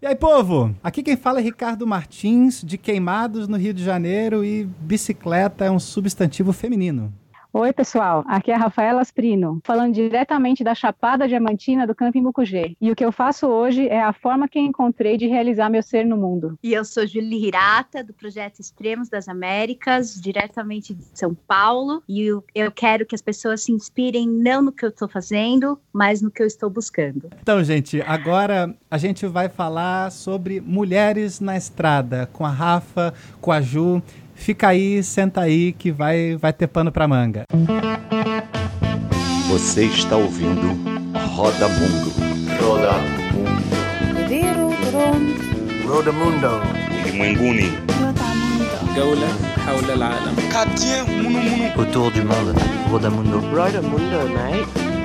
E aí, povo? Aqui quem fala é Ricardo Martins, de Queimados, no Rio de Janeiro, e bicicleta é um substantivo feminino. Oi, pessoal. Aqui é a Rafaela Asprino, falando diretamente da Chapada Diamantina do Camping Mucugê. E o que eu faço hoje é a forma que encontrei de realizar meu ser no mundo. E eu sou Julie Hirata, do Projeto Extremos das Américas, diretamente de São Paulo. E eu, eu quero que as pessoas se inspirem não no que eu estou fazendo, mas no que eu estou buscando. Então, gente, agora a gente vai falar sobre mulheres na estrada, com a Rafa, com a Ju Fica aí, senta aí que vai, vai ter pano pra manga. Você está ouvindo Roda Mundo. Roda Mundo. Roda Mundo. Ulimwenguni. جولة حول العالم. Quartier Munu Munu. Autour du monde. Roda Mundo. Roda Mundo, mate.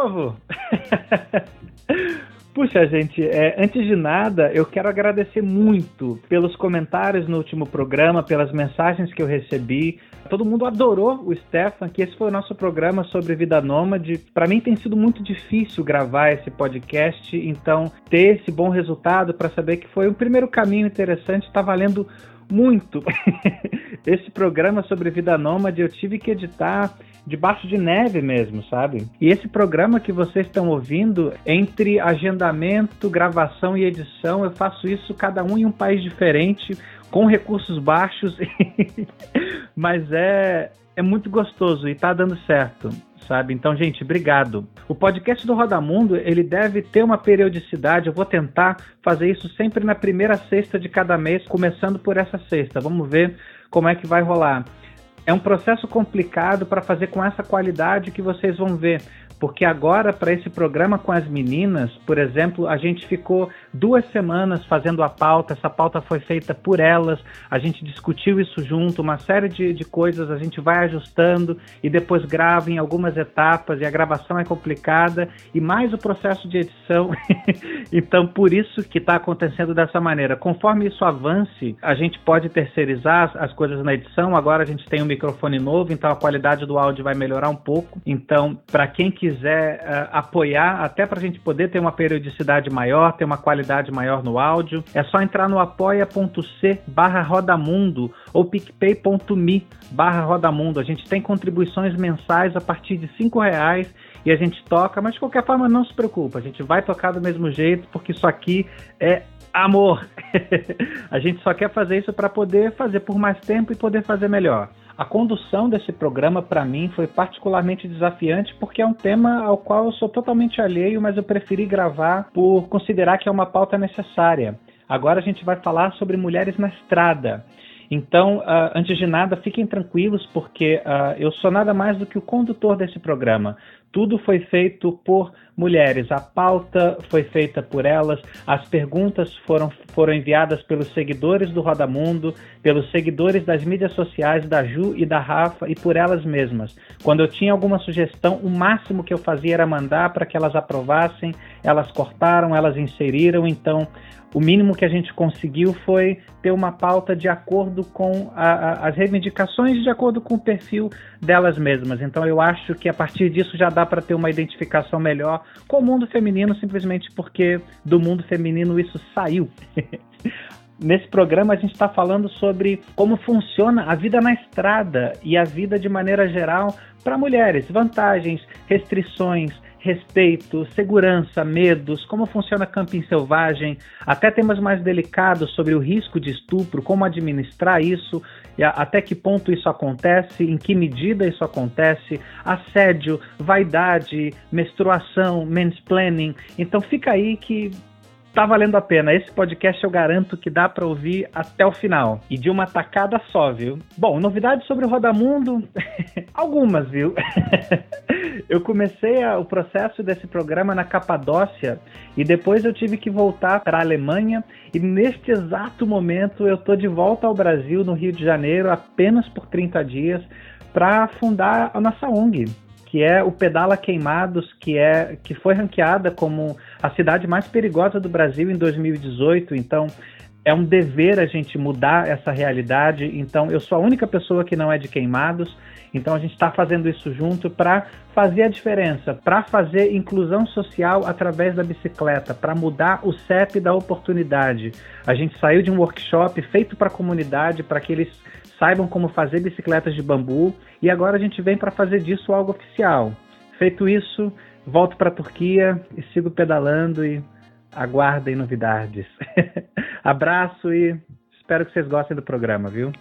Povo! Puxa, gente, é, antes de nada, eu quero agradecer muito pelos comentários no último programa, pelas mensagens que eu recebi. Todo mundo adorou o Stefan, que esse foi o nosso programa sobre vida nômade. Para mim tem sido muito difícil gravar esse podcast, então ter esse bom resultado para saber que foi um primeiro caminho interessante está valendo muito. Esse programa sobre vida nômade eu tive que editar debaixo de neve mesmo, sabe? E esse programa que vocês estão ouvindo, entre agendamento, gravação e edição, eu faço isso cada um em um país diferente, com recursos baixos, mas é, é muito gostoso e tá dando certo sabe? Então, gente, obrigado. O podcast do Roda Mundo, ele deve ter uma periodicidade. Eu vou tentar fazer isso sempre na primeira sexta de cada mês, começando por essa sexta. Vamos ver como é que vai rolar. É um processo complicado para fazer com essa qualidade que vocês vão ver, porque agora para esse programa com as meninas, por exemplo, a gente ficou duas semanas fazendo a pauta, essa pauta foi feita por elas, a gente discutiu isso junto, uma série de, de coisas a gente vai ajustando e depois grava em algumas etapas e a gravação é complicada e mais o processo de edição. então, por isso que está acontecendo dessa maneira. Conforme isso avance, a gente pode terceirizar as coisas na edição. Agora a gente tem um microfone novo, então a qualidade do áudio vai melhorar um pouco. Então, para quem quiser quiser uh, apoiar, até para a gente poder ter uma periodicidade maior, ter uma qualidade maior no áudio, é só entrar no apoia.c barra rodamundo ou picpay.me barra rodamundo. A gente tem contribuições mensais a partir de cinco reais e a gente toca, mas de qualquer forma não se preocupa, a gente vai tocar do mesmo jeito, porque isso aqui é amor. a gente só quer fazer isso para poder fazer por mais tempo e poder fazer melhor. A condução desse programa, para mim, foi particularmente desafiante porque é um tema ao qual eu sou totalmente alheio, mas eu preferi gravar por considerar que é uma pauta necessária. Agora a gente vai falar sobre mulheres na estrada. Então, uh, antes de nada, fiquem tranquilos, porque uh, eu sou nada mais do que o condutor desse programa. Tudo foi feito por mulheres. A pauta foi feita por elas, as perguntas foram, foram enviadas pelos seguidores do Roda Mundo, pelos seguidores das mídias sociais da Ju e da Rafa e por elas mesmas. Quando eu tinha alguma sugestão, o máximo que eu fazia era mandar para que elas aprovassem, elas cortaram, elas inseriram, então o mínimo que a gente conseguiu foi ter uma pauta de acordo com a, a, as reivindicações de acordo com o perfil delas mesmas. Então eu acho que a partir disso já dá para ter uma identificação melhor com o mundo feminino, simplesmente porque do mundo feminino isso saiu. Nesse programa a gente está falando sobre como funciona a vida na estrada e a vida de maneira geral para mulheres, vantagens, restrições, respeito, segurança, medos, como funciona camping selvagem, até temas mais delicados sobre o risco de estupro, como administrar isso, e até que ponto isso acontece, em que medida isso acontece, assédio, vaidade, menstruação, mansplaining. Então fica aí que tá valendo a pena. Esse podcast eu garanto que dá para ouvir até o final. E de uma tacada só, viu? Bom, novidades sobre o Rodamundo? Algumas, viu? eu comecei a, o processo desse programa na Capadócia e depois eu tive que voltar para a Alemanha. E neste exato momento eu tô de volta ao Brasil, no Rio de Janeiro, apenas por 30 dias, para fundar a nossa ONG que é o Pedala Queimados, que é que foi ranqueada como a cidade mais perigosa do Brasil em 2018. Então, é um dever a gente mudar essa realidade. Então, eu sou a única pessoa que não é de queimados. Então, a gente está fazendo isso junto para fazer a diferença, para fazer inclusão social através da bicicleta, para mudar o CEP da oportunidade. A gente saiu de um workshop feito para a comunidade, para que eles saibam como fazer bicicletas de bambu, e agora a gente vem para fazer disso algo oficial. Feito isso, volto para a Turquia e sigo pedalando e aguardem novidades. Abraço e espero que vocês gostem do programa, viu?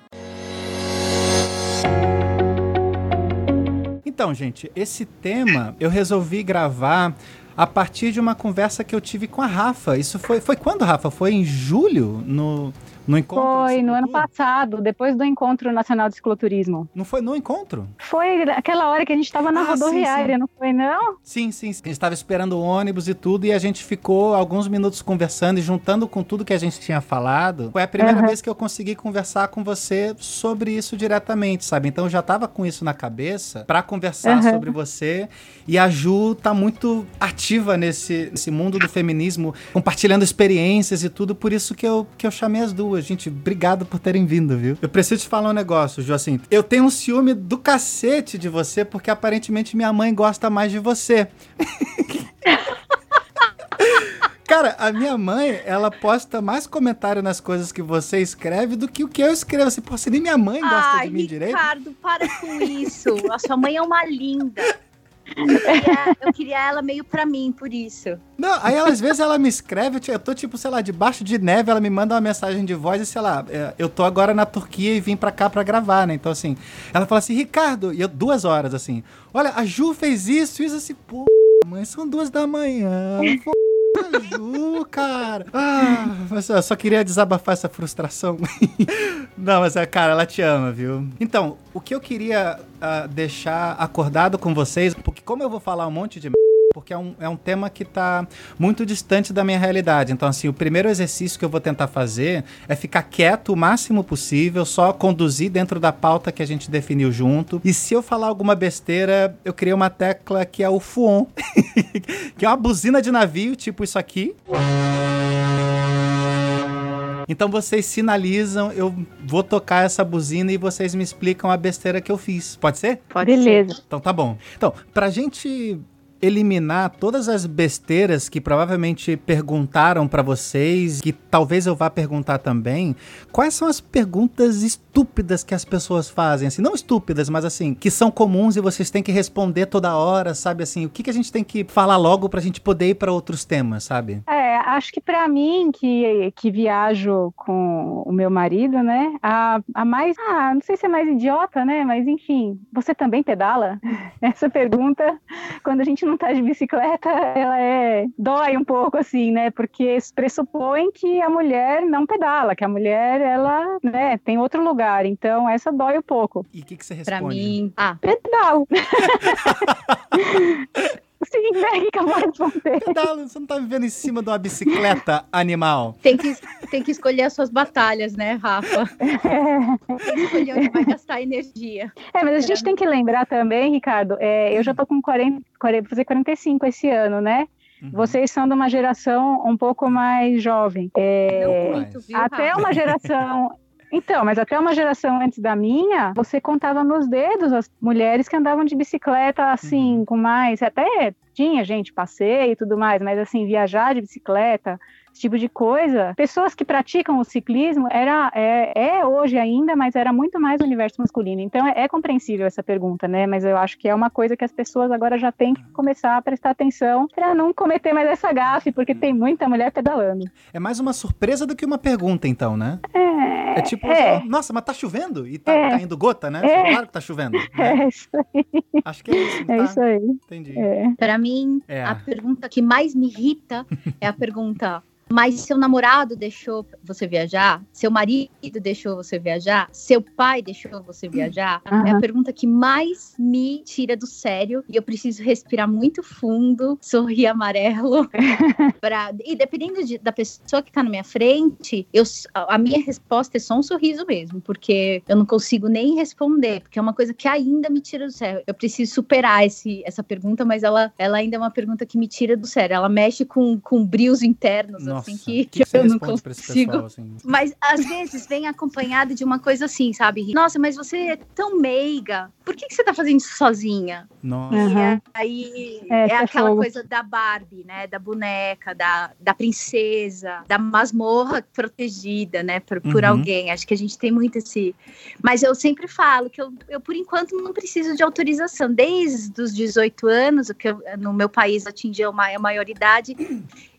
Então, gente, esse tema eu resolvi gravar a partir de uma conversa que eu tive com a Rafa. Isso foi, foi quando, Rafa? Foi em julho? No, no encontro? Foi no ano passado, depois do Encontro Nacional de Cicloturismo. Não foi no encontro? Foi aquela hora que a gente estava na Ah, rodoviária, sim, sim. não foi não? Sim, sim. sim. A gente estava esperando o ônibus e tudo, e a gente ficou alguns minutos conversando e juntando com tudo que a gente tinha falado. Foi a primeira Aham. vez que eu consegui conversar com você sobre isso diretamente, sabe? Então eu já tava com isso na cabeça pra conversar Aham. sobre você. E a Ju tá muito ativa nesse, nesse mundo do feminismo, compartilhando experiências e tudo, por isso que eu, que eu chamei as duas. Gente, obrigado por terem vindo, viu? Eu preciso te falar um negócio, Ju, assim, eu tenho um ciúme do cacete de você, porque aparentemente minha mãe gosta mais de você. Cara, a minha mãe, ela posta mais comentário nas coisas que você escreve do que o que eu escrevo. Assim, pô, se nem minha mãe gosta Ai, de mim direito. Ricardo, para com isso. A sua mãe é uma linda. Eu queria, eu queria ela meio pra mim, por isso. Não, aí às vezes ela me escreve, eu tô tipo, sei lá, debaixo de neve, ela me manda uma mensagem de voz e sei lá, é, eu tô agora na Turquia e vim pra cá pra gravar, né? Então assim, ela fala assim, Ricardo, e eu duas horas assim, olha, a Ju fez isso, isso assim, pô, mãe, são duas da manhã, pô. a Ju, cara. Ah, só queria desabafar essa frustração. Não, mas, é, cara, ela te ama, viu? Então, o que eu queria ah, deixar acordado com vocês, porque como eu vou falar um monte de porque é um, é um tema que está muito distante da minha realidade. Então, assim, o primeiro exercício que eu vou tentar fazer é ficar quieto o máximo possível, só conduzir dentro da pauta que a gente definiu junto. E se eu falar alguma besteira, eu criei uma tecla que é o FUON, que é uma buzina de navio, tipo isso aqui. Então vocês sinalizam, eu vou tocar essa buzina e vocês me explicam a besteira que eu fiz. Pode ser? Pode Beleza. Então tá bom. Então, pra gente eliminar todas as besteiras que provavelmente perguntaram pra vocês, que talvez eu vá perguntar também, quais são as perguntas estúpidas que as pessoas fazem? Assim, não estúpidas, mas assim, que são comuns e vocês têm que responder toda hora, sabe? Assim, o que, que a gente tem que falar logo pra gente poder ir pra outros temas, sabe? É, acho que pra mim, que, que viajo com o meu marido, né, a, a mais, ah, não sei se é mais idiota, né, mas enfim, você também pedala? Essa pergunta, quando a gente não tá de bicicleta, ela é, dói um pouco, assim, né, porque pressupõe que a mulher não pedala, que a mulher, ela, né, tem outro lugar, então essa dói um pouco. E o que, que você responde? mim. Ah, Pedalo! Sim, né, que acabou de responder. Pedala, você não tá vivendo em cima de uma bicicleta animal. tem que, tem que escolher as suas batalhas, né, Rafa? Tem que escolher onde vai gastar energia. É, mas a gente tem que lembrar também, Ricardo, é, eu já tô com 40, 40, vou fazer 45 esse ano, né? Uhum. Vocês são de uma geração um pouco mais jovem. É, Muito, viu, até Rafa? uma geração. Então, mas até uma geração antes da minha, você contava nos dedos as mulheres que andavam de bicicleta assim, Uhum. com mais. Até tinha gente, passeio e tudo mais, mas assim, viajar de bicicleta, esse tipo de coisa. Pessoas que praticam o ciclismo era, é, é hoje ainda, mas era muito mais o universo masculino. Então é, é compreensível essa pergunta, né? Mas eu acho que é uma coisa que as pessoas agora já têm que começar a prestar atenção para não cometer mais essa gafe, porque tem muita mulher pedalando. É mais uma surpresa do que uma pergunta, então, né? É, É tipo, é. nossa, mas tá chovendo? E tá É. caindo gota, né? É. Claro que tá chovendo. né? é isso aí. Acho que é isso, É tá? isso aí. Entendi. É. Para mim, É. a pergunta que mais me irrita é a pergunta: mas seu namorado deixou você viajar? Seu marido deixou você viajar? Seu pai deixou você viajar? É a pergunta que mais me tira do sério e eu preciso respirar muito fundo, sorrir amarelo. pra... E dependendo de- da pessoa que tá na minha frente, eu, a minha resposta é só um sorriso mesmo, porque eu não consigo nem responder, porque é uma coisa que ainda me tira do sério. Eu preciso superar esse, essa pergunta, mas ela, ela ainda é uma pergunta que me tira do sério. Ela mexe com, com brios internos, assim, que, que você eu não consigo. pessoal, assim? Mas às vezes vem acompanhada de uma coisa assim, sabe? Nossa, mas você é tão meiga. Por que, que você tá fazendo isso sozinha? Nossa. E aí É, é, aquela fogo. coisa da Barbie, né? Da boneca, da, da princesa, da masmorra protegida, né? Por, por Uhum. alguém. Acho que a gente tem muito esse. Mas eu sempre falo que eu, eu, por enquanto, não preciso de autorização. Desde os 18 anos, o que eu, no meu país atingiu ma- a maioridade,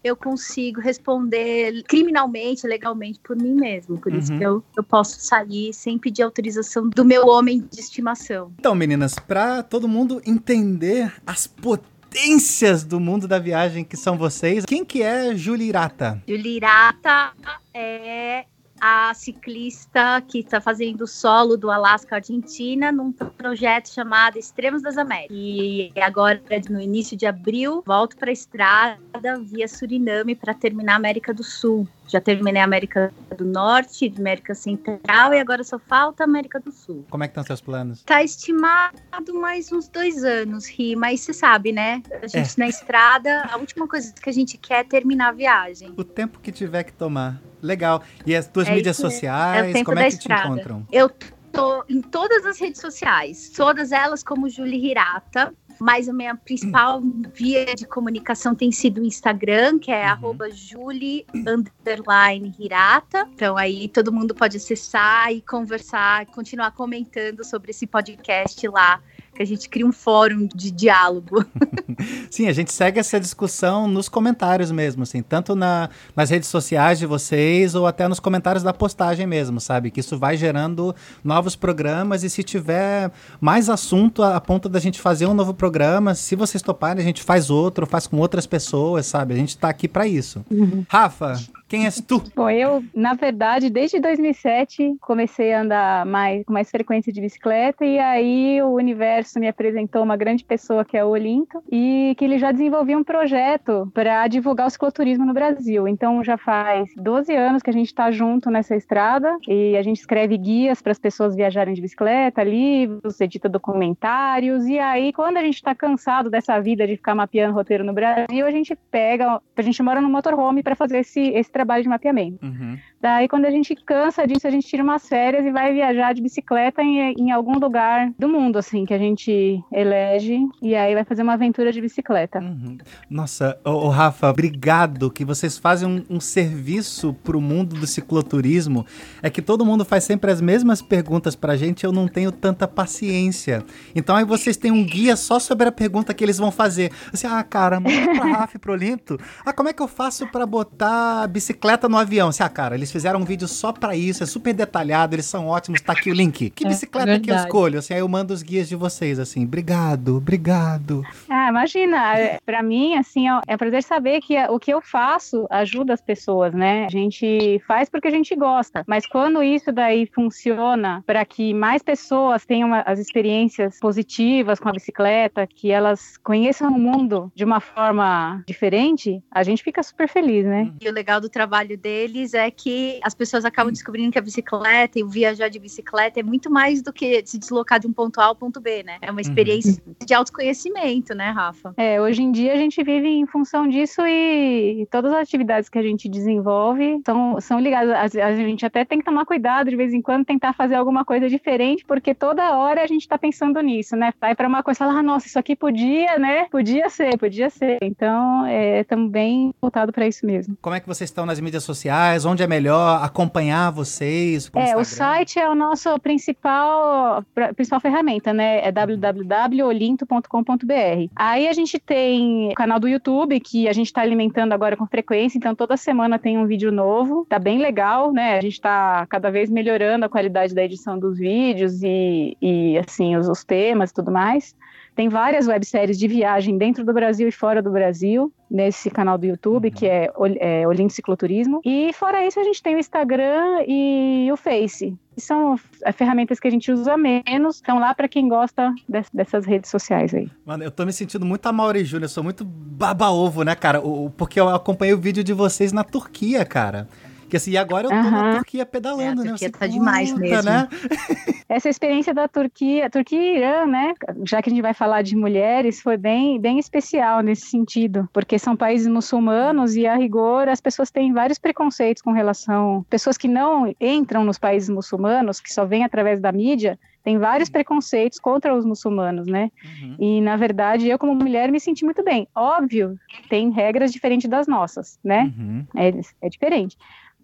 eu consigo responder criminalmente, legalmente por mim mesmo. Por isso Uhum. que eu, eu posso sair sem pedir autorização do meu homem de estimação. Então, meninas, pra todo mundo entender as potências do mundo da viagem que são vocês, quem que é Julirata? Julirata é a ciclista que está fazendo o solo do Alasca Argentina num projeto chamado Extremos das Américas. E agora, no início de abril, volto para a estrada via Suriname para terminar a América do Sul. Já terminei a América do Norte, América Central e agora só falta a América do Sul. Como é que estão seus planos? Tá estimado mais uns dois anos, Ri, mas você sabe, né? A gente É. na estrada, a última coisa que a gente quer é terminar a viagem. O tempo que tiver que tomar. Legal. E as tuas É mídias isso mesmo. sociais, É como é que te estrada. encontram? Eu tô em todas as redes sociais, todas elas como Julie Hirata, mas a minha principal via de comunicação tem sido o Instagram, que é Uhum. Julie Hirata. Então aí todo mundo pode acessar e conversar, continuar comentando sobre esse podcast lá, que a gente cria um fórum de diálogo. Sim, a gente segue essa discussão nos comentários mesmo, assim, tanto na, nas redes sociais de vocês ou até nos comentários da postagem mesmo, sabe? Que isso vai gerando novos programas e se tiver mais assunto a, a ponto da gente fazer um novo programa, se vocês toparem, a gente faz outro, faz com outras pessoas, sabe? A gente tá aqui pra isso. Rafa, quem és tu? Bom, eu, na verdade, desde 2007 comecei a andar mais, com mais frequência de bicicleta e aí o universo me apresentou uma grande pessoa que é o Olinto e que ele já desenvolvia um projeto para divulgar o cicloturismo no Brasil. Então já faz 12 anos que a gente está junto nessa estrada e a gente escreve guias para as pessoas viajarem de bicicleta, livros, edita documentários e aí quando a gente está cansado dessa vida de ficar mapeando roteiro no Brasil, a gente pega, a gente mora no motorhome para fazer esse, esse trabalho de mapeamento. Uhum. Daí, quando a gente cansa disso, a gente tira umas férias e vai viajar de bicicleta em, em algum lugar do mundo, assim, que a gente elege. E aí vai fazer uma aventura de bicicleta. Uhum. Nossa, ô, ô, Rafa, obrigado que vocês fazem um, um serviço pro mundo do cicloturismo. É que todo mundo faz sempre as mesmas perguntas pra gente, eu não tenho tanta paciência. Então aí vocês têm um guia só sobre a pergunta que eles vão fazer. Assim, ah, cara, manda pra Rafa e pro Linto. Ah, como é que eu faço pra botar bicicleta no avião? Assim, ah, cara, eles fizeram um vídeo só pra isso, é super detalhado, eles são ótimos, tá aqui o link. Que É, bicicleta que eu escolho? Assim, aí eu mando os guias de vocês, assim, obrigado, obrigado. Ah, imagina, é, pra mim, assim, ó, é um prazer saber que o que eu faço ajuda as pessoas, né? A gente faz porque a gente gosta, mas quando isso daí funciona para que mais pessoas tenham as experiências positivas com a bicicleta, que elas conheçam o mundo de uma forma diferente, a gente fica super feliz, né? E o legal do trabalho deles é que as pessoas acabam descobrindo que a bicicleta e o viajar de bicicleta é muito mais do que se deslocar de um ponto A ao ponto B, né? É uma experiência de autoconhecimento, né, Rafa? É, hoje em dia a gente vive em função disso e todas as atividades que a gente desenvolve são, são ligadas. A, a gente até tem que tomar cuidado de vez em quando, tentar fazer alguma coisa diferente, porque toda hora a gente tá pensando nisso, né? Vai para uma coisa e fala, ah, nossa, isso aqui podia, né? Podia ser, podia ser. Então, é também voltado para isso mesmo. Como é que vocês estão nas mídias sociais? Onde é melhor acompanhar vocês? É, o Instagram? site é o nosso principal, principal ferramenta, né? É www.olinto.com.br. Aí a gente tem o canal do YouTube, que a gente está alimentando agora com frequência, então toda semana tem um vídeo novo. Tá bem legal, né? A gente está cada vez melhorando a qualidade da edição dos vídeos e, e assim, os, os temas e tudo mais. Tem várias webséries de viagem dentro do Brasil e fora do Brasil, nesse canal do YouTube, Uhum. que é, é Cicloturismo. E fora isso, a gente tem o Instagram e o Face. que São é, ferramentas que a gente usa menos, estão lá para quem gosta des- dessas redes sociais aí. Mano, eu tô me sentindo muito a Mauri Júnior, eu sou muito baba-ovo, né, cara? O- porque eu acompanhei o vídeo de vocês na Turquia, cara. Porque assim, e agora eu tô na. Turquia pedalando, É, a né? Turquia Você, tá demais puta, mesmo. Né? Essa experiência da Turquia, Turquia e Irã, né? Já que a gente vai falar de mulheres, foi bem, bem especial nesse sentido, porque são países muçulmanos e a rigor as pessoas têm vários preconceitos com relação, pessoas que não entram nos países muçulmanos, que só vêm através da mídia, têm vários preconceitos contra os muçulmanos, né? Uhum. E na verdade eu como mulher me senti muito bem. Óbvio, tem regras diferentes das nossas, né? Uhum. É, é diferente.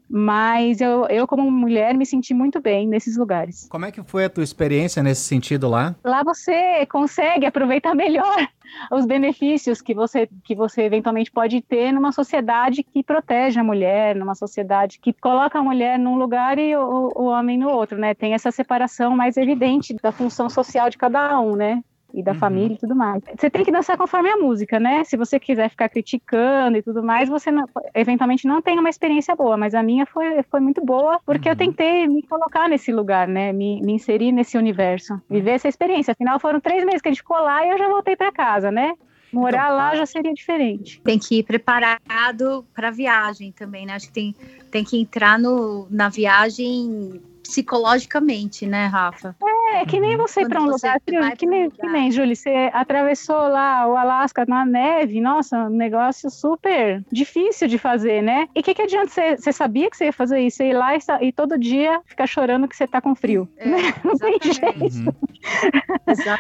Mas eu, eu, como mulher, me senti muito bem nesses lugares. Como é que foi a tua experiência nesse sentido lá? Lá você consegue aproveitar melhor os benefícios que você, que você eventualmente pode ter numa sociedade que protege a mulher, numa sociedade que coloca a mulher num lugar e o, o homem no outro, né? Tem essa separação mais evidente da função social de cada um, né? E da Uhum. família e tudo mais. Você tem que dançar conforme a música, né? Se você quiser ficar criticando e tudo mais, você não- eventualmente não tem uma experiência boa, mas a minha foi, foi muito boa, porque eu Uhum. tentei me colocar nesse lugar, né? Me, me inserir nesse universo, viver essa experiência. Afinal, foram três meses que a gente ficou lá e eu já voltei para casa, né? Morar Então, lá já seria diferente. Tem que ir preparado para viagem também, né? Acho que tem, tem que entrar no, na viagem psicologicamente, né, Rafa? É, que nem você ir para um lugar, pra que nem, lugar. que nem, Júlio, você atravessou lá o Alasca na neve, nossa, um negócio super difícil de fazer, né? E o que, que adianta você, você sabia que você ia fazer isso, você ir lá e, e todo dia ficar chorando que você tá com frio? É, Não tem exatamente. Uhum.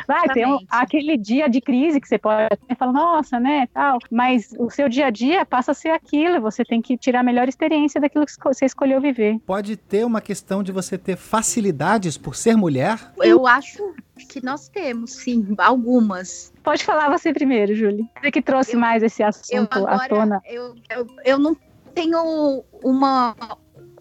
Vai ter um- Exatamente. aquele dia de crise que você pode até falar, nossa, né, tal, mas o seu dia a dia passa a ser aquilo, você tem que tirar a melhor experiência daquilo que você escolheu viver. Pode ter uma questão de você ter facilidades por ser mulher? Eu acho que nós temos, sim, algumas. Pode falar você primeiro, Júlia. Você que trouxe Eu- mais esse assunto à tona. agora, eu, eu, eu não tenho uma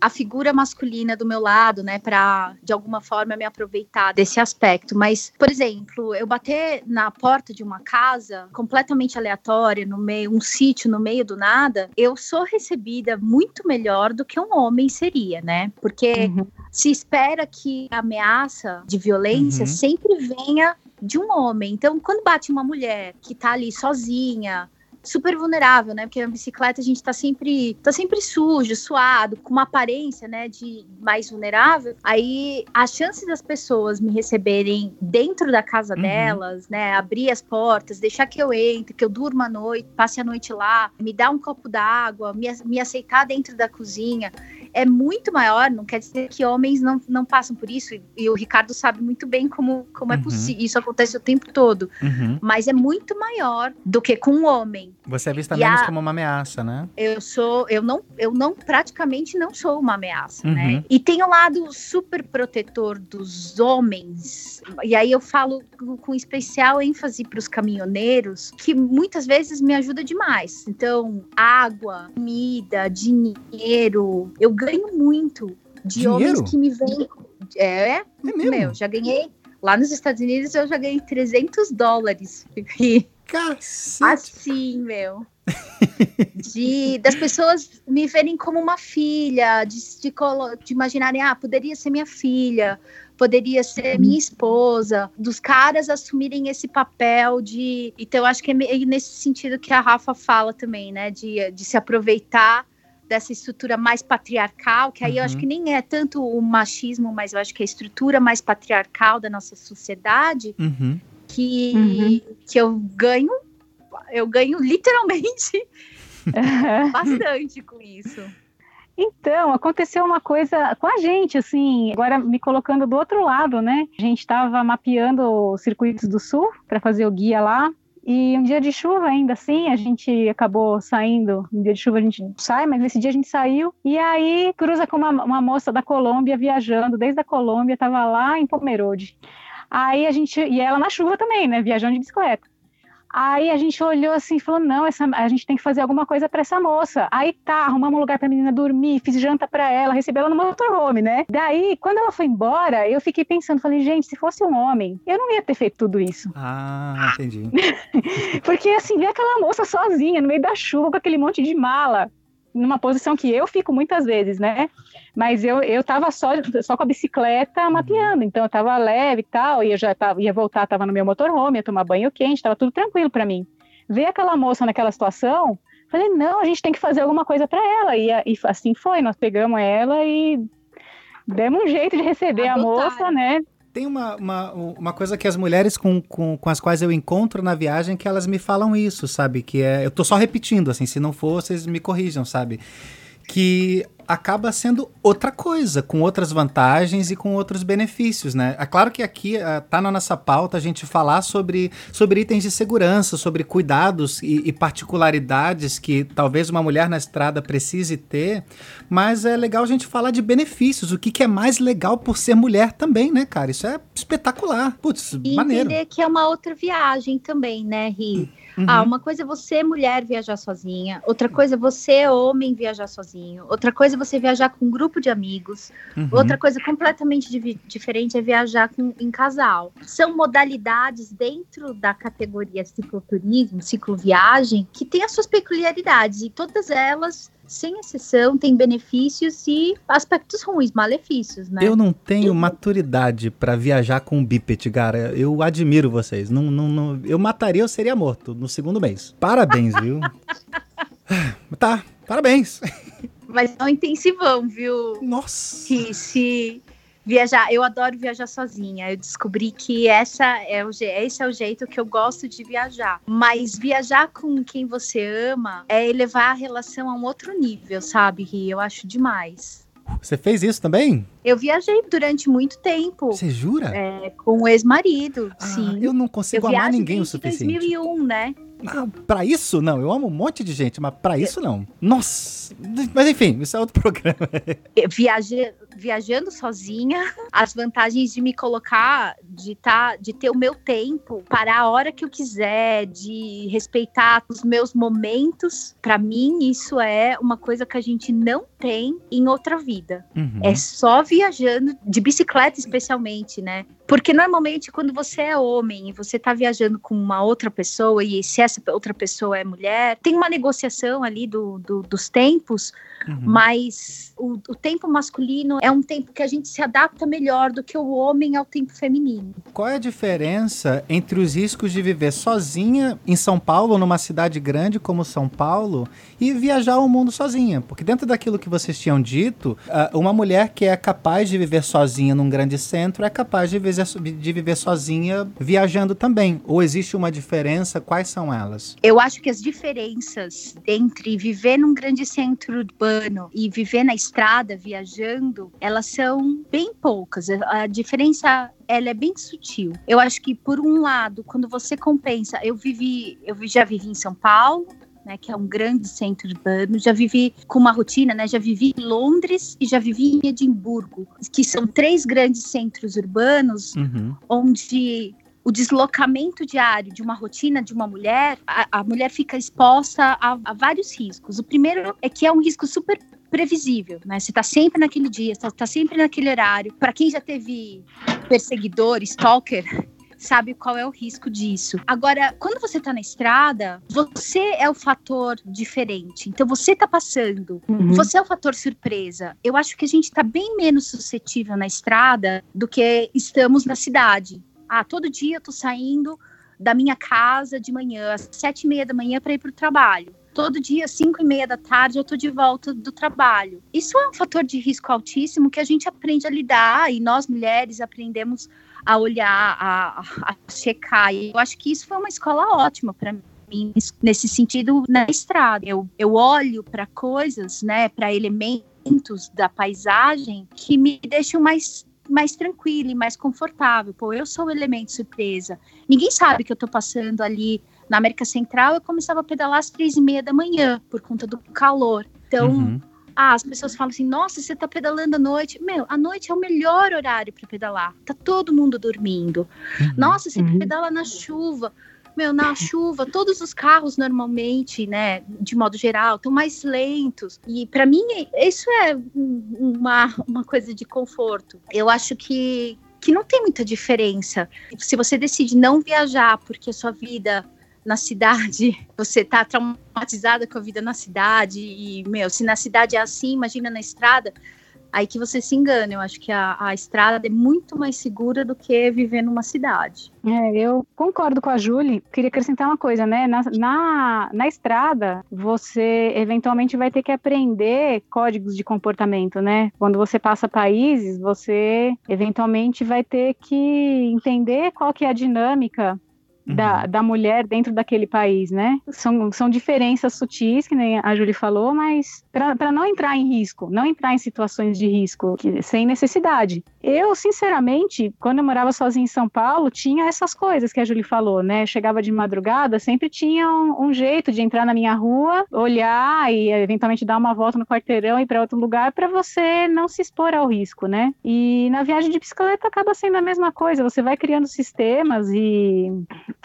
a figura masculina do meu lado, né, para de alguma forma me aproveitar desse aspecto. Mas, por exemplo, eu bater na porta de uma casa completamente aleatória, no meio, um sítio no meio do nada, eu sou recebida muito melhor do que um homem seria, né? Porque Uhum. se espera que a ameaça de violência Uhum. sempre venha de um homem. Então, quando bate uma mulher que tá ali sozinha, super vulnerável, né? Porque na bicicleta a gente tá sempre, tá sempre sujo, suado, com uma aparência, né, de mais vulnerável. Aí a chance das pessoas me receberem dentro da casa Uhum. delas, né, abrir as portas, deixar que eu entre, que eu durma à noite, passe a noite lá, me dar um copo d'água, me, me aceitar dentro da cozinha, é muito maior. Não quer dizer que homens não, não passam por isso. E, e o Ricardo sabe muito bem como, como é Uhum. possível. Isso acontece o tempo todo. Uhum. Mas é muito maior do que com um homem. Você é vista E menos a- como uma ameaça, né? Eu sou, eu não, eu não praticamente não sou uma ameaça, Uhum. né? E tem o lado super protetor dos homens. E aí eu falo com, com especial ênfase para os caminhoneiros, que muitas vezes me ajuda demais. Então, água, comida, dinheiro, eu ganho muito de Dinheiro? homens que me vêm. É, É mesmo? meu, já ganhei. Lá nos Estados Unidos eu já ganhei 300 dólares. Cacete. Assim, meu. De, das pessoas me verem como uma filha, de, de, de imaginarem, ah, poderia ser minha filha, poderia ser minha esposa, dos caras assumirem esse papel de. Então, eu acho que é meio nesse sentido que a Rafa fala também, né? De, de se aproveitar dessa estrutura mais patriarcal, que aí eu acho Uhum. que nem é tanto o machismo, mas eu acho que é a estrutura mais patriarcal da nossa sociedade, Uhum. que, Uhum. que eu ganho, eu ganho literalmente bastante com isso. Então, aconteceu uma coisa com a gente, assim, agora me colocando do outro lado, né? A gente estava mapeando os circuitos do sul para fazer o guia lá. E um dia de chuva ainda assim, a gente acabou saindo. Um dia de chuva a gente sai, mas nesse dia a gente saiu. E aí cruza com uma, uma moça da Colômbia viajando, desde a Colômbia, estava lá em Pomerode. Aí a gente, e ela na chuva também, né? Viajando de bicicleta. Aí a gente olhou assim e falou: não, essa, a gente tem que fazer alguma coisa para essa moça. Aí tá, arrumamos um lugar pra menina dormir, fiz janta para ela, recebi ela no motorhome, né? Daí, quando ela foi embora, eu fiquei pensando, falei, gente, se fosse um homem, eu não ia ter feito tudo isso. Ah, entendi. Porque assim, ver aquela moça sozinha, no meio da chuva, com aquele monte de mala, numa posição que eu fico muitas vezes, né? Mas eu, eu tava só, só com a bicicleta mapeando, então eu tava leve e tal, e eu já tava, ia voltar, tava no meu motorhome, ia tomar banho quente, tava tudo tranquilo para mim. Ver aquela moça naquela situação Falei, não, a gente tem que fazer alguma coisa para ela. E, e, assim foi, nós pegamos ela e demos um jeito de receber Adotaram. a moça, né? Tem uma, uma, uma coisa que as mulheres com, com, com as quais eu encontro na viagem que elas me falam isso, sabe? Que é. Eu tô só repetindo, assim, se não for, vocês me corrijam, sabe? Que acaba sendo outra coisa, com outras vantagens e com outros benefícios, né? É claro que aqui uh, tá na nossa pauta a gente falar sobre, sobre itens de segurança, sobre cuidados e, e, particularidades que talvez uma mulher na estrada precise ter, mas é legal a gente falar de benefícios, o que, que é mais legal por ser mulher também, né, cara? Isso é espetacular. Putz, e maneiro. entender que é uma outra viagem também, né, Ri? Uhum. Ah, uma coisa é você, mulher, viajar sozinha. Outra coisa é você, homem, viajar sozinho. Outra coisa é você viajar com um grupo de amigos. Uhum. Outra coisa completamente diferente é viajar com, em casal. São modalidades dentro da categoria cicloturismo, cicloviagem, que tem as suas peculiaridades. E todas elas sem exceção, tem benefícios e aspectos ruins, malefícios, né? Eu não tenho maturidade para viajar com um bípede, cara. Eu admiro vocês. Não, não, não, eu mataria, eu seria morto no segundo mês. Parabéns, viu? tá, parabéns. Mas é um intensivão, viu? Nossa. Que se viajar, eu adoro viajar sozinha. Eu descobri que essa é o, esse é o jeito que eu gosto de viajar. Mas viajar com quem você ama é elevar a relação a um outro nível, sabe? E eu acho demais. Você fez isso também? Eu viajei durante muito tempo. Você jura? É, com o ex-marido, ah, sim. Eu não consigo eu amar ninguém o suficiente. 2001, né? Ah, pra isso, não. Eu amo um monte de gente, mas pra isso, não. Nossa! Mas enfim, isso é outro programa. Viaje, viajando sozinha, as vantagens de me colocar, de, tá, de ter o meu tempo, parar a hora que eu quiser, de respeitar os meus momentos, para mim, isso é uma coisa que a gente não tem em outra vida. Uhum. É só viajando, de bicicleta especialmente, né? Porque normalmente quando você é homem e você tá viajando com uma outra pessoa, e se essa outra pessoa é mulher, tem uma negociação ali do, do dos tempos, uhum. mas o, o, tempo masculino é um tempo que a gente se adapta melhor do que o homem ao tempo feminino. Qual é a diferença entre os riscos de viver sozinha em São Paulo, numa cidade grande como São Paulo, e viajar o mundo sozinha? Porque dentro daquilo que vocês tinham dito, uma mulher que é capaz de viver sozinha num grande centro é capaz de viver, de viver sozinha viajando também. Ou existe uma diferença? Quais são elas? Eu acho que as diferenças entre viver num grande centro urbano e viver na estrada viajando, elas são bem poucas. A diferença ela é bem sutil. Eu acho que por um lado, quando você compensa, eu vivi, eu já vivi em São Paulo, né, que é um grande centro urbano. Já vivi com uma rotina, né? Já vivi em Londres e já vivi em Edimburgo, que são três grandes centros urbanos uhum. onde o deslocamento diário de uma rotina de uma mulher, a, a mulher fica exposta a, a, vários riscos. O primeiro é que é um risco super previsível, né? Você tá sempre naquele dia, você tá sempre naquele horário. Para quem já teve perseguidor, stalker, sabe qual é o risco disso. Agora, quando você tá na estrada, você é o fator diferente. Então você tá passando, uhum. você é o fator surpresa. Eu acho que a gente tá bem menos suscetível na estrada do que estamos na cidade. Ah, todo dia eu tô saindo da minha casa de manhã, às sete e meia da manhã, para ir para o trabalho todo dia, 5 e meia da tarde, eu tô de volta do trabalho. Isso é um fator de risco altíssimo que a gente aprende a lidar e nós mulheres aprendemos a olhar, a, a checar. E eu acho que isso foi uma escola ótima para mim nesse sentido na estrada. Eu, eu olho para coisas, né, para elementos da paisagem que me deixam mais mais tranquila e mais confortável. Pô, eu sou o elemento surpresa. Ninguém sabe que eu tô passando ali na América Central, eu começava a pedalar às três e meia da manhã, por conta do calor. Então, uhum. Ah, as pessoas falam assim, nossa, você tá pedalando à noite. Meu, a noite é o melhor horário para pedalar. Tá todo mundo dormindo. Uhum. Nossa, você uhum. pedala na chuva. Meu, na chuva, todos os carros normalmente, né, de modo geral, estão mais lentos. E para mim, isso é uma, uma coisa de conforto. Eu acho que, que não tem muita diferença. Se você decide não viajar porque a sua vida na cidade, você tá traumatizada com a vida na cidade, e, meu, se na cidade é assim, imagina na estrada. aí que você se engana. Eu acho que a, a estrada é muito mais segura do que viver numa cidade. É, eu concordo com a Julie. Queria acrescentar uma coisa, né? Na, na, na, estrada, você eventualmente vai ter que aprender códigos de comportamento, né? Quando você passa países, você eventualmente vai ter que entender qual que é a dinâmica uhum. da mulher dentro daquele país, né? São, são diferenças sutis, que nem a Julie falou, mas para não entrar em risco, não entrar em situações de risco que, sem necessidade. Eu, sinceramente, quando eu morava sozinha em São Paulo, tinha essas coisas que a Julie falou, né? chegava de madrugada, sempre tinha um, um, jeito de entrar na minha rua, olhar e eventualmente dar uma volta no quarteirão e ir para outro lugar para você não se expor ao risco, né? E na viagem de bicicleta acaba sendo a mesma coisa, você vai criando sistemas e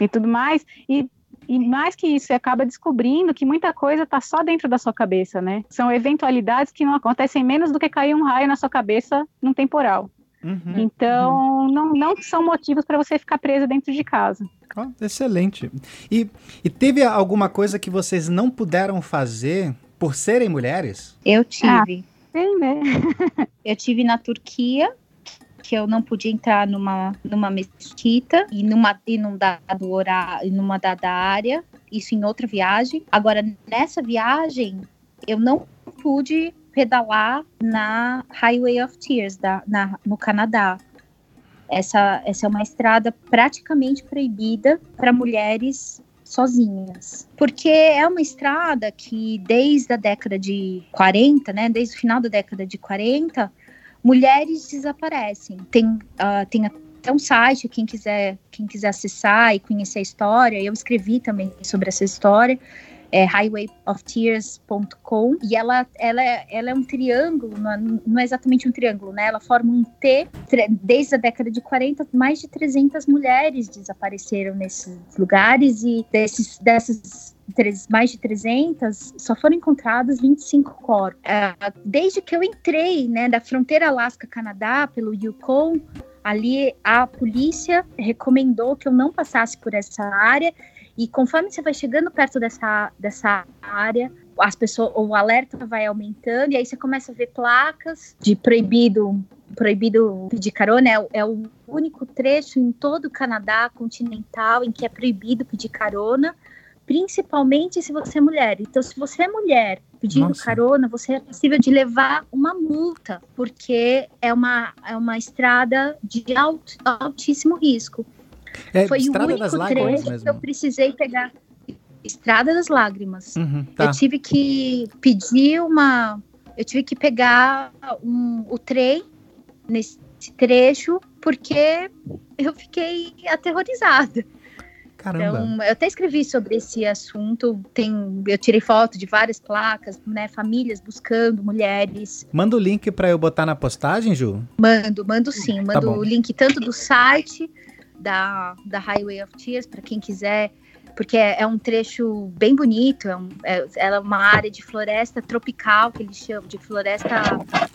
e tudo mais. E e mais que isso, você acaba descobrindo que muita coisa está só dentro da sua cabeça, né? São eventualidades que não acontecem menos do que cair um raio na sua cabeça num temporal. Uhum, então, uhum. Não, não são motivos para você ficar presa dentro de casa. Oh, excelente. E, e teve alguma coisa que vocês não puderam fazer por serem mulheres? Eu tive. Ah, sim, né? Eu tive na Turquia que eu não podia entrar numa, numa mesquita e numa, e num dado horário, numa dada área, isso em outra viagem. Agora, nessa viagem, eu não pude pedalar na Highway of Tears, da, na, no Canadá. Essa, essa é uma estrada praticamente proibida para mulheres sozinhas. Porque é uma estrada que desde a década de 40, né, desde o final da década de 40, mulheres desaparecem. Tem, uh, tem até um site, quem quiser, quem quiser acessar e conhecer a história. Eu escrevi também sobre essa história. É highwayoftears.com e ela, ela, ela é um triângulo, não é, não é exatamente um triângulo, né? Ela forma um T. Desde a década de 40, mais de 300 mulheres desapareceram nesses lugares e desses, dessas mais de 300, só foram encontrados 25 corpos. Uh, desde que eu entrei, né, da fronteira Alasca-Canadá, pelo Yukon, ali a polícia recomendou que eu não passasse por essa área e conforme você vai chegando perto dessa, dessa área, as pessoas, o alerta vai aumentando e aí você começa a ver placas de proibido proibido pedir carona é, é, o único trecho em todo o Canadá continental em que é proibido pedir carona principalmente se você é mulher. Então, se você é mulher pedindo Nossa. carona, você é possível de levar uma multa, porque é uma, é uma estrada de alt, altíssimo risco. É, Foi o único trecho mesmo. que eu precisei pegar. Estrada das Lágrimas. Uhum, tá. Eu tive que pedir uma. Eu tive que pegar um, o trem nesse trecho porque eu fiquei aterrorizada. Caramba. Então, eu até escrevi sobre esse assunto. Tem, eu tirei foto de várias placas, né? Famílias buscando mulheres. Manda o link para eu botar na postagem, Ju? Mando, mando sim. Tá mando tá o link tanto do site da, da Highway of Tears para quem quiser porque é, é, um trecho bem bonito, é, um, é, ela é uma área de floresta tropical, que eles chamam, de floresta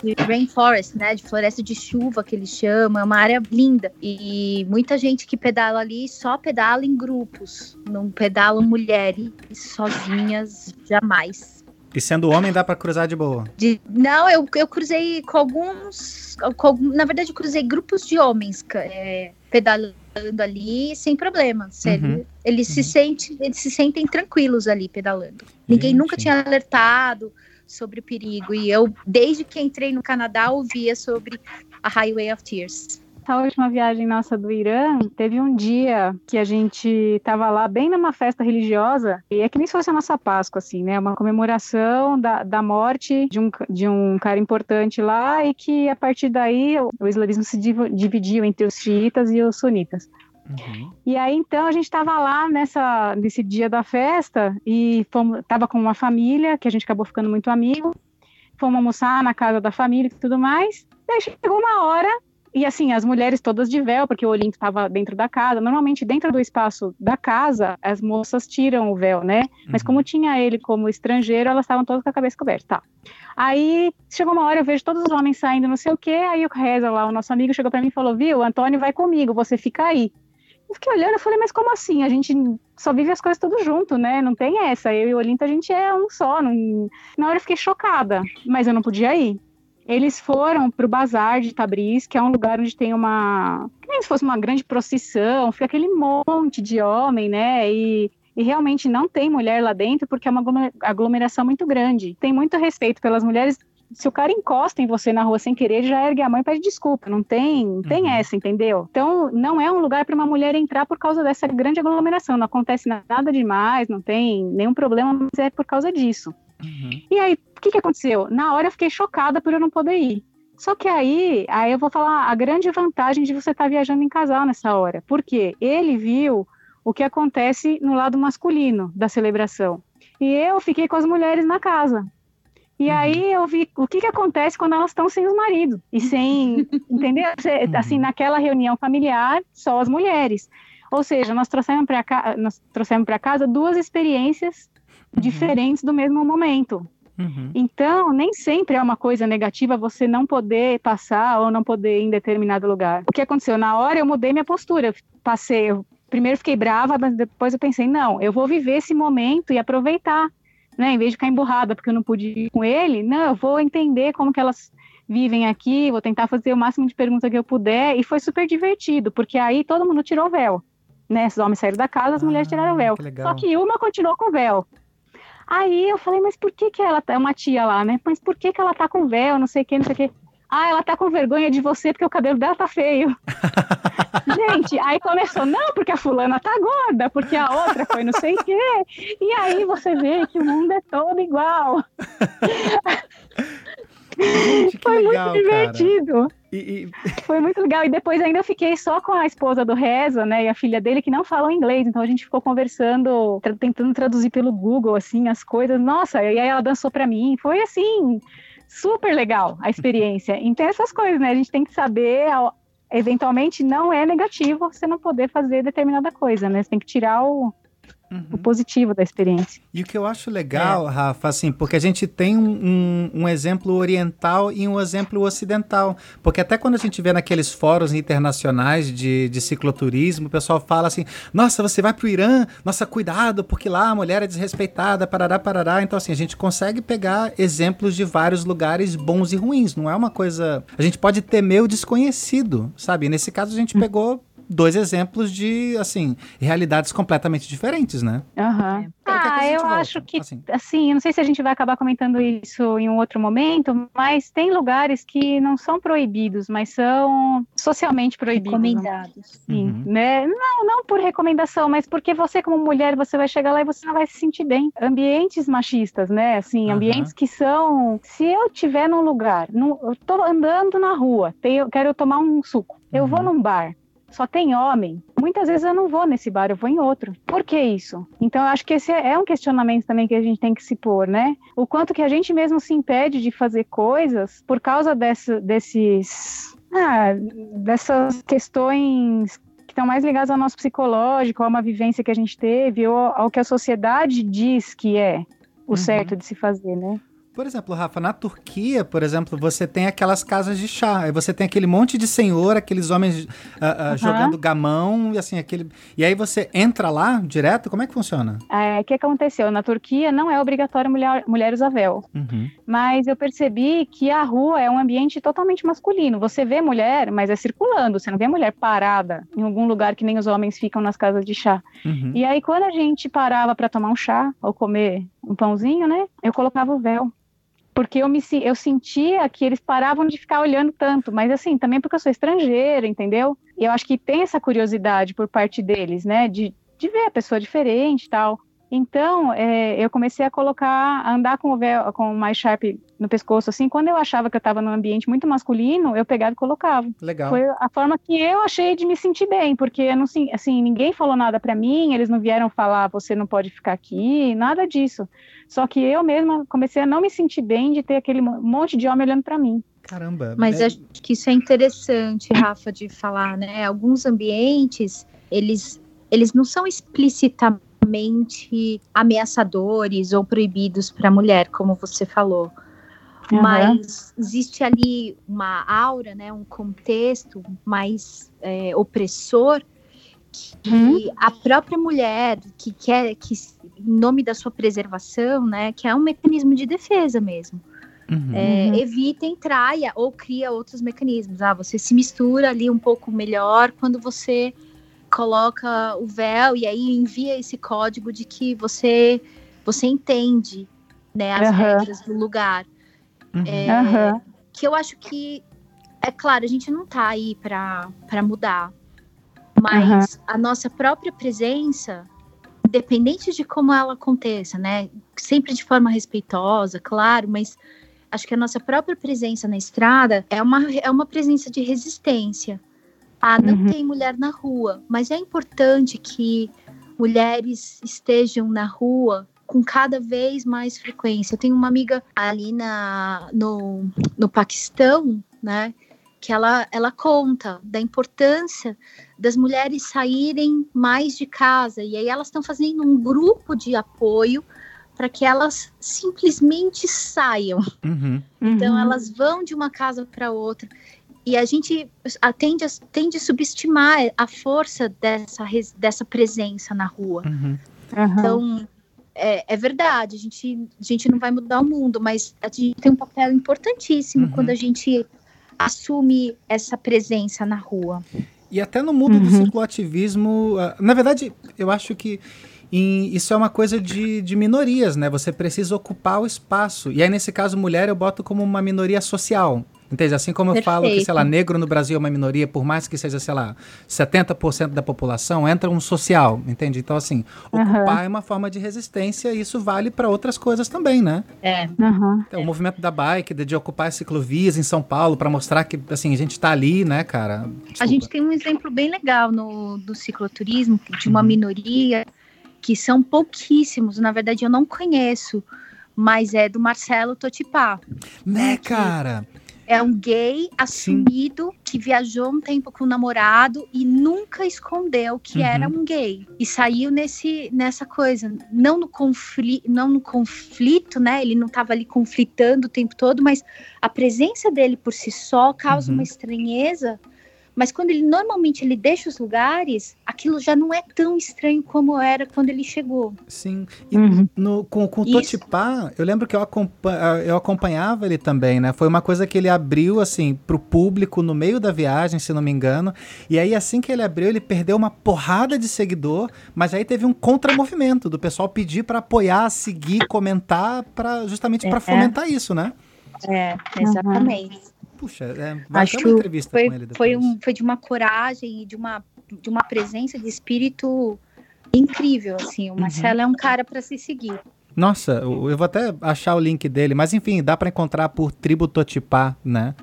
de rainforest, né, de floresta de chuva, que eles chamam, é uma área linda, e muita gente que pedala ali só pedala em grupos, não pedalam mulheres sozinhas, jamais. E sendo homem, dá para cruzar de boa? De, não, eu, eu cruzei com alguns, com, na verdade, eu cruzei grupos de homens, é, pedalando ali sem problema. Uhum. Eles, uhum. Se sente, eles se sentem tranquilos ali pedalando. Ninguém Gente. nunca tinha alertado sobre o perigo. E eu, desde que entrei no Canadá, ouvia sobre a Highway of Tears. Essa última viagem nossa do Irã, teve um dia que a gente estava lá bem numa festa religiosa, e é que nem se fosse a nossa Páscoa, assim, né? Uma comemoração da, da morte de um, de um cara importante lá, e que a partir daí o, islamismo se dividiu entre os xiitas e os sunitas. Uhum. E aí, então, a gente estava lá nessa, nesse dia da festa e fomos, tava com uma família que a gente acabou ficando muito amigo. Fomos almoçar na casa da família e tudo mais. Daí chegou uma hora e assim, as mulheres todas de véu, porque o Olinto estava dentro da casa. Normalmente, dentro do espaço da casa, as moças tiram o véu, né? Mas uhum. como tinha ele como estrangeiro, elas estavam todas com a cabeça coberta. Tá. Aí chegou uma hora, eu vejo todos os homens saindo, não sei o quê. Aí o Reza lá, o nosso amigo, chegou para mim e falou: Viu, Antônio vai comigo, você fica aí. Eu fiquei olhando, eu falei, mas como assim? A gente só vive as coisas tudo junto, né? Não tem essa. Eu e o Olinto, a gente é um só. Não... Na hora eu fiquei chocada, mas eu não podia ir. Eles foram para o Bazar de Tabriz, que é um lugar onde tem uma. nem se fosse uma grande procissão, fica aquele monte de homem, né? E, e realmente não tem mulher lá dentro, porque é uma aglomeração muito grande. Tem muito respeito pelas mulheres. Se o cara encosta em você na rua sem querer, já ergue a mão e pede desculpa. Não tem, não tem Uhum. essa, entendeu? Então, não é um lugar para uma mulher entrar por causa dessa grande aglomeração. Não acontece nada demais, não tem nenhum problema, mas é por causa disso. Uhum. E aí, o que, que aconteceu? Na hora eu fiquei chocada por eu não poder ir. Só que aí, aí eu vou falar a grande vantagem de você estar viajando em casal nessa hora. Porque ele viu o que acontece no lado masculino da celebração. E eu fiquei com as mulheres na casa. E Uhum. aí eu vi o que, que acontece quando elas estão sem os maridos. E sem, entendeu? Uhum. Assim, naquela reunião familiar, só as mulheres. Ou seja, nós trouxemos para casa duas experiências diferentes do mesmo momento. Uhum. Então, nem sempre é uma coisa negativa você não poder passar ou não poder ir em determinado lugar. O que aconteceu? Na hora eu mudei minha postura. Eu passei, eu primeiro fiquei brava, mas depois eu pensei, não, eu vou viver esse momento e aproveitar, né? Em vez de ficar emburrada porque eu não pude ir com ele, não, eu vou entender como que elas vivem aqui, vou tentar fazer o máximo de perguntas que eu puder, e foi super divertido, porque aí todo mundo tirou o véu. Né, os homens saíram da casa, as Ah, mulheres tiraram o véu. que. Só que uma continuou com o véu. Aí eu falei, mas por que que ela tá, uma tia lá, né? Mas por que que ela tá com véu, não sei o que, não sei o que. Ah, ela tá com vergonha de você porque o cabelo dela tá feio. Gente, aí começou, não, porque a fulana tá gorda, porque a outra foi não sei o quê. E aí você vê que o mundo é todo igual. Gente, Foi legal, muito cara. divertido. E, e- Foi muito legal. E depois ainda eu fiquei só com a esposa do Reza, né? E a filha dele que não falam inglês. Então a gente ficou conversando, tra- tentando traduzir pelo Google, assim, as coisas. Nossa, e aí ela dançou pra mim. Foi assim, super legal a experiência. Então essas coisas, né? A gente tem que saber. Eventualmente não é negativo você não poder fazer determinada coisa, né? Você tem que tirar o, Uhum. o positivo da experiência. E o que eu acho legal, Rafa, assim, porque a gente tem um, um- um exemplo oriental e um exemplo ocidental. Porque até quando a gente vê naqueles fóruns internacionais de, de cicloturismo, o pessoal fala assim: nossa, você vai pro Irã, nossa, cuidado, porque lá a mulher é desrespeitada, parará, parará. Então, assim, a gente consegue pegar exemplos de vários lugares bons e ruins. Não é uma coisa. A gente pode temer o desconhecido, sabe? E nesse caso, a gente pegou. Dois exemplos de, assim, realidades completamente diferentes, né? A Ah, gente eu volta, acho que assim. assim, eu não sei se a gente vai acabar comentando isso em um outro momento, mas tem lugares que não são proibidos, mas são socialmente proibidos. Recomendados. Sim, Uhum. né? Não, não por recomendação, mas porque você como mulher, você vai chegar lá e você não vai se sentir bem. Ambientes machistas, né? Assim, Aham. ambientes que são, se eu tiver num lugar, num- eu tô andando na rua, tenho, quero tomar um suco. Eu vou Uhum. num bar, só tem homem. Muitas vezes eu não vou nesse bar, eu vou em outro. Por que isso? Então eu acho que esse é um questionamento também que a gente tem que se pôr, né? O quanto que a gente mesmo se impede de fazer coisas por causa dessa, desses ah, dessas questões que estão mais ligadas ao nosso psicológico, a uma vivência que a gente teve, ou ao que a sociedade diz que é o Uhum. certo de se fazer, né? Por exemplo, Rafa, na Turquia, por exemplo, você tem aquelas casas de chá. Aí você tem aquele monte de senhor, aqueles homens ah, ah, Aham. jogando gamão, e assim, aquele. E aí você entra lá direto? Como é que funciona? É, O que aconteceu? Na Turquia não é obrigatório mulher, mulher usar véu. Uhum. Mas eu percebi que a rua é um ambiente totalmente masculino. Você vê mulher, mas é circulando. Você não vê mulher parada em algum lugar que nem os homens ficam nas casas de chá. Uhum. E aí, quando a gente parava para tomar um chá ou comer um pãozinho, né? Eu colocava o véu. Porque eu, me, eu sentia que eles paravam de ficar olhando tanto. Mas assim, também porque eu sou estrangeira, entendeu? E eu acho que tem essa curiosidade por parte deles, né? De, de ver a pessoa diferente e tal. Então, é, eu comecei a colocar, a andar com o véu, com o mais sharp no pescoço, assim. Quando eu achava que eu estava num ambiente muito masculino, eu pegava e colocava. Legal. Foi a forma que eu achei de me sentir bem, porque eu não, assim, ninguém falou nada pra mim, eles não vieram falar você não pode ficar aqui, nada disso. Só que eu mesma comecei a não me sentir bem de ter aquele mo- monte de homem olhando pra mim. Caramba. Mas é- acho que isso é interessante, Rafa, de falar, né? Alguns ambientes, eles, eles não são explicitamente ameaçadores ou proibidos para a mulher, como você falou. Aham. Mas existe ali uma aura, né, um contexto mais é, opressor que Uhum. a própria mulher que quer que em nome da sua preservação, né, que é um mecanismo de defesa mesmo. Uhum. É, Uhum. Evitem traia ou cria outros mecanismos. Ah, você se mistura ali um pouco melhor quando você coloca o véu e aí envia esse código de que você você entende né, as Aham. regras do lugar. Uhum. É, Aham. Que eu acho que, é claro, a gente não tá aí para mudar, mas a nossa própria presença, independente de como ela aconteça, né? Sempre de forma respeitosa, claro, mas acho que a nossa própria presença na estrada é uma, é uma presença de resistência. Ah, não Uhum. tem mulher na rua, mas é importante que mulheres estejam na rua com cada vez mais frequência. Eu tenho uma amiga ali na, no, no Paquistão, né? Que ela, ela conta da importância das mulheres saírem mais de casa. E aí elas estão fazendo um grupo de apoio para que elas simplesmente saiam. Uhum. Então Uhum. elas vão de uma casa para outra. E a gente tende a, tende a subestimar a força dessa, res- dessa presença na rua. Uhum. Aham. Então, é, é verdade, a gente, a gente não vai mudar o mundo, mas a gente tem um papel importantíssimo Uhum. quando a gente assume essa presença na rua. E até no mundo do Uhum. circulativismo, ah, na verdade, eu acho que em- isso é uma coisa de, de minorias, né? Você precisa ocupar o espaço. E aí, nesse caso, mulher eu boto como uma minoria social. Entende? Assim como eu falo que, sei lá, negro no Brasil é uma minoria, por mais que seja, sei lá, 70% da população, entra um social, entende? Então, assim, ocupar é uma forma de resistência e isso vale para outras coisas também, né? É. Aham. É, o movimento da bike, de, de ocupar as ciclovias em São Paulo para mostrar que, assim, a gente tá ali, né, cara? A Desculpa. gente tem um exemplo bem legal no, do cicloturismo, de uma Uhum. minoria, que são pouquíssimos, na verdade eu não conheço, mas é do Marcelo Totipá. Né, que- cara? É um gay assumido que viajou um tempo com o namorado e nunca escondeu que Uhum. era um gay. E saiu nesse, nessa coisa, não no, confli não no conflito, né? Ele não estava ali conflitando o tempo todo, mas a presença dele por si só causa Uhum. uma estranheza. Mas quando ele normalmente ele deixa os lugares, aquilo já não é tão estranho como era quando ele chegou. Sim. E Uhum. no, com, com o. Totipá, eu lembro que eu, acompa- eu acompanhava ele também, né? Foi uma coisa que ele abriu, assim, pro público no meio da viagem, se não me engano. E aí, assim que ele abriu, ele perdeu uma porrada de seguidor, mas aí teve um contramovimento do pessoal pedir pra apoiar, seguir, comentar, pra, justamente pra É. fomentar isso, né? É, exatamente. Puxa, é, Acho uma entrevista foi, com ele depois. foi, um, foi de uma coragem e de uma, de uma presença de espírito incrível, assim. Uhum. O Marcelo é um cara para se seguir. Nossa, eu vou até achar o link dele, mas enfim, dá pra encontrar por Tribo Totipá, né?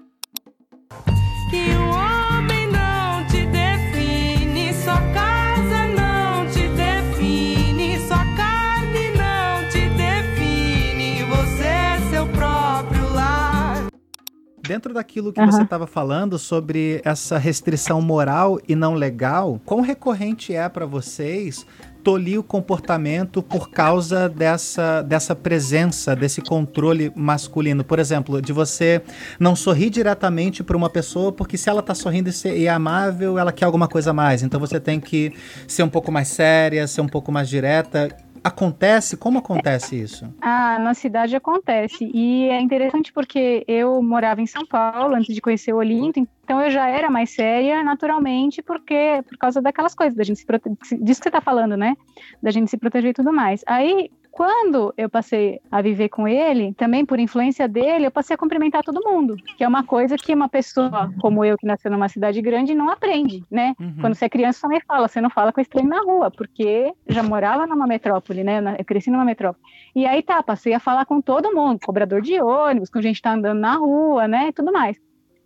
Dentro daquilo que Aham. você estava falando sobre essa restrição moral e não legal, quão recorrente é para vocês tolir o comportamento por causa dessa, dessa presença, desse controle masculino? Por exemplo, de você não sorrir diretamente para uma pessoa, porque se ela tá sorrindo e ser- e é amável, ela quer alguma coisa a mais. Então você tem que ser um pouco mais séria, ser um pouco mais direta. Acontece? Como acontece isso? Ah, na cidade acontece. E é interessante porque eu morava em São Paulo antes de conhecer o Olinto, então eu já era mais séria naturalmente, porque por causa daquelas coisas, da gente se prote... disso que você tá falando, né? Da gente se proteger e tudo mais. Aí, quando eu passei a viver com ele, também por influência dele, eu passei a cumprimentar todo mundo, que é uma coisa que uma pessoa como eu, que nasceu numa cidade grande, não aprende, né? Uhum. Quando você é criança, sua mãe fala, você não fala com estranho na rua, porque já morava numa metrópole, né? Eu cresci numa metrópole. E aí tá, passei a falar com todo mundo, cobrador de ônibus, com gente que tá andando na rua, né? E tudo mais.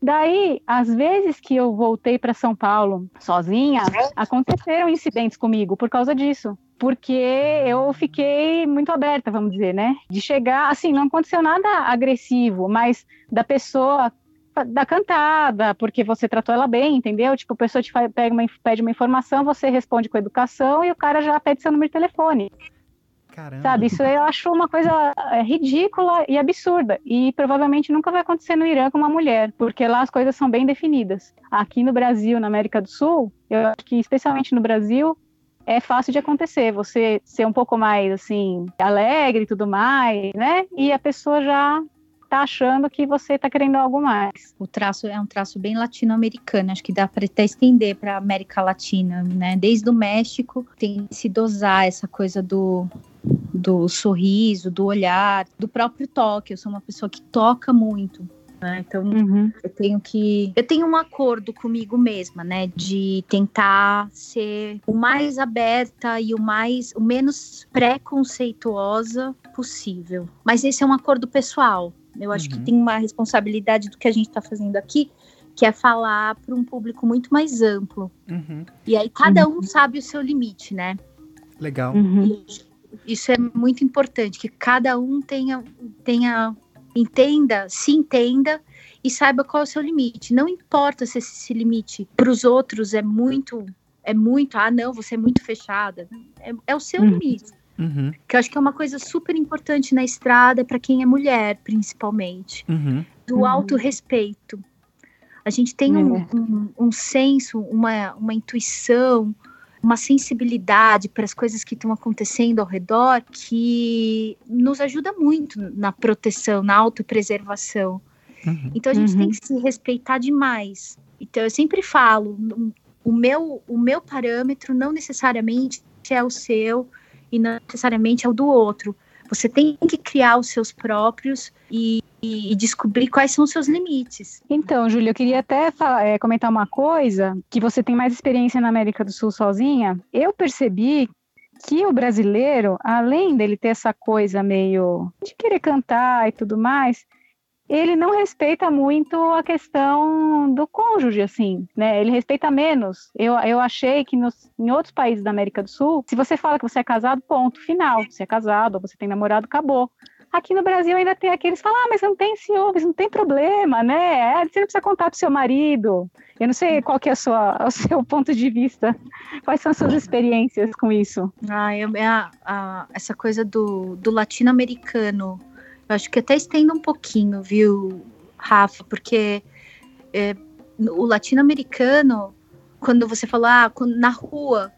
Daí, às vezes que eu voltei para São Paulo sozinha, aconteceram incidentes comigo por causa disso. Porque eu fiquei muito aberta, vamos dizer, né? De chegar, assim, não aconteceu nada agressivo, mas da pessoa da cantada, porque você tratou ela bem, entendeu? Tipo, a pessoa te pega uma, pede uma informação, você responde com educação e o cara já pede seu número de telefone. Caramba. Sabe, isso eu acho uma coisa é, ridícula e absurda. E provavelmente nunca vai acontecer no Irã com uma mulher, porque lá as coisas são bem definidas. Aqui no Brasil, na América do Sul, eu acho que especialmente no Brasil, é fácil de acontecer. Você ser um pouco mais, assim, alegre e tudo mais, né? E a pessoa já tá achando que você tá querendo algo mais. O traço é um traço bem latino-americano, acho que dá para até estender para América Latina, né? Desde o México tem que se dosar essa coisa do do sorriso, do olhar, do próprio toque. Eu sou uma pessoa que toca muito. Né? Então Uhum. eu tenho que. Eu tenho um acordo comigo mesma, né? De tentar ser o mais aberta e o mais. o menos preconceituosa possível. Mas esse é um acordo pessoal. Eu acho que Uhum. tem uma responsabilidade do que a gente está fazendo aqui, que é falar para um público muito mais amplo. Uhum. E aí cada um sabe o seu limite, né? Legal. Uhum. Isso é muito importante, que cada um tenha, tenha entenda, se entenda e saiba qual é o seu limite. Não importa se esse limite para os outros é muito, é muito, ah, não, você é muito fechada. É, é o seu Uhum. limite. Uhum. Que eu acho que é uma coisa super importante na estrada para quem é mulher, principalmente Uhum. do Uhum. autorrespeito. A gente tem um, É. um, um senso, uma, uma intuição, uma sensibilidade para as coisas que estão acontecendo ao redor que nos ajuda muito na proteção, na autopreservação. Uhum. Então a gente Uhum. tem que se respeitar demais. Então eu sempre falo, o meu, o meu parâmetro não necessariamente é o seu e não necessariamente é o do outro. Você tem que criar os seus próprios e, e- e descobrir quais são os seus limites. Então, Júlia, eu queria até fa- é, comentar uma coisa, que você tem mais experiência na América do Sul sozinha. Eu percebi que o brasileiro, além dele ter essa coisa meio de querer cantar e tudo mais, ele não respeita muito a questão do cônjuge, assim, né? Ele respeita menos. Eu, eu achei que nos, em outros países da América do Sul, se você fala que você é casado, ponto, final. Você é casado ou você tem namorado, acabou. Aqui no Brasil ainda tem aqueles que falam, ah, mas não tem ciúmes, não tem problema, né? É, você não precisa contar pro seu marido. Eu não sei qual que é sua, o seu ponto de vista. Quais são as suas experiências com isso? Ah, eu- é a- a- essa coisa do, do latino-americano, eu acho que até estendo um pouquinho, viu, Rafa? Porque é, o latino-americano, quando você fala ah, na rua,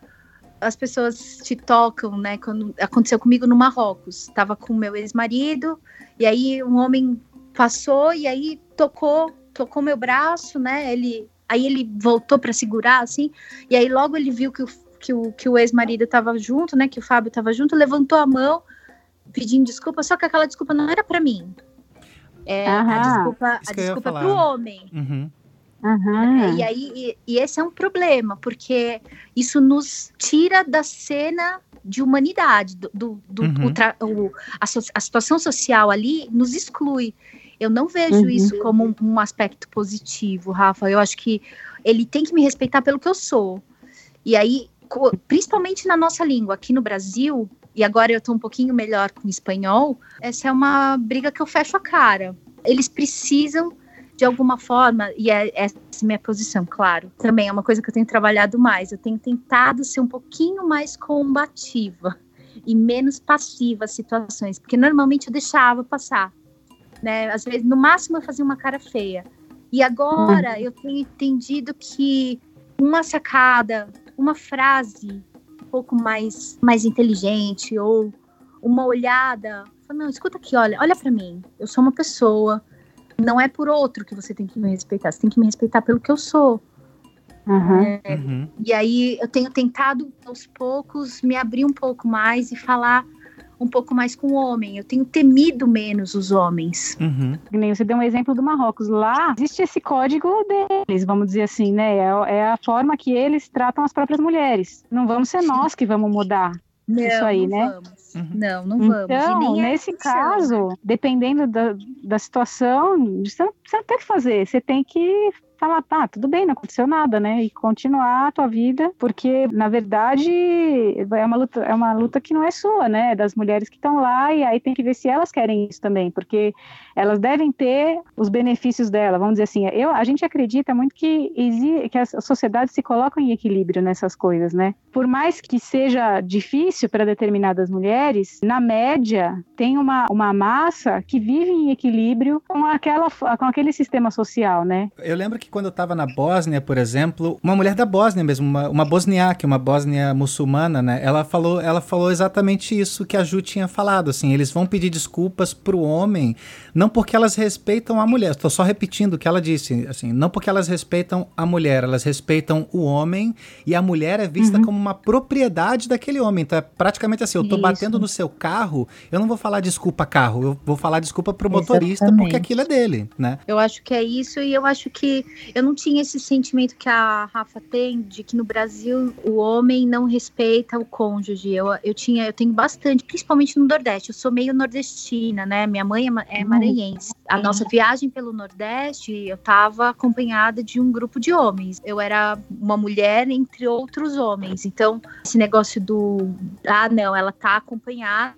as pessoas te tocam, né? Quando aconteceu comigo no Marrocos, estava com meu ex-marido e aí um homem passou e aí tocou, tocou meu braço, né? Ele, aí ele voltou para segurar, assim, e aí logo ele viu que o que o, que o ex-marido estava junto, né? Que o Fábio estava junto, levantou a mão pedindo desculpa, só que aquela desculpa não era para mim. É, a Aham. desculpa, Isso a desculpa é pro homem. Uhum. Aham. E aí, e, e esse é um problema, porque isso nos tira da cena de humanidade, do, do, do- Uhum. o tra- o- a, so- a situação social ali nos exclui. Eu não vejo Uhum. isso como um, um aspecto positivo, Rafa. Eu acho que ele tem que me respeitar pelo que eu sou. E aí, co- principalmente na nossa língua, aqui no Brasil, e agora eu tô um pouquinho melhor com o espanhol, essa é uma briga que eu fecho a cara. Eles precisam de alguma forma, e é essa é minha posição, claro, também é uma coisa que eu tenho trabalhado mais. Eu tenho tentado ser um pouquinho mais combativa e menos passiva às situações, porque normalmente eu deixava passar, né? Às vezes, no máximo, eu fazia uma cara feia. E agora eu tenho entendido que uma sacada, uma frase um pouco mais, mais inteligente ou uma olhada, não, escuta aqui, olha, olha para mim. Eu sou uma pessoa, não é por outro que você tem que me respeitar, você tem que me respeitar pelo que eu sou. Aham. Uhum. E aí eu tenho tentado aos poucos me abrir um pouco mais e falar um pouco mais com o homem. Eu tenho temido menos os homens. Uhum. Você deu um exemplo do Marrocos. Lá existe esse código deles, vamos dizer assim, né? É, é a forma que eles tratam as próprias mulheres. Não vamos ser nós que vamos mudar. Não, Isso aí, não né? Vamos. Uhum. Não, não vamos. E Então, nem é nesse intenção. caso, dependendo da, da situação, você não, você não tem o que fazer. Você tem que falar, tá, tudo bem, não aconteceu nada, né? E continuar a tua vida, porque, na verdade, é uma luta, é uma luta que não é sua, né? É das mulheres que estão lá, e aí tem que ver se elas querem isso também, porque elas devem ter os benefícios dela, vamos dizer assim. Eu, a gente acredita muito que, que as sociedades se colocam em equilíbrio nessas coisas, né? Por mais que seja difícil para determinadas mulheres, na média, tem uma, uma massa que vive em equilíbrio com, aquela, com aquele sistema social, né? Eu lembro que que quando eu tava na Bósnia, por exemplo, uma mulher da Bósnia mesmo, uma, uma bosniaque, uma bósnia muçulmana, né? Ela falou, ela falou exatamente isso que a Ju tinha falado, assim, eles vão pedir desculpas pro homem, não porque elas respeitam a mulher, estou só repetindo o que ela disse, assim, não porque elas respeitam a mulher, elas respeitam o homem e a mulher é vista como uma propriedade daquele homem. Então é praticamente assim, eu tô Isso. batendo no seu carro, eu não vou falar desculpa carro, eu vou falar desculpa pro motorista porque Exatamente. aquilo é dele, né? Eu acho que é isso, e eu acho que eu não tinha esse sentimento que a Rafa tem, de que no Brasil o homem não respeita o cônjuge. Eu, eu tinha, eu tenho bastante, principalmente no Nordeste. Eu sou meio nordestina, né? Minha mãe é, é Hum. maranhense. A nossa viagem pelo Nordeste, eu tava acompanhada de um grupo de homens. Eu era uma mulher entre outros homens. Então, esse negócio do ah, não, ela tá acompanhada,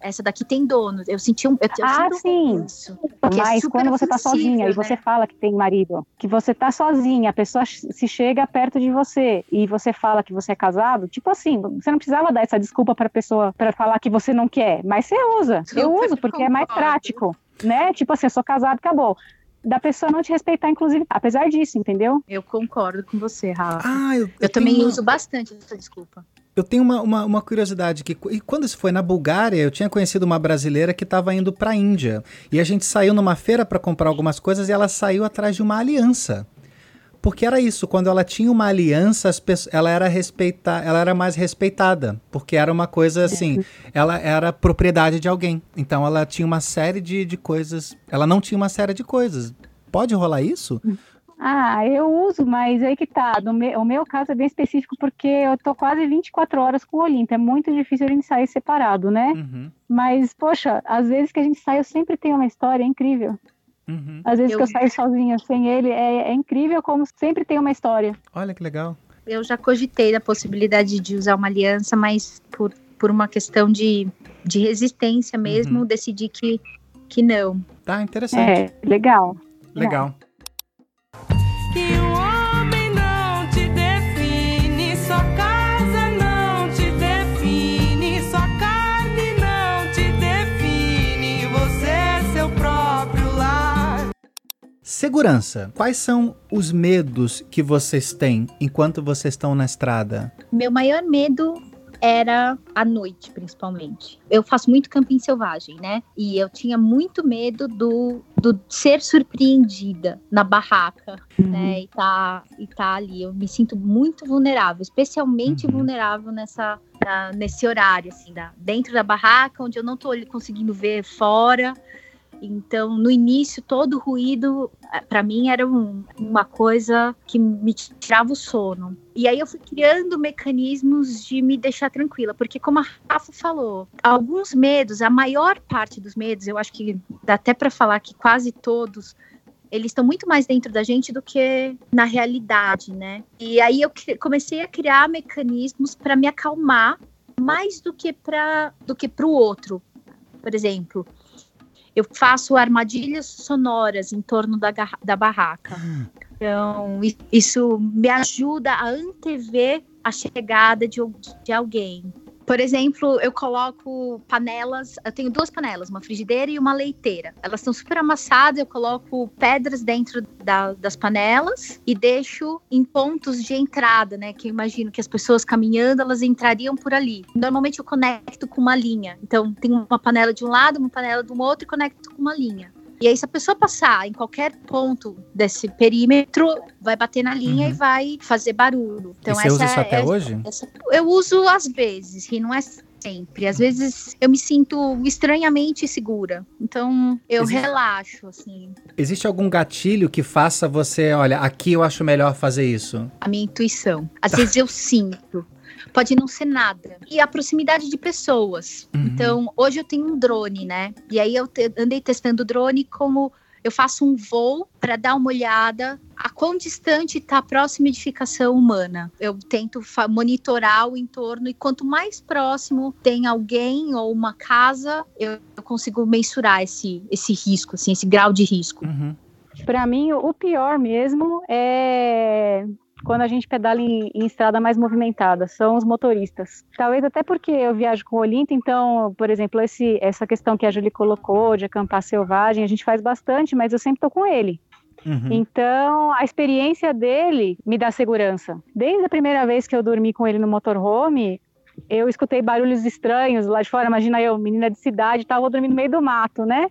essa daqui tem dono. Eu senti um. Eu, eu Ah, sim. isso. É Mas super quando você tá sozinha e né? você fala que tem marido, que você tá sozinha, a pessoa se chega perto de você e você fala que você é casado, tipo assim, você não precisava dar essa desculpa pra pessoa pra falar que você não quer, mas você usa. Eu Super uso porque é mais concordo. prático, né? Tipo assim, eu sou casado, acabou. Da pessoa não te respeitar, inclusive, apesar disso, entendeu? Eu concordo com você, Rafa. Ah, eu, eu também tenho uma- uso bastante essa desculpa. Eu tenho uma, uma, uma curiosidade que e quando isso foi na Bulgária, eu tinha conhecido uma brasileira que estava indo para a Índia e a gente saiu numa feira para comprar algumas coisas e ela saiu atrás de uma aliança. Porque era isso, quando ela tinha uma aliança, as pessoas, ela era respeita, ela era mais respeitada, porque era uma coisa assim, ela era propriedade de alguém. Então ela tinha uma série de, de coisas, ela não tinha uma série de coisas. Pode rolar isso? Ah, eu uso, mas aí que tá. No meu, o meu caso é bem específico porque eu tô quase 24 horas com o Olinto. É muito difícil a gente sair separado, né? Uhum, Mas, poxa, às vezes que a gente sai, eu sempre tenho uma história, é incrível. uhum. Às vezes Eu- que eu saio sozinha sem ele, é, é incrível como sempre tem uma história. Olha que legal. Eu já cogitei da possibilidade de usar uma aliança, mas por, por uma questão de, de resistência mesmo, decidi que, que não. Tá interessante. É, legal. Legal. É. Segurança. Quais são os medos que vocês têm enquanto vocês estão na estrada? Meu maior medo era a noite, principalmente. Eu faço muito camping selvagem, né? E eu tinha muito medo do, do ser surpreendida na barraca, né? E tá, e tá ali. Eu me sinto muito vulnerável, especialmente Uhum. vulnerável nessa, nesse horário, assim, da, dentro da barraca, onde eu não tô conseguindo ver fora. Então, no início, todo ruído, para mim, era um- uma coisa que me tirava o sono. E aí eu fui criando mecanismos de me deixar tranquila, porque como a Rafa falou, alguns medos, a maior parte dos medos, eu acho que dá até para falar que quase todos eles estão muito mais dentro da gente do que na realidade, né? E aí eu comecei a criar mecanismos para me acalmar mais do que para do que para o outro. Por exemplo, eu faço armadilhas sonoras em torno da, da barraca. Então, isso me ajuda a antever a chegada de, de alguém. Por exemplo, eu coloco panelas, eu tenho duas panelas, uma frigideira e uma leiteira. Elas estão super amassadas, eu coloco pedras dentro da- das panelas e deixo em pontos de entrada, né? Que eu imagino que as pessoas caminhando, elas entrariam por ali. Normalmente eu conecto com uma linha. Então, tem uma panela de um lado, uma panela do outro e conecto com uma linha. E aí, se a pessoa passar em qualquer ponto desse perímetro, vai bater na linha Uhum. e vai fazer barulho. Então, e você usa isso é- até essa- hoje? essa- eu uso às vezes, e não é sempre. Às vezes eu me sinto estranhamente segura. Então, eu Existe- relaxo, assim. Existe algum gatilho que faça você, olha, aqui eu acho melhor fazer isso? a minha intuição. Às vezes eu sinto. Pode não ser nada. E a proximidade de pessoas. Uhum. Então, hoje eu tenho um drone, né? E aí eu te- andei testando o drone como eu faço um voo para dar uma olhada a quão distante está a próxima edificação humana. Eu tento monitorar o entorno e quanto mais próximo tem alguém ou uma casa, eu, eu consigo mensurar esse, esse risco, assim, esse grau de risco. Uhum. Pra mim, o pior mesmo é quando a gente pedala em, em estrada mais movimentada, são os motoristas. Talvez até porque eu viajo com o Olinto, então, por exemplo, esse, essa questão que a Julie colocou de acampar selvagem, a gente faz bastante, mas eu sempre tô com ele. Uhum. Então, a experiência dele me dá segurança. Desde a primeira vez que eu dormi com ele no motorhome, eu escutei barulhos estranhos lá de fora. Imagina eu, menina de cidade, tava dormindo no meio do mato, né?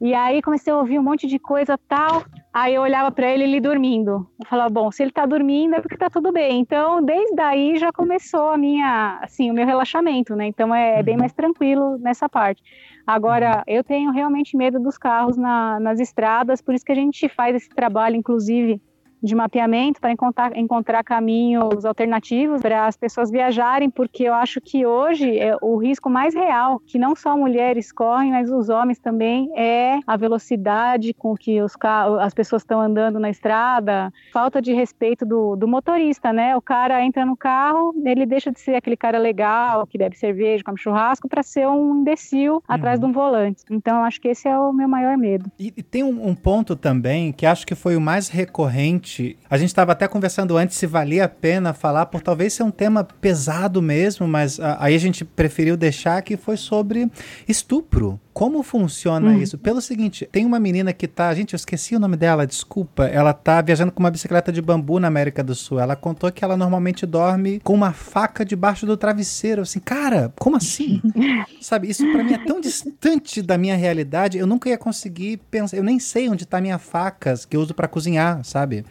E aí comecei a ouvir um monte de coisa tal. Aí eu olhava para ele ele dormindo. Eu falava, bom, se ele tá dormindo é porque tá tudo bem. Então, desde aí já começou a minha, assim, o meu relaxamento, né? Então é, é bem mais tranquilo nessa parte. Agora, eu tenho realmente medo dos carros na- nas estradas, por isso que a gente faz esse trabalho, inclusive, de mapeamento para encontrar, encontrar caminhos alternativos para as pessoas viajarem, porque eu acho que hoje é o risco mais real, que não só mulheres correm, mas os homens também, é a velocidade com que os carros, as pessoas estão andando na estrada, falta de respeito do, do motorista, né? O cara entra no carro, ele deixa de ser aquele cara legal, que bebe cerveja, come churrasco, para ser um imbecil atrás de um volante. Então, eu acho que esse é o meu maior medo. E, e tem um, um ponto também que acho que foi o mais recorrente. A gente estava até conversando antes se valia a pena falar, por talvez ser um tema pesado mesmo, mas ah, aí a gente preferiu deixar que foi sobre estupro. Como funciona isso? Pelo seguinte, tem uma menina que tá. Gente, eu esqueci o nome dela, desculpa. Ela tá viajando com uma bicicleta de bambu na América do Sul. Ela contou que ela normalmente dorme com uma faca debaixo do travesseiro. Assim, cara, como assim? Sabe, isso pra mim é tão distante da minha realidade, eu nunca ia conseguir pensar. Eu nem sei onde tá minha faca que eu uso pra cozinhar, sabe?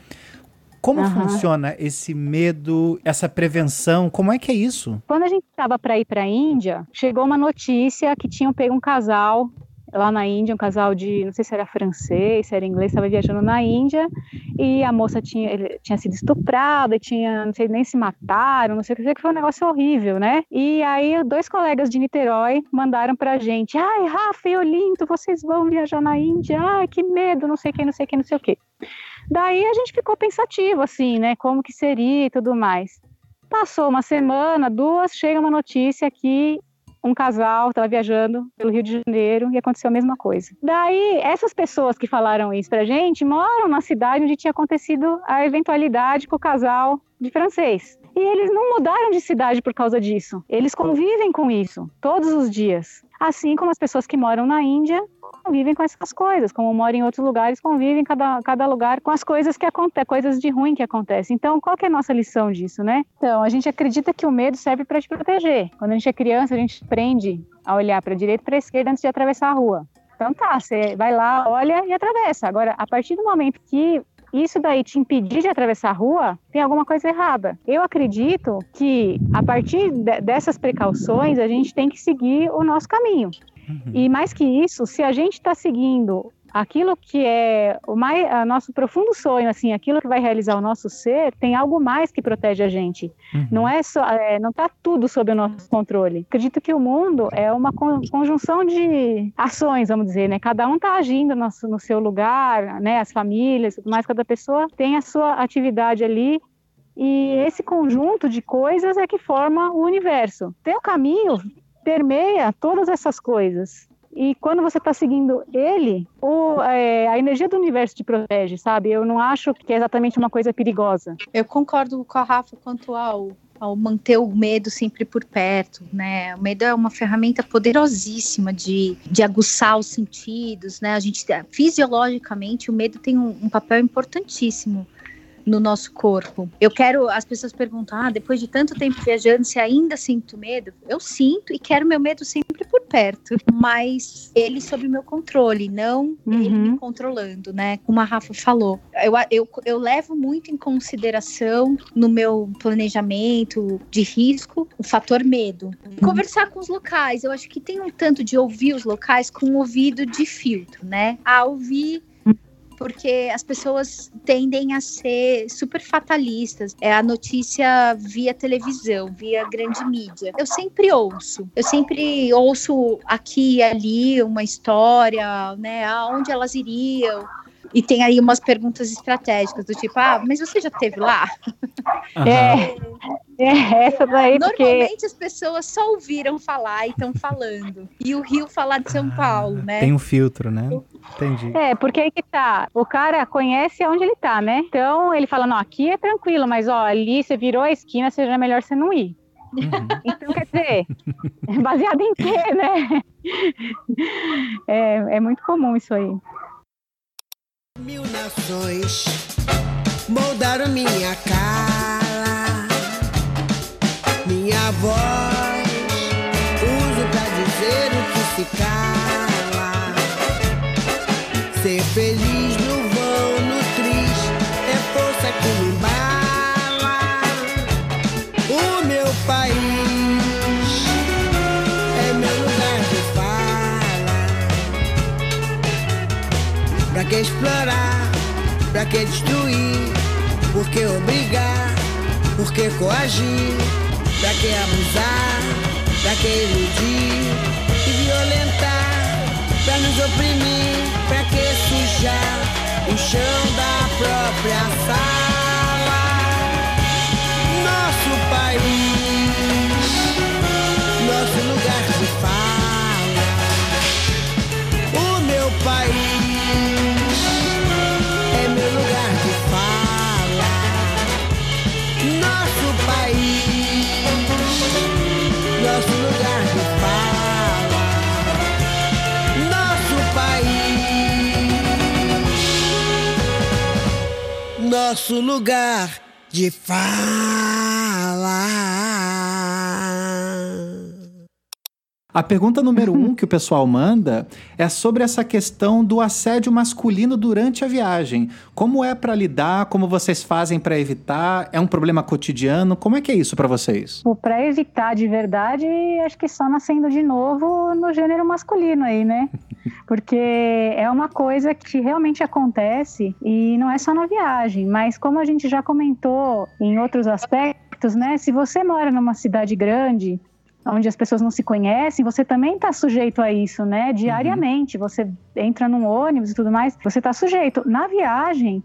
Como Aham. funciona esse medo, essa prevenção? Como é que é isso? Quando a gente estava para ir para a Índia, chegou uma notícia que tinham pego um casal lá na Índia, um casal de, não sei se era francês, se era inglês, estava viajando na Índia, e a moça tinha, tinha sido estuprada, e tinha, não sei nem se mataram, não sei o que, que foi um negócio horrível, né? E aí dois colegas de Niterói mandaram pra gente, ai, Rafa e Olinto, vocês vão viajar na Índia, ai, que medo, não sei o que, não sei o que, não sei o que. Daí a gente ficou pensativo, assim, né, como que seria e tudo mais. Passou uma semana, duas, chega uma notícia que um casal estava viajando pelo Rio de Janeiro e aconteceu a mesma coisa. Daí, essas pessoas que falaram isso pra gente moram na cidade onde tinha acontecido a eventualidade com o casal de francês. E eles não mudaram de cidade por causa disso. Eles convivem com isso todos os dias. Assim como as pessoas que moram na Índia convivem com essas coisas, como moram em outros lugares, convivem cada, cada lugar com as coisas que acontecem, coisas de ruim que acontecem. Então, qual que é a nossa lição disso, né? Então, a gente acredita que o medo serve para te proteger. Quando a gente é criança, a gente aprende a olhar para a direita e para a esquerda antes de atravessar a rua. Então tá, você vai lá, olha e atravessa. Agora, a partir do momento que isso daí te impedir de atravessar a rua, tem alguma coisa errada. Eu acredito que a partir de- dessas precauções, a gente tem que seguir o nosso caminho. E mais que isso, se a gente está seguindo aquilo que é o mais, nosso profundo sonho, assim, aquilo que vai realizar o nosso ser, tem algo mais que protege a gente. Não é só, é, não está tudo sob o nosso controle. Acredito que o mundo é uma con- conjunção de ações, vamos dizer, né? Cada um está agindo no, no seu lugar, né? As famílias, tudo mais, cada pessoa tem a sua atividade ali. E esse conjunto de coisas é que forma o universo. Teu caminho permeia todas essas coisas. E quando você está seguindo ele, o, é, a energia do universo te protege, sabe? Eu não acho que é exatamente uma coisa perigosa. Eu concordo com a Rafa quanto ao, ao manter o medo sempre por perto, né? O medo é uma ferramenta poderosíssima de, de aguçar os sentidos, né? A gente, fisiologicamente, o medo tem um, um papel importantíssimo no nosso corpo. Eu quero, as pessoas perguntam, ah, depois de tanto tempo viajando, se ainda sinto medo? Eu sinto e quero meu medo sempre por perto, mas ele sob meu controle, não ele me controlando, né? Como a Rafa falou. Eu, eu, eu levo muito em consideração no meu planejamento de risco o fator medo. Conversar com os locais, eu acho que tem um tanto de ouvir os locais com um ouvido de filtro, né? A ouvir porque as pessoas tendem a ser super fatalistas. É a notícia via televisão, via grande mídia. Eu sempre ouço. Eu sempre ouço aqui e ali uma história, né? Aonde elas iriam. E tem aí umas perguntas estratégicas do tipo, ah, mas você já esteve lá? É, é, essa daí, porque Normalmente as pessoas só ouviram falar e estão falando. E o Rio falar de São Paulo, né? Tem um filtro, né? Entendi. É, porque aí que tá. O cara conhece onde ele tá, né? Então ele fala: não, aqui é tranquilo, mas ó, ali você virou a esquina, seja melhor você não ir. Então, quer dizer, baseado em quê, né? É, é muito comum isso aí. Mil nações moldaram minha cara, minha voz. Uso pra dizer o que se cala. Que explorar? Pra que destruir? Por que obrigar? Por que coagir? Pra que abusar? Pra que iludir e violentar? Pra nos oprimir? Pra que sujar o chão da nosso lugar de fala. A pergunta número um que o pessoal manda é sobre essa questão do assédio masculino durante a viagem. Como é pra lidar? Como vocês fazem pra evitar? É um problema cotidiano? Como é que é isso pra vocês? Para evitar de verdade, acho que só nascendo de novo no gênero masculino aí, né? Porque é uma coisa que realmente acontece e não é só na viagem, mas como a gente já comentou em outros aspectos, né? Se você mora numa cidade grande, onde as pessoas não se conhecem, você também está sujeito a isso, né? Diariamente, você entra num ônibus e tudo mais, você está sujeito. Na viagem,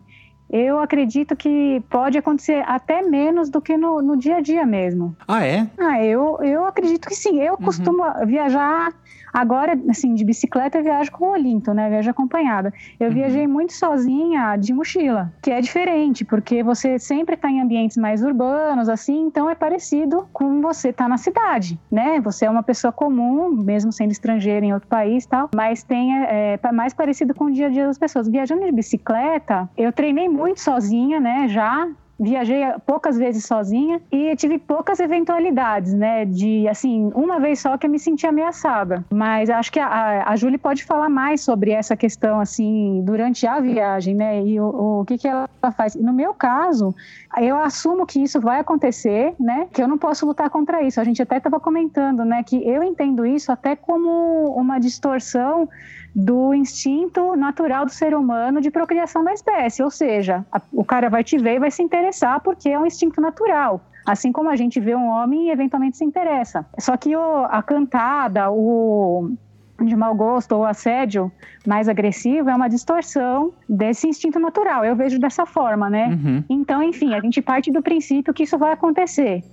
eu acredito que pode acontecer até menos do que no, no dia a dia mesmo. Ah, é? Ah, eu, eu acredito que sim. Eu costumo viajar agora, assim, de bicicleta eu viajo com o Olinto, né? Viajo acompanhada. Eu viajei muito sozinha de mochila, que é diferente, porque você sempre está em ambientes mais urbanos, assim, então é parecido com você estar na cidade, né? Você é uma pessoa comum, mesmo sendo estrangeira em outro país e tal, mas tem é, é, mais parecido com o dia a dia das pessoas. Viajando de bicicleta, eu treinei muito sozinha, né? Já viajei poucas vezes sozinha e tive poucas eventualidades, né? De, assim, uma vez só que eu me senti ameaçada. Mas acho que a, a Julie pode falar mais sobre essa questão, assim, durante a viagem, né? E o, o que, que ela faz. No meu caso, eu assumo que isso vai acontecer, né? Que eu não posso lutar contra isso. A gente até estava comentando, né? Que eu entendo isso até como uma distorção do instinto natural do ser humano de procriação da espécie. Ou seja, a, o cara vai te ver e vai se interessar porque é um instinto natural. Assim como a gente vê um homem e eventualmente se interessa. Só que o, a cantada, o de mau gosto ou assédio mais agressivo é uma distorção desse instinto natural. Eu vejo dessa forma, né? Uhum. Então, enfim, a gente parte do princípio que isso vai acontecer.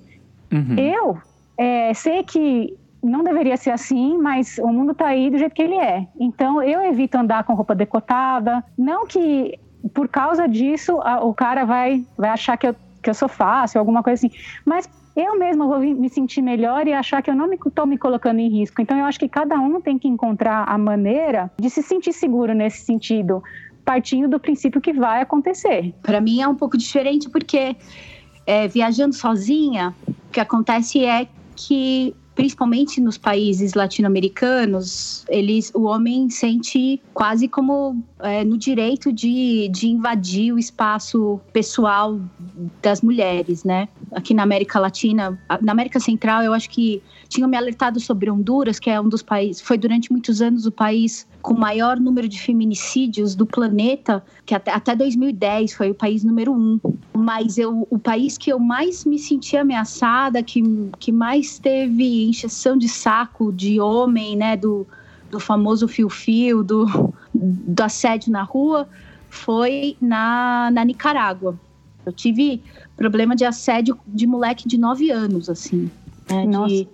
Uhum. Eu é, sei que não deveria ser assim, mas o mundo tá aí do jeito que ele é. Então eu evito andar com roupa decotada. Não que por causa disso a- o cara vai, vai achar que eu, que eu sou fácil, alguma coisa assim. Mas eu mesma vou me sentir melhor e achar que eu não estou me colocando em risco. Então eu acho que cada um tem que encontrar a maneira de se sentir seguro nesse sentido, partindo do princípio que vai acontecer. Para mim é um pouco diferente porque é, viajando sozinha, o que acontece é que principalmente nos países latino-americanos, eles, o homem sente quase como é, no direito de, de invadir o espaço pessoal das mulheres, né? Aqui na América Latina, na América Central, eu acho que tinham me alertado sobre Honduras, que é um dos países, foi durante muitos anos o país com o maior número de feminicídios do planeta, que até, até 2010 foi o país número um. Mas eu, o país que eu mais me senti ameaçada, que, que mais teve encheção de saco de homem, né, do, do famoso fio-fio, do, do assédio na rua, foi na, na Nicarágua. Eu tive problema de assédio de moleque de 9 anos, assim. Né, Nossa. de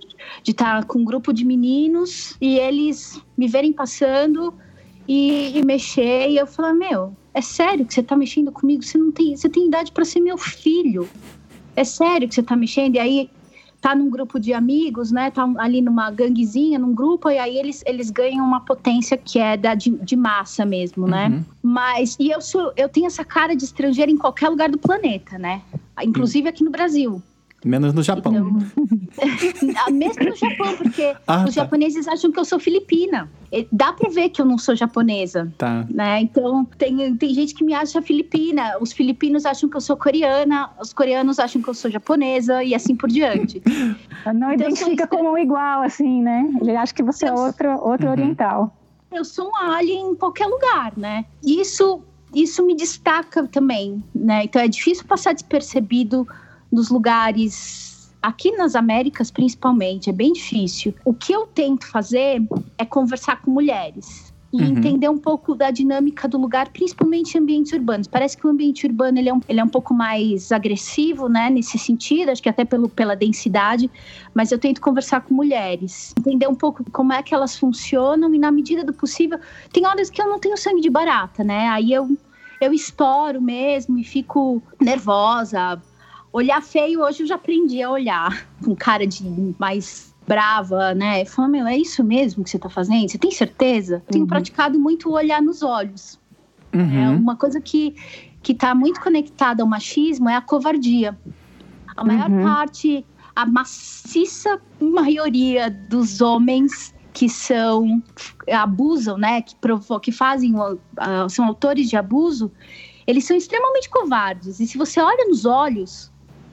de estar com um grupo de meninos e eles me verem passando e, e mexer e eu falar meu é sério que você tá mexendo comigo você não tem você tem idade para ser meu filho é sério que você tá mexendo e aí tá num grupo de amigos, né? Tá ali numa ganguezinha, num grupo, e aí eles, eles ganham uma potência que é da, de, de massa mesmo, né? Uhum. Mas, e eu sou, eu tenho essa cara de estrangeira em qualquer lugar do planeta, né? Inclusive aqui no Brasil. Menos no Japão. Ah, Mesmo no Japão, porque Ah, os tá. japoneses acham que eu sou filipina. Dá pra ver que eu não sou japonesa. Tá. Né? Então, tem, tem gente que me acha filipina. Os filipinos acham que eu sou coreana, os coreanos acham que eu sou japonesa e assim por diante. Não Então, identifica sou- como um igual, assim, né? Ele acha que você é Eu- outro, outro Uhum. oriental. eu sou um alien em qualquer lugar, né? Isso, isso me destaca também, né? Então é difícil passar despercebido nos lugares aqui nas Américas, principalmente, é bem difícil. O que eu tento fazer é conversar com mulheres. E Uhum. entender um pouco da dinâmica do lugar, principalmente em ambientes urbanos. Parece que o ambiente urbano ele é, um, ele é um pouco mais agressivo, né? Nesse sentido, acho que até pelo, pela densidade mas eu tento conversar com mulheres, entender um pouco como é que elas funcionam e na medida do possível, tem horas que eu não tenho sangue de barata, né? Aí eu eu estouro mesmo e fico nervosa. Olhar feio hoje eu já aprendi a olhar com cara de mais brava, né? Fala, meu, é isso mesmo que você tá fazendo? Você tem certeza? Tenho praticado muito olhar nos olhos. É Uhum. uma coisa que que está muito conectada ao machismo é a covardia. A maior Uhum. parte, a maciça maioria dos homens que são abusam, né, que provo que fazem, ah, são autores de abuso, eles são extremamente covardes. E se você olha nos olhos,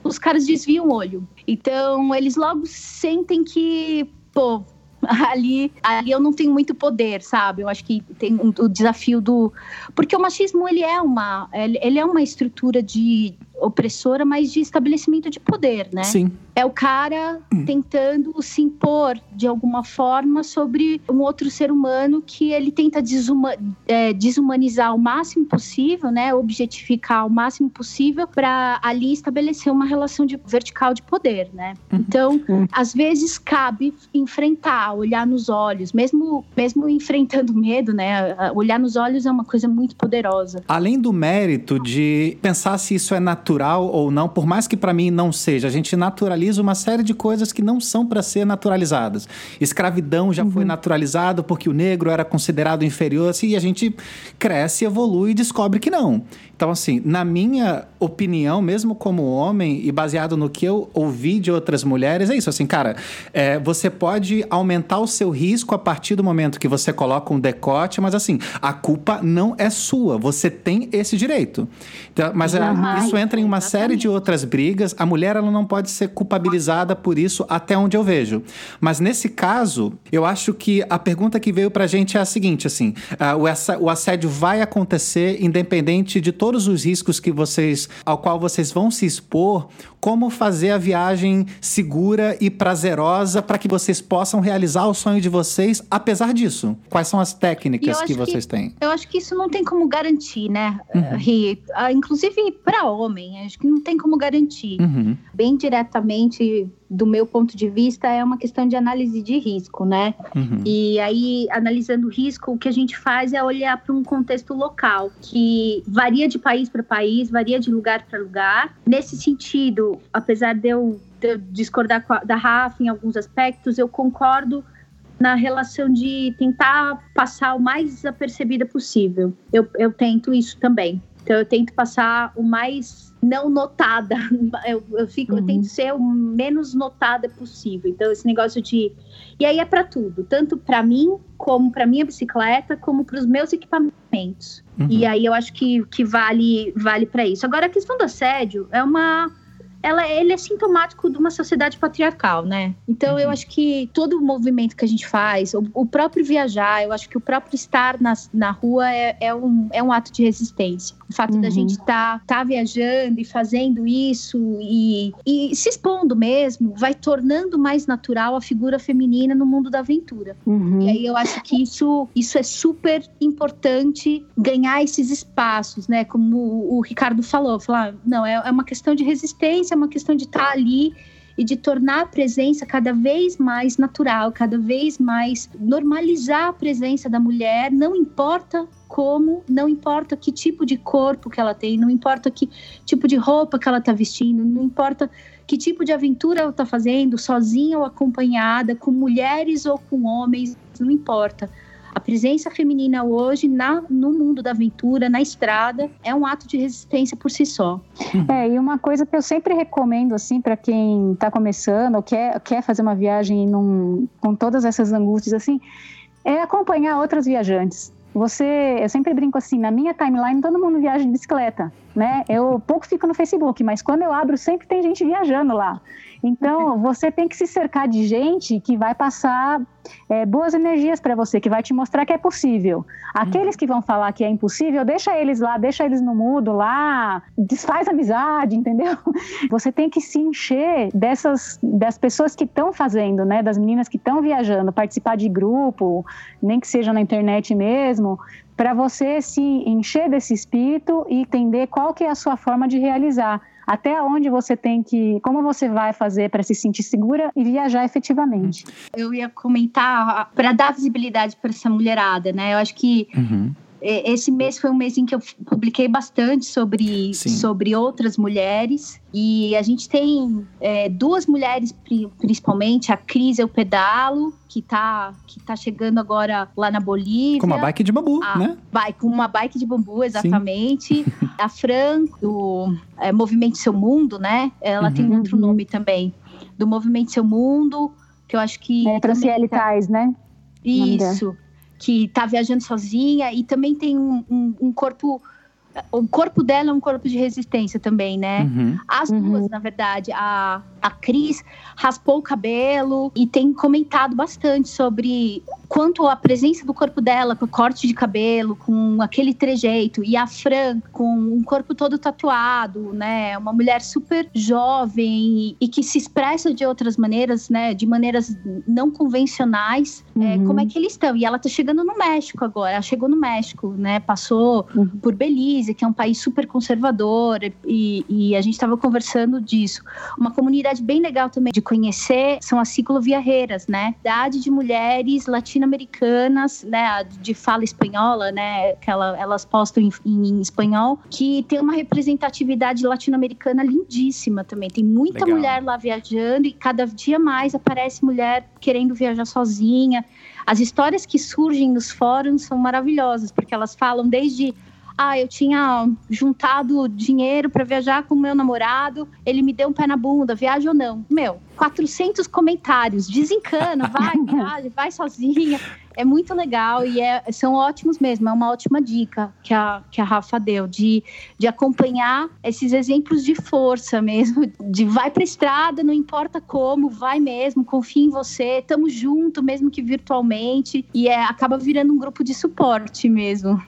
os caras desviam o olho. Então, eles logo sentem que, pô, ali, ali eu não tenho muito poder, sabe? Eu acho que tem um- o desafio do porque o machismo ele é uma ele, é uma estrutura de opressora, mas de estabelecimento de poder, né? Sim. É o cara tentando se impor de alguma forma sobre um outro ser humano que ele tenta desuma- é, desumanizar o máximo possível, né? Objetificar o máximo possível para ali estabelecer uma relação de vertical de poder, né? Então, às vezes cabe enfrentar, olhar nos olhos, mesmo mesmo enfrentando medo, né? Olhar nos olhos é uma coisa muito poderosa. Além do mérito de pensar se isso é natural ou não, por mais que pra mim não seja, a gente naturaliza uma série de coisas que não são pra ser naturalizadas. Escravidão já foi naturalizado porque o negro era considerado inferior, assim, e a gente cresce, evolui e descobre que não. Então, assim, na minha opinião, mesmo como homem e baseado no que eu ouvi de outras mulheres, é isso. Assim, cara, é, você pode aumentar o seu risco a partir do momento que você coloca um decote, mas assim, a culpa não é sua. Você tem esse direito. Então, mas é, Aham. isso entra em uma série de outras brigas. A mulher ela não pode ser culpabilizada por isso até onde eu vejo. Mas nesse caso, eu acho que a pergunta que veio pra gente é a seguinte, assim, ah, o assédio vai acontecer independente de todos os riscos que vocês, ao qual vocês vão se expor, como fazer a viagem segura e prazerosa para que vocês possam realizar o sonho de vocês apesar disso. Quais são as técnicas que que- vocês têm? Eu acho que isso não tem como garantir, né, Uhum. Ri? Ah, Inclusive para homem, acho que não tem como garantir. Uhum. Bem diretamente, do meu ponto de vista, é uma questão de análise de risco, né? Uhum. E aí, analisando o risco, o que a gente faz é olhar para um contexto local, que varia de país para país, varia de lugar para lugar. Nesse sentido, apesar de eu, de eu discordar com a- da Rafa em alguns aspectos, eu concordo na relação de tentar passar o mais desapercebida possível. Eu, eu tento isso também. Então, eu tento passar o mais não notada. Eu, eu, fico, eu Uhum. tento ser o menos notada possível. Então, esse negócio de. E aí é para tudo, tanto para mim, como para minha bicicleta, como para os meus equipamentos. Uhum. E aí eu acho que, que vale vale para isso. Agora, a questão do assédio é uma. Ela, ele é sintomático de uma sociedade patriarcal, né? Então eu Uhum. acho que todo o movimento que a gente faz, o, o próprio viajar, eu acho que o próprio estar na, na rua é, é um, é um ato de resistência. O fato da Uhum. gente estar tá, viajando e fazendo isso e, e se expondo mesmo, vai tornando mais natural a figura feminina no mundo da aventura. Uhum. E aí eu acho que isso, isso é super importante ganhar esses espaços, né? Como o, o Ricardo falou, falar, não, é, é uma questão de resistência, é uma questão de estar ali e de tornar a presença cada vez mais natural, cada vez mais normalizar a presença da mulher, não importa como, não importa que tipo de corpo que ela tem, não importa que tipo de roupa que ela está vestindo, não importa que tipo de aventura ela está fazendo, sozinha ou acompanhada, com mulheres ou com homens, não importa. A presença feminina hoje na, no mundo da aventura, na estrada, é um ato de resistência por si só. É, e uma coisa que eu sempre recomendo, assim, para quem está começando ou quer, quer fazer uma viagem num, com todas essas angústias, assim, é acompanhar outras viajantes. Você, eu sempre brinco assim, na minha timeline todo mundo viaja de bicicleta, né? Eu pouco fico no Facebook, mas quando eu abro sempre tem gente viajando lá. Então você tem que se cercar de gente que vai passar é, boas energias para você, que vai te mostrar que é possível. Aqueles que vão falar que é impossível, deixa eles lá, deixa eles no mudo lá, desfaz amizade, entendeu? Você tem que se encher dessas das pessoas que estão fazendo, né? Das meninas que estão viajando, participar de grupo, nem que seja na internet mesmo, para você se encher desse espírito e entender qual que é a sua forma de realizar até onde você tem que, como você vai fazer para se sentir segura e viajar efetivamente. Eu ia comentar para dar visibilidade para essa mulherada, né? Eu acho que Uhum. É, esse mês foi um mês em que eu publiquei bastante sobre, Sim. sobre outras mulheres. E a gente tem é, duas mulheres, pri- principalmente, a Cris Eu Pedalo, que tá, que tá chegando agora lá na Bolívia. Com uma bike de bambu, Ah, né? Vai com uma bike de bambu, exatamente. a Fran, do é, Movimento Seu Mundo, né? Ela tem Uhum. outro nome também. Do Movimento Seu Mundo, que eu acho que. É, Franciele tá- Tais, né? Isso. Que tá viajando sozinha e também tem um, um- um corpo. O corpo dela é um corpo de resistência também, né? Uhum. As Uhum. duas, na verdade. A, a Cris raspou o cabelo e tem comentado bastante sobre quanto a presença do corpo dela, com o corte de cabelo, com aquele trejeito. E a Fran, com um corpo todo tatuado, né? Uma mulher super jovem e, que se expressa de outras maneiras, né? De maneiras não convencionais. É, Uhum. como é que eles estão? E ela tá chegando no México agora. Ela chegou no México, né? Passou Uhum. por Belize, que é um país super conservador, e, e a gente estava conversando disso. Uma comunidade bem legal também de conhecer são as cicloviarreiras, né? Idade de mulheres latino-americanas, né? De fala espanhola, né? Que ela- elas postam em, em espanhol, que tem uma representatividade latino-americana lindíssima também. Tem muita Legal. mulher lá viajando e cada dia mais aparece mulher querendo viajar sozinha. As histórias que surgem nos fóruns são maravilhosas, porque elas falam desde ah, eu tinha juntado dinheiro para viajar com o meu namorado, ele me deu um pé na bunda, viaja ou não? Meu, 400 comentários, desencana, vai, viaja, vai sozinha. É muito legal e é- são ótimos mesmo, é uma ótima dica que a, que a Rafa deu, de, de acompanhar esses exemplos de força mesmo, de vai pra estrada, não importa como, vai mesmo, confia em você, tamo junto, mesmo que virtualmente, e é, acaba virando um grupo de suporte mesmo.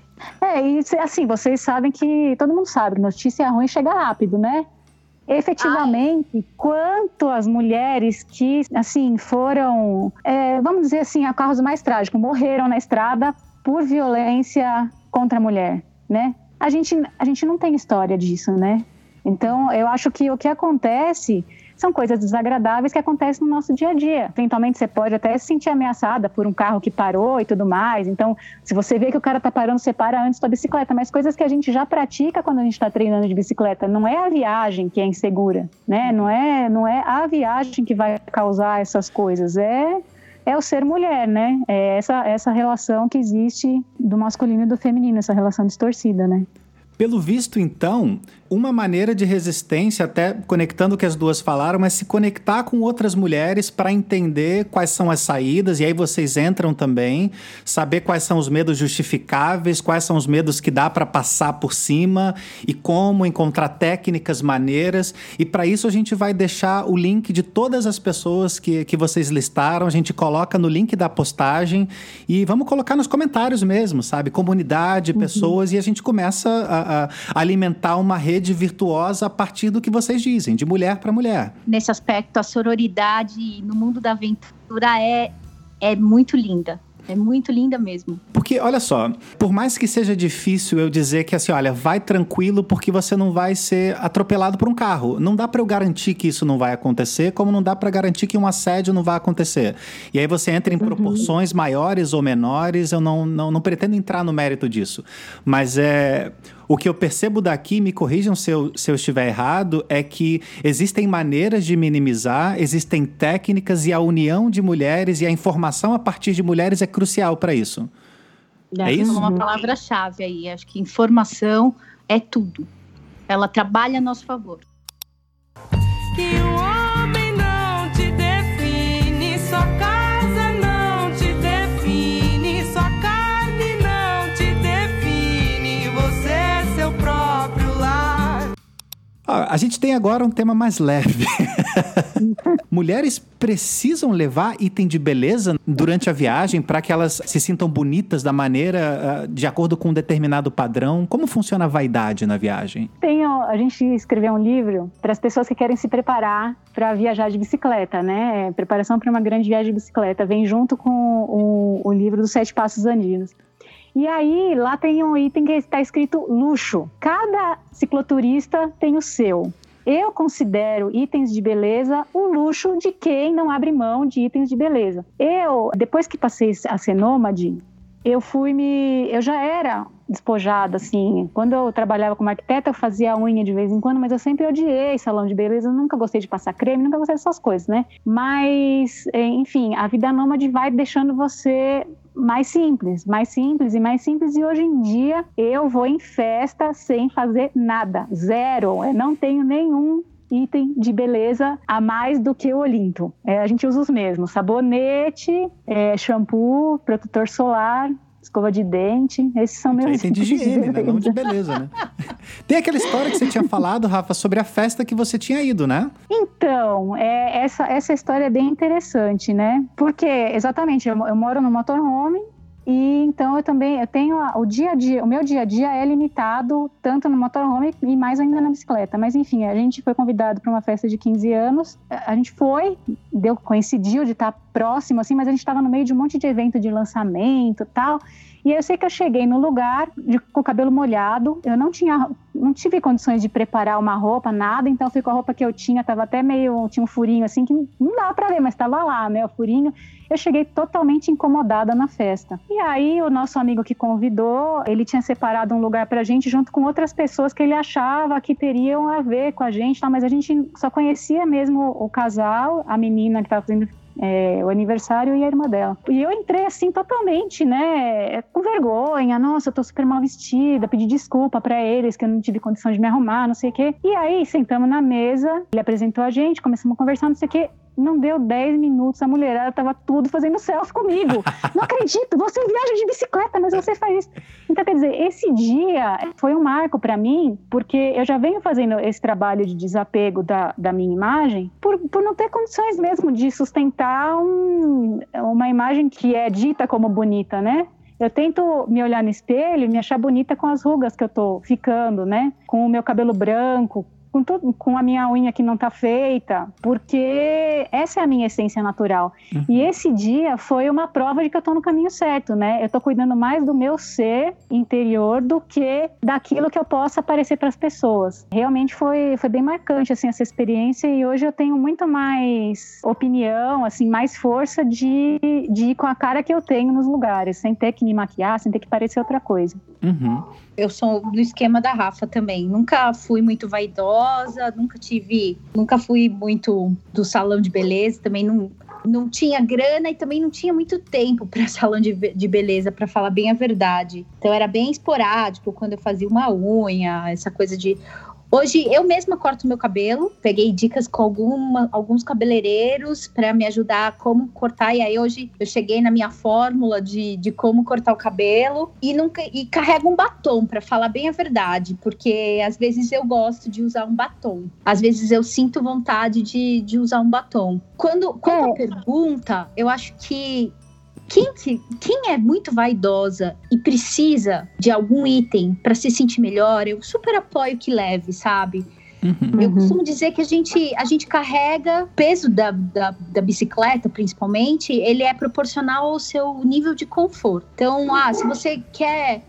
É, e assim, vocês sabem que todo mundo sabe notícia ruim chega rápido, né? Efetivamente, quanto as mulheres que, assim, foram, é, vamos dizer assim, a carros mais trágicos, morreram na estrada por violência contra a mulher, né? A gente, a gente não tem história disso, né? Então, eu acho que o que acontece são coisas desagradáveis que acontecem no nosso dia a dia. Eventualmente, você pode até se sentir ameaçada por um carro que parou e tudo mais. Então, se você vê que o cara tá parando, você para antes da bicicleta. Mas coisas que a gente já pratica quando a gente está treinando de bicicleta. Não é a viagem que é insegura, né? Não é, não é a viagem que vai causar essas coisas. É é o ser mulher, né? É essa, essa relação que existe do masculino e do feminino, essa relação distorcida, né? Pelo visto, então, uma maneira de resistência, até conectando o que as duas falaram, é se conectar com outras mulheres para entender quais são as saídas, e aí vocês entram também, saber quais são os medos justificáveis, quais são os medos que dá para passar por cima e como encontrar técnicas, maneiras. E para isso a gente vai deixar o link de todas as pessoas que, que vocês listaram, a gente coloca no link da postagem e vamos colocar nos comentários mesmo, sabe? Comunidade, pessoas, e a gente começa a, a alimentar uma rede virtuosa a partir do que vocês dizem, de mulher para mulher. Nesse aspecto, a sororidade no mundo da aventura é, é muito linda. É muito linda mesmo. Porque olha só, por mais que seja difícil eu dizer que assim, olha, vai tranquilo porque você não vai ser atropelado por um carro. Não dá pra eu garantir que isso não vai acontecer, como não dá pra garantir que um assédio não vai acontecer. E aí você entra em proporções maiores ou menores, eu não, não, não pretendo entrar no mérito disso. Mas é. O que eu percebo daqui, me corrijam se eu, se eu estiver errado, é que existem maneiras de minimizar, existem técnicas e a união de mulheres e a informação a partir de mulheres é crucial para isso. É isso? Uma palavra-chave aí. Acho que informação é tudo. Ela trabalha a nosso favor. Que o A gente tem agora um tema mais leve. Mulheres precisam levar item de beleza durante a viagem para que elas se sintam bonitas da maneira, ah, de acordo com um determinado padrão. Como funciona a vaidade na viagem? Tem, a gente escreveu um livro para as pessoas que querem se preparar para viajar de bicicleta, né? Preparação para uma grande viagem de bicicleta. Vem junto com o, o livro dos Sete Passos Andinos. E aí, lá tem um item que está escrito luxo. Cada cicloturista tem o seu. Eu considero itens de beleza o luxo de quem não abre mão de itens de beleza. Eu, depois que passei a ser nômade, eu fui me. Eu já era despojada, assim. Quando eu trabalhava como arquiteta, eu fazia unha de vez em quando, mas eu sempre odiei salão de beleza, nunca gostei de passar creme, nunca gostei dessas coisas, né? Mas, enfim, a vida nômade vai deixando você mais simples, mais simples e mais simples. E hoje em dia eu vou em festa sem fazer nada, zero. Eu não tenho nenhum item de beleza a mais do que o Olinto. É, a gente usa os mesmos: sabonete, é, shampoo, protetor solar. Escova de dente, esses são meus Item de higiene, né? Não de beleza. beleza, né? Tem aquela história que você tinha falado, Rafa, sobre a festa que você tinha ido, né? Então, é, essa, essa história é bem interessante, né? Porque, exatamente, eu, eu moro no motorhome e então eu também eu tenho o dia a dia, o meu dia a dia é limitado tanto no motorhome e mais ainda na bicicleta. Mas enfim, a gente foi convidado para uma festa de 15 anos. A gente foi, deu coincidiu de estar próximo assim, mas a gente estava no meio de um monte de evento de lançamento, tal. E eu sei que eu cheguei no lugar de- com o cabelo molhado, eu não tinha, não tive condições de preparar uma roupa, nada, então com a roupa que eu tinha, tava até meio, tinha um furinho assim, que não dá pra ver, mas tava lá, né, o furinho. Eu cheguei totalmente incomodada na festa. E aí o nosso amigo que convidou, ele tinha separado um lugar pra gente junto com outras pessoas que ele achava que teriam a ver com a gente, tá? mas a gente só conhecia mesmo o casal, a menina que tava fazendo é, o aniversário e a irmã dela. E eu entrei assim totalmente, né, com vergonha, nossa, eu tô super mal vestida, pedi desculpa pra eles que eu não tive condição de me arrumar, não sei o quê. E aí sentamos na mesa, ele apresentou a gente, começamos a conversar, não sei o quê. Não deu 10 minutos, a mulherada tava tudo fazendo selfie comigo. Não acredito, você viaja de bicicleta, mas você faz isso. Então, quer dizer, esse dia foi um marco para mim, porque eu já venho fazendo esse trabalho de desapego da, da minha imagem por, por não ter condições mesmo de sustentar um- uma imagem que é dita como bonita, né? Eu tento me olhar no espelho e me achar bonita com as rugas que eu tô ficando, né? Com o meu cabelo branco, com, tudo, com a minha unha que não tá feita, porque essa é a minha essência natural. E esse dia foi uma prova de que eu tô no caminho certo, né? Eu tô cuidando mais do meu ser interior do que daquilo que eu possa aparecer para as pessoas. Realmente foi, foi bem marcante assim essa experiência e hoje eu tenho muito mais opinião, assim, mais força de, de ir com a cara que eu tenho nos lugares, sem ter que me maquiar, sem ter que parecer outra coisa. Uhum. Eu sou do esquema da Rafa também. Nunca fui muito vaidosa, nunca tive, nunca fui muito do salão de beleza, também não não tinha grana e também não tinha muito tempo para salão de, de beleza, para falar bem a verdade. Então era bem esporádico quando eu fazia uma unha, essa coisa de Hoje eu mesma corto meu cabelo, peguei dicas com alguma, alguns cabeleireiros para me ajudar a como cortar. E aí hoje eu cheguei na minha fórmula de, de como cortar o cabelo. E nunca e carrego um batom para falar bem a verdade, porque às vezes eu gosto de usar um batom, às vezes eu sinto vontade de, de usar um batom. Quando quando a pergunta, eu acho que quem, que- quem é muito vaidosa e precisa de algum item para se sentir melhor, eu super apoio que leve, sabe? Uhum. Eu costumo dizer que a gente, a gente carrega o peso da, da, da bicicleta, principalmente, ele é proporcional ao seu nível de conforto. Então, ah, se você quer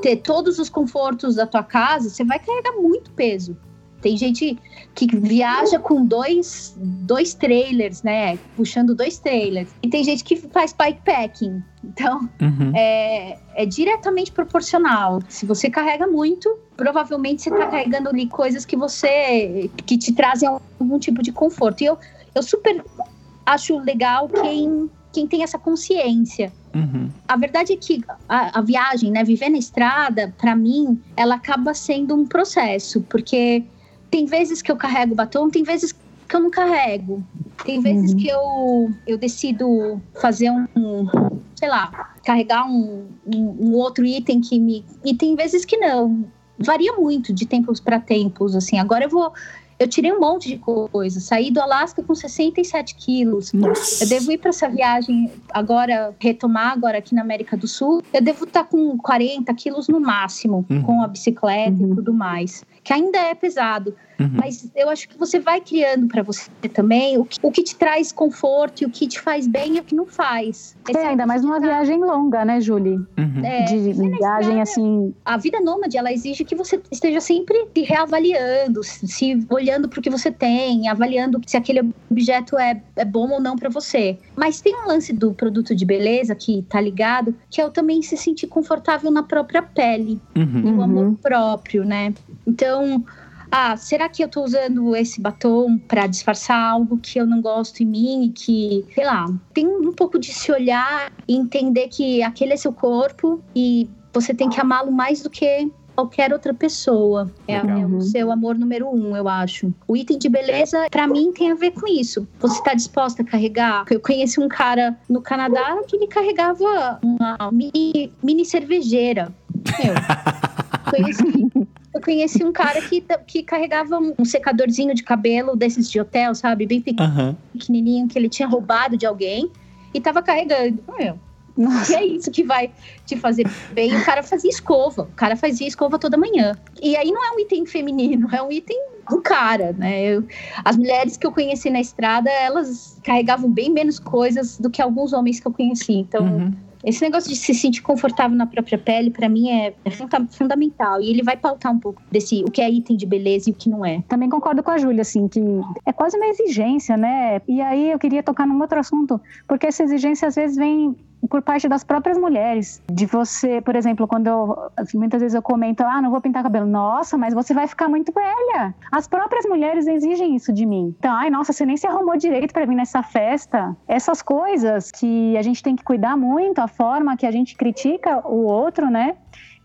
ter todos os confortos da tua casa, você vai carregar muito peso. Tem gente que viaja com dois, dois trailers, né? Puxando dois trailers. E tem gente que faz bikepacking. Então, Uhum. é, é diretamente proporcional. Se você carrega muito, provavelmente você está carregando ali coisas que você que te trazem algum tipo de conforto. E eu, eu super acho legal quem, quem tem essa consciência. Uhum. A verdade é que a, a viagem, né, viver na estrada, para mim, ela acaba sendo um processo, porque tem vezes que eu carrego batom, tem vezes que eu não carrego. Tem vezes que eu, eu decido fazer um, um, sei lá, carregar um, um, um outro item que me. E tem vezes que não. Varia muito de tempos para tempos, assim. Agora eu vou. Eu tirei um monte de coisa. Saí do Alasca com 67 quilos. Nossa. Eu devo ir para essa viagem agora, retomar agora aqui na América do Sul. Eu devo estar com 40 quilos no máximo, Uhum. com a bicicleta Uhum. e tudo mais. Que ainda é pesado. Uhum. Mas eu acho que você vai criando para você também o que, o que te traz conforto e o que te faz bem e o que não faz. Esse É, ainda mais numa viagem longa, né, Julie? Uhum. É, De viagem estrada, assim. a vida nômade ela exige que você esteja sempre se reavaliando, se olhando para o que você tem, avaliando se aquele objeto é, é bom ou não para você. Mas tem um lance do produto de beleza que tá ligado, que é o também se sentir confortável na própria pele, Uhum. o Uhum. amor próprio, né? Então, ah, será que eu tô usando esse batom para disfarçar algo que eu não gosto em mim e que, sei lá, tem um pouco de se olhar e entender que aquele é seu corpo e você tem que amá-lo mais do que qualquer outra pessoa. É, é o seu amor número um, eu acho. O item de beleza, pra mim, tem a ver com isso. Você tá disposta a carregar? Eu conheci um cara no Canadá que ele carregava uma mini, mini cervejeira. Meu, conheci, eu conheci um cara que, que carregava um secadorzinho de cabelo desses de hotel, sabe? Bem Aham. pequenininho, que ele tinha roubado de alguém e tava carregando. Meu, e Nossa, é isso que vai te fazer bem. O cara fazia escova. O cara fazia escova toda manhã. E aí não é um item feminino, é um item do cara, né? Eu- as mulheres que eu conheci na estrada, elas carregavam bem menos coisas do que alguns homens que eu conheci. Então, Uhum. Esse negócio de se sentir confortável na própria pele, pra mim, é, funda- fundamental. E ele vai pautar um pouco desse o que é item de beleza e o que não é. também concordo com a Júlia, assim, que é quase uma exigência, né? E aí eu queria tocar num outro assunto, porque essa exigência às vezes vem por parte das próprias mulheres. De você, por exemplo, quando eu. Muitas vezes eu comento, ah, não vou pintar cabelo. Nossa, mas você vai ficar muito velha. As próprias mulheres exigem isso de mim. Então, ai, nossa, você nem se arrumou direito para vir nessa festa. Essas coisas que a gente tem que cuidar muito, a forma que a gente critica o outro, né?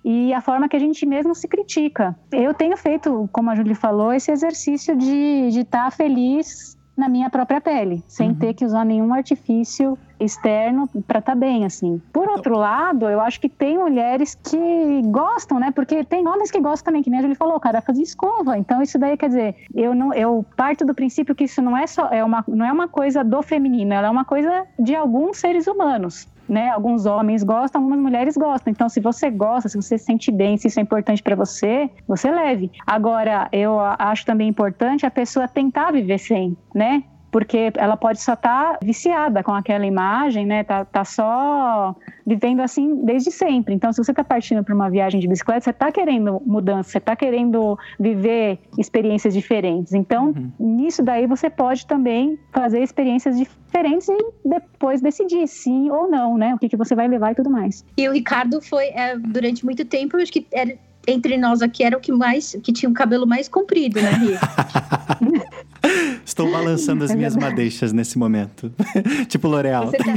e a forma que a gente mesmo se critica. Eu tenho feito, como a Julie falou, esse exercício de estar feliz na minha própria pele, sem Uhum. ter que usar nenhum artifício externo para estar bem, assim. Por outro lado, eu acho que tem mulheres que gostam, né? Porque tem homens que gostam também, que nem Julie falou, o cara faz escova. Então isso daí quer dizer, eu não, eu parto do princípio que isso não é só é uma, não é uma coisa do feminino, ela é uma coisa de alguns seres humanos. Né? Alguns homens gostam, algumas mulheres gostam. Então, se você gosta, se você se sente bem, se isso é importante para você, você leve. Agora, eu acho também importante a pessoa tentar viver sem, né? Porque ela pode só estar viciada com aquela imagem, né? Tá, tá só vivendo assim desde sempre. Então, se você está partindo para uma viagem de bicicleta, você está querendo mudança, você está querendo viver experiências diferentes. Então, Uhum. nisso daí você pode também fazer experiências diferentes e depois decidir sim ou não, né? O que, que você vai levar e tudo mais. E o Ricardo foi, é, durante muito tempo, eu acho que era, entre nós aqui era o que mais, que tinha o cabelo mais comprido, né, Ri? Estou balançando as É minhas verdade. madeixas nesse momento. tipo L'Oreal. Você tá-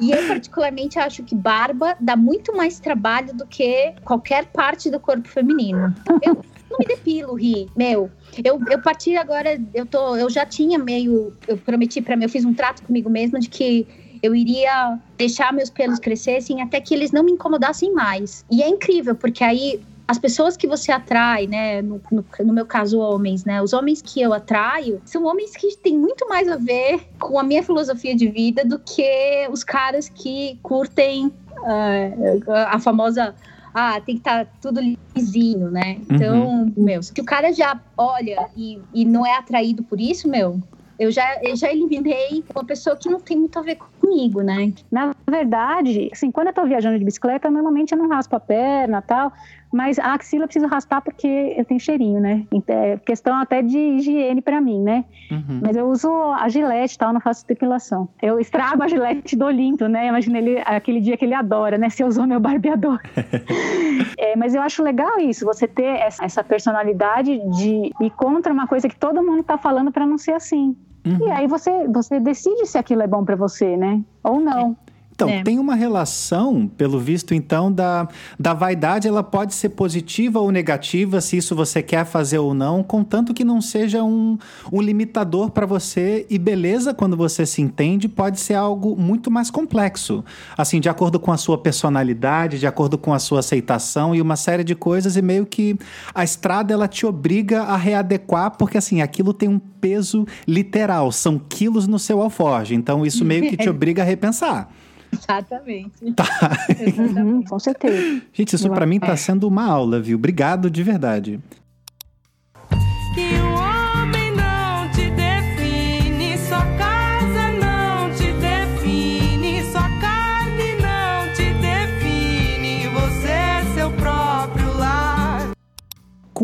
E eu, particularmente, acho que barba dá muito mais trabalho do que qualquer parte do corpo feminino. Eu não me depilo, Ri. Meu, eu, eu parti agora, eu, tô, eu já tinha meio. Eu prometi pra mim, eu fiz um trato comigo mesma de que eu iria deixar meus pelos crescessem até que eles não me incomodassem mais. E é incrível, porque aí as pessoas que você atrai, né, no, no, no meu caso, homens, né, os homens que eu atraio são homens que têm muito mais a ver com a minha filosofia de vida do que os caras que curtem ah, a famosa ah, tem que estar tudo lisinho, né? Então, meu, se o cara já olha e, e não é atraído por isso, meu, eu já, eu já eliminei uma pessoa que não tem muito a ver comigo, né? Na verdade, assim, quando eu tô viajando de bicicleta, normalmente eu não raspo a perna tal, mas a axila eu preciso raspar porque eu tenho cheirinho, né? Então, É questão até de higiene pra mim, né? Uhum. Mas eu uso a gilete e tal, não faço depilação. Eu estrago a gilete do Olinto, né? Imagina ele, aquele dia que ele adora, né? Você usou meu barbeador. É, mas eu acho legal isso, você ter essa, essa personalidade de ir contra uma coisa que todo mundo tá falando pra não ser assim. Uhum. E aí você, você decide se aquilo é bom pra você, né? Ou não. Então, É. tem uma relação, pelo visto, então, da, da vaidade, ela pode ser positiva ou negativa, se isso você quer fazer ou não, contanto que não seja um, um limitador para você. E beleza, quando você se entende, pode ser algo muito mais complexo. Assim, de acordo com a sua personalidade, de acordo com a sua aceitação e uma série de coisas, e meio que a estrada, ela te obriga a readequar, porque assim, aquilo tem um peso literal, são quilos no seu alforje. Então, isso meio que te obriga a repensar. Exatamente. Tá. Uhum, com certeza. Gente, isso pra mim tá sendo uma aula, viu? Obrigado de verdade.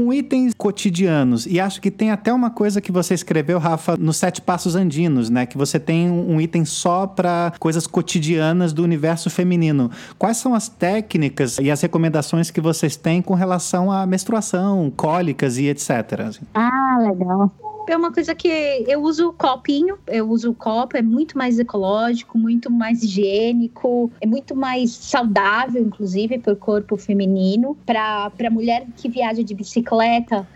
Com itens cotidianos, e acho que tem até uma coisa que você escreveu, Rafa, nos Sete Passos Andinos, né? Que você tem um item só pra coisas cotidianas do universo feminino. Quais são as técnicas e as recomendações que vocês têm com relação à menstruação, cólicas e etc? assim? Ah, legal. É uma coisa que eu uso copinho, eu uso copo, é muito mais ecológico, muito mais higiênico, é muito mais saudável, inclusive, para o corpo feminino. Para a mulher que viaja de bicicleta,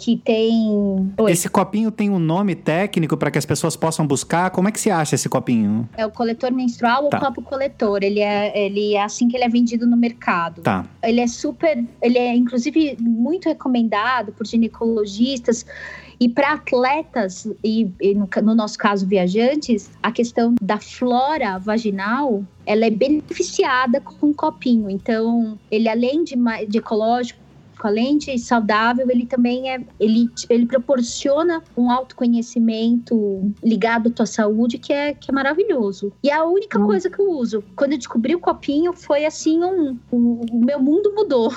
que tem. Oi. Esse copinho tem um nome técnico pra que as pessoas possam buscar? Como é que se acha esse copinho? É o coletor menstrual ou Tá. copo coletor. Ele é, ele é assim que ele é vendido no mercado. Tá. Ele é super, ele é inclusive muito recomendado por ginecologistas e para atletas e, e no, no nosso caso viajantes, a questão da flora vaginal, ela é beneficiada com um copinho. Então, ele além de, de ecológico além de saudável, ele também é, ele, ele proporciona um autoconhecimento ligado à tua saúde que é, que é maravilhoso. E a única Hum. coisa que eu uso, quando eu descobri o copinho, foi assim, um, o, o meu mundo mudou.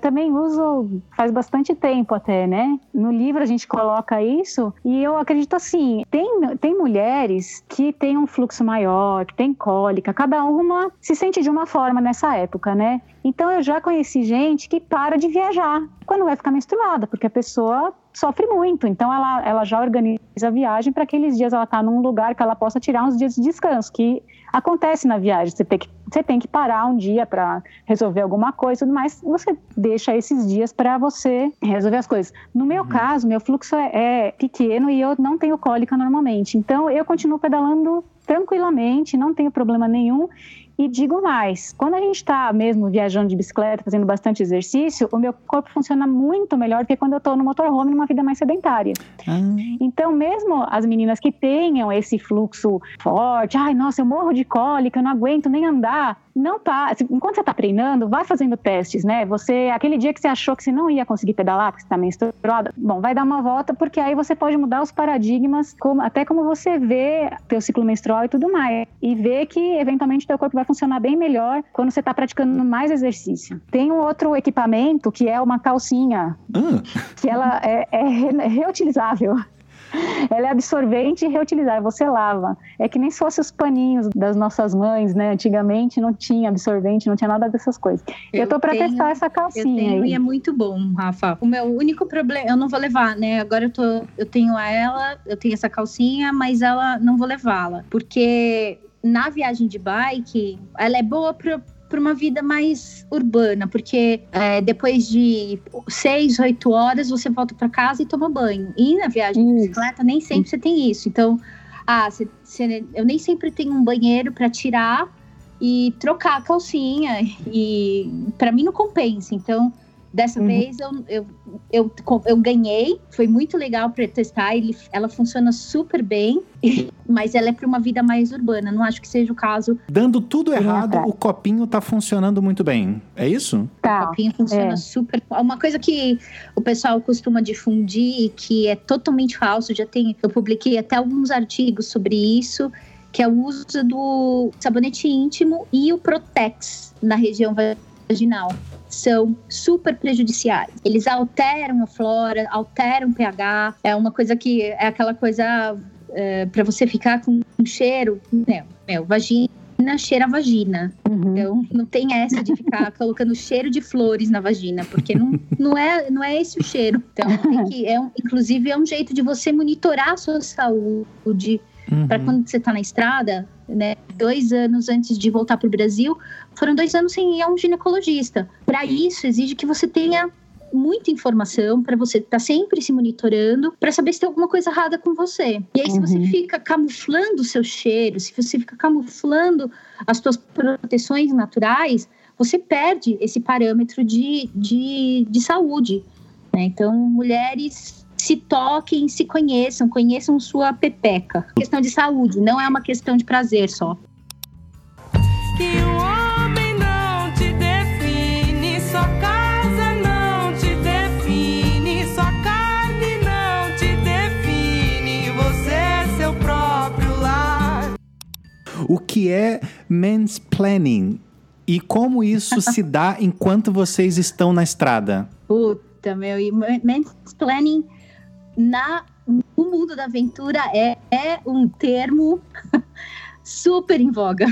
Também uso faz bastante tempo até, né? No livro a gente coloca isso e eu acredito assim, tem, tem mulheres que têm um fluxo maior, que tem cólica, cada uma se sente de uma forma nessa época, né? Então eu já conheci gente que para de viajar quando vai ficar menstruada, porque a pessoa sofre muito. Então ela, ela já organiza a viagem para aqueles dias ela tá num lugar que ela possa tirar uns dias de descanso, que acontece na viagem. Você tem que, você tem que parar um dia para resolver alguma coisa e tudo mais. Você deixa esses dias para você resolver as coisas. No meu caso, meu fluxo é, é pequeno e eu não tenho cólica normalmente. Então eu continuo pedalando tranquilamente, não tenho problema nenhum. E digo mais, quando a gente está mesmo viajando de bicicleta, fazendo bastante exercício, o meu corpo funciona muito melhor do que quando eu estou no motorhome numa vida mais sedentária. Ah, Então, mesmo as meninas que tenham esse fluxo forte, ai, nossa, eu morro de cólica, eu não aguento nem andar. Não tá. Enquanto você tá treinando, vai fazendo testes, né? Você, aquele dia que você achou que você não ia conseguir pedalar, porque você tá menstruada, bom, vai dar uma volta, porque aí você pode mudar os paradigmas, como- até como você vê teu ciclo menstrual e tudo mais. E ver que, eventualmente, teu corpo vai funcionar bem melhor quando você tá praticando mais exercício. Tem um outro equipamento que é uma calcinha ah, que ela é, é re- reutilizável. Ela é absorvente e reutilizável, você lava. É que nem se fosse os paninhos das nossas mães, né? Antigamente não tinha absorvente, não tinha nada dessas coisas. Eu, tô pra tenho- testar essa Eu calcinha tenho aí. e é muito bom, Rafa. O meu único problema, eu não vou levar, né? Agora eu tô, eu tenho ela, eu tenho essa calcinha, mas ela não vou levá-la, porque na viagem de bike, ela é boa para para uma vida mais urbana, porque é, depois de seis, oito horas você volta para casa e toma banho. E na viagem de bicicleta nem sempre você tem isso. Então, ah, você- você- eu nem sempre tenho um banheiro para tirar e trocar a calcinha e para mim não compensa. Então Dessa vez eu, eu, eu, eu ganhei, foi muito legal para testar. Ele, ela funciona super bem, mas ela é para uma vida mais urbana. Não acho que seja o caso. Dando tudo errado, atrás. o copinho tá funcionando muito bem. É isso? O Tá. copinho funciona é. super. Uma coisa que o pessoal costuma difundir e que é totalmente falso. Já tem, eu publiquei até alguns artigos sobre isso, que é o uso do sabonete íntimo e o Protex na região vaginal. São super prejudiciais. Eles alteram a flora, alteram o pH. É uma coisa que é aquela coisa para você ficar com um cheiro. Meu, meu, vagina cheira a vagina. Uhum. Então, não tem essa de ficar colocando cheiro de flores na vagina, porque não, não, é, não é esse o cheiro. Então, tem que, é um, inclusive, é um jeito de você monitorar a sua saúde para Uhum. quando você está na estrada, né? Dois anos antes de voltar para o Brasil, foram dois anos sem ir a um ginecologista. Para isso, exige que você tenha muita informação para você estar sempre se monitorando para saber se tem alguma coisa errada com você. E aí, se você Uhum. fica camuflando o seu cheiro, se você fica camuflando as suas proteções naturais, você perde esse parâmetro de, de, de saúde. né? Então, mulheres se toquem, se conheçam, conheçam sua pepeca. Questão de saúde, não é uma questão de prazer só. Que o homem não te define, sua casa não te define, sua carne não te define, você é seu próprio lar. O que é mansplaining? E como isso se dá enquanto vocês estão na estrada? Puta, meu, e ma- mansplaining na, no mundo da aventura é, é um termo super em voga.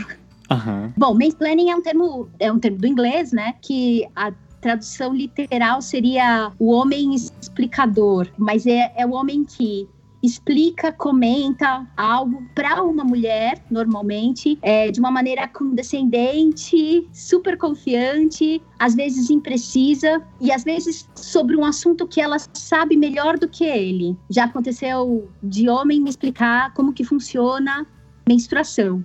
Aham. Bom, mansplaining é um termo, é um termo do inglês, né? Que a tradução literal seria o homem explicador, mas é, é o homem que explica, comenta algo para uma mulher, normalmente, é, de uma maneira condescendente, super confiante, às vezes imprecisa e às vezes sobre um assunto que ela sabe melhor do que ele. Já aconteceu de homem me explicar como que funciona menstruação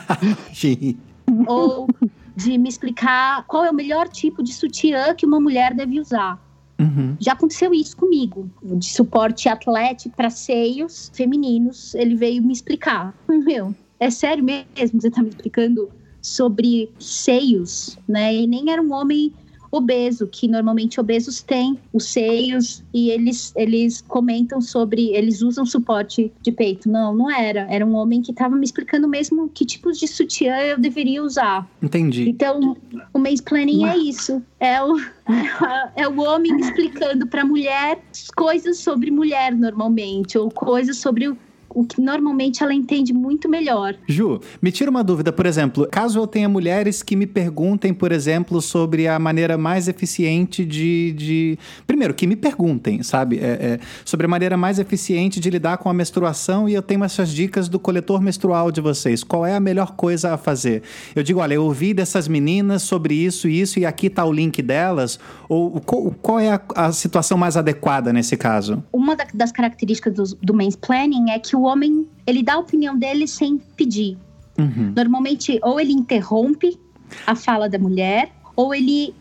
Sim. ou de me explicar qual é o melhor tipo de sutiã que uma mulher deve usar. Uhum. Já aconteceu isso comigo, de suporte atlético para seios femininos. Ele veio me explicar. Meu, é sério mesmo? Você tá me explicando sobre seios, né? E nem era um homem obeso, que normalmente obesos têm os seios e eles, eles comentam sobre, eles usam suporte de peito. Não, não era. Era um homem que estava me explicando mesmo que tipos de sutiã eu deveria usar. Entendi. Então, o mansplaining é isso. É o, é o homem explicando para a mulher coisas sobre mulher, normalmente, ou coisas sobre o, o que normalmente ela entende muito melhor. Ju, me tira uma dúvida, por exemplo, caso eu tenha mulheres que me perguntem, por exemplo, sobre a maneira mais eficiente de. de... Primeiro, que me perguntem, sabe? É, é, sobre a maneira mais eficiente de lidar com a menstruação e eu tenho essas dicas do coletor menstrual de vocês. Qual é a melhor coisa a fazer? Eu digo, olha, eu ouvi dessas meninas sobre isso e isso e aqui tá o link delas. Ou qual, qual é a, a situação mais adequada nesse caso? Uma da- das características do, do mansplaining é que o homem, ele dá a opinião dele sem pedir. Uhum. Normalmente, ou ele interrompe a fala da mulher, ou ele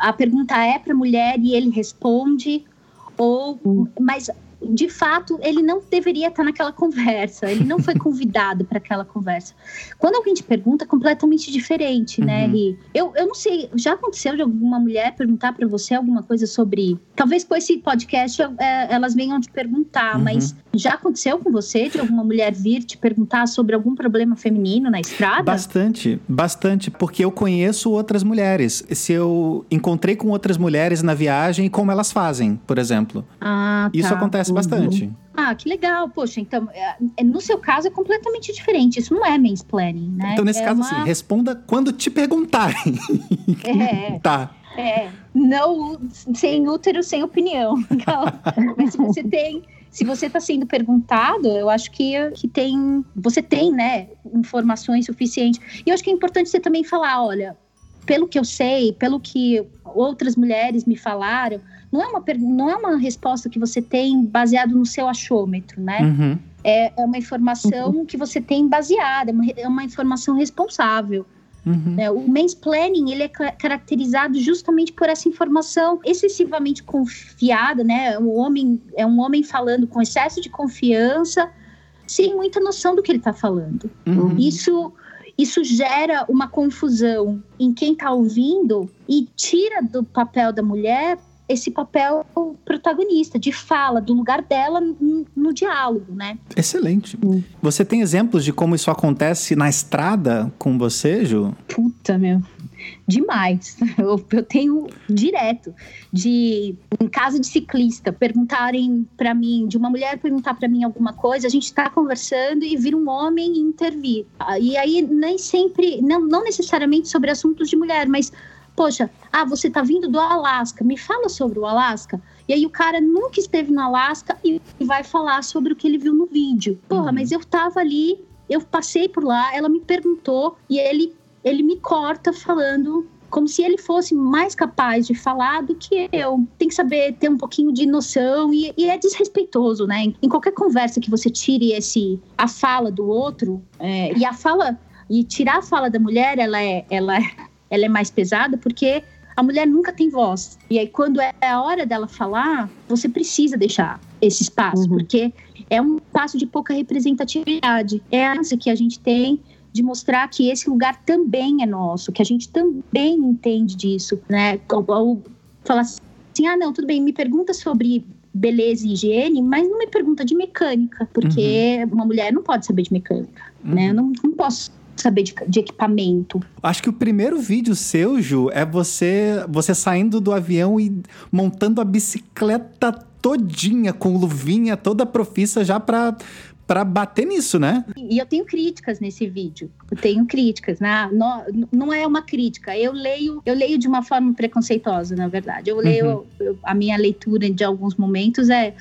a pergunta é para a mulher e ele responde, ou mas de fato ele não deveria estar naquela conversa, ele não foi convidado para aquela conversa. Quando alguém te pergunta, é completamente diferente, né? Uhum. Ri? Eu, eu não sei, já aconteceu de alguma mulher perguntar para você alguma coisa sobre. Talvez com esse podcast é, elas venham te perguntar, Uhum. mas já aconteceu com você de alguma mulher vir te perguntar sobre algum problema feminino na estrada? Bastante, bastante, porque eu conheço outras mulheres. Se eu encontrei com outras mulheres na viagem como elas fazem, por exemplo. Ah, Isso tá. Acontece bastante. Ah, que legal. Poxa, então, é, é, no seu caso é completamente diferente. Isso não é mansplaining, né? Então, nesse É caso, uma- assim, responda quando te perguntarem. É, tá. é. Não, sem útero, sem opinião. Mas se você tem... Se você está sendo perguntado, eu acho que, que tem... Você tem, né, informações suficientes. E eu acho que é importante você também falar, olha... Pelo que eu sei, pelo que outras mulheres me falaram, não é uma, não é uma resposta que você tem baseado no seu achômetro, né? Uhum. é, é uma informação que você tem baseada, é uma, é uma informação responsável. Uhum. né? O mansplaining, ele é ca- caracterizado justamente por essa informação excessivamente confiada, né? O homem é um homem falando com excesso de confiança, sem muita noção do que ele está falando. Uhum. Isso isso gera uma confusão em quem está ouvindo e tira do papel da mulher esse papel protagonista, de fala, do lugar dela no, no diálogo, né? Excelente. Você tem exemplos de como isso acontece na estrada com você, Ju? Puta, meu. Demais. Eu, eu tenho direto de em casa de ciclista perguntarem pra mim, de uma mulher perguntar pra mim alguma coisa, a gente tá conversando e vir um homem intervir. Ah, E aí nem sempre, não, não necessariamente sobre assuntos de mulher, mas poxa, ah, você tá vindo do Alasca, me fala sobre o Alasca. E aí o cara nunca esteve no Alasca e vai falar sobre o que ele viu no vídeo. Porra, mas eu tava ali, eu passei por lá, ela me perguntou e ele ele me corta falando como se ele fosse mais capaz de falar do que eu. Tem que saber ter um pouquinho de noção e, e é desrespeitoso, né? Em, qualquer conversa que você tire esse a fala do outro é, e a fala e tirar a fala da mulher, ela é ela é, ela é mais pesada porque a mulher nunca tem voz. E aí, quando é a hora dela falar, você precisa deixar esse espaço, porque é um espaço de pouca representatividade. É a que a gente tem de mostrar que esse lugar também é nosso, que a gente também entende disso, né? Ou, falar assim, ah, não, tudo bem, me pergunta sobre beleza e higiene, mas não me pergunta de mecânica, porque uma mulher não pode saber de mecânica, né? Eu não, não posso saber de, de equipamento. Acho que o primeiro vídeo seu, Ju, é você, você saindo do avião e montando a bicicleta todinha, com luvinha toda profissa já pra, pra bater nisso, né? E eu tenho críticas nesse vídeo. Eu tenho críticas, né? Não, não é uma crítica. Eu leio, eu leio de uma forma preconceituosa, na verdade. Eu leio eu- a minha leitura de alguns momentos é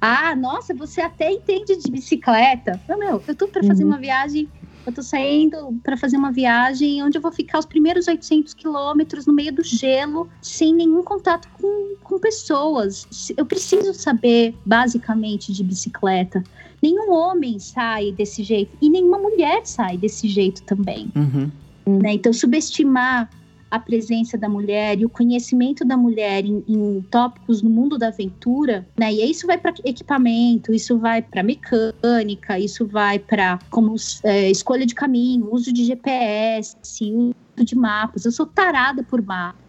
ah, nossa, você até entende de bicicleta. Não, meu, eu tô para fazer uma viagem, eu tô saindo para fazer uma viagem onde eu vou ficar os primeiros 800 quilômetros no meio do gelo, sem nenhum contato com, com pessoas. Eu preciso saber, basicamente, de bicicleta. Nenhum homem sai desse jeito e nenhuma mulher sai desse jeito também. Uhum. né? Então, subestimar a presença da mulher e o conhecimento da mulher em, em tópicos no mundo da aventura, né? E isso vai para equipamento, isso vai para mecânica, isso vai para como é, escolha de caminho, uso de GPS, uso de mapas. Eu sou tarada por mapas.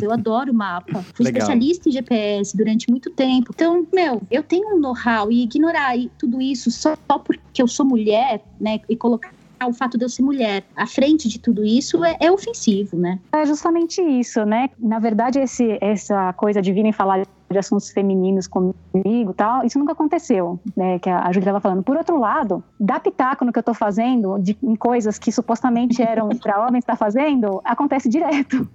Eu adoro mapa. Fui Legal. especialista em GPS durante muito tempo. Então, meu, eu tenho um know-how e ignorar tudo isso só porque eu sou mulher, né? E colocar o fato de eu ser mulher à frente de tudo isso é, é ofensivo, né? É justamente isso, né? Na verdade, esse, essa coisa de virem falar de assuntos femininos comigo tal, isso nunca aconteceu, né? Que a Júlia estava falando. Por outro lado, dar pitaco no que eu tô fazendo, de, em coisas que supostamente eram para homens estar fazendo, acontece direto.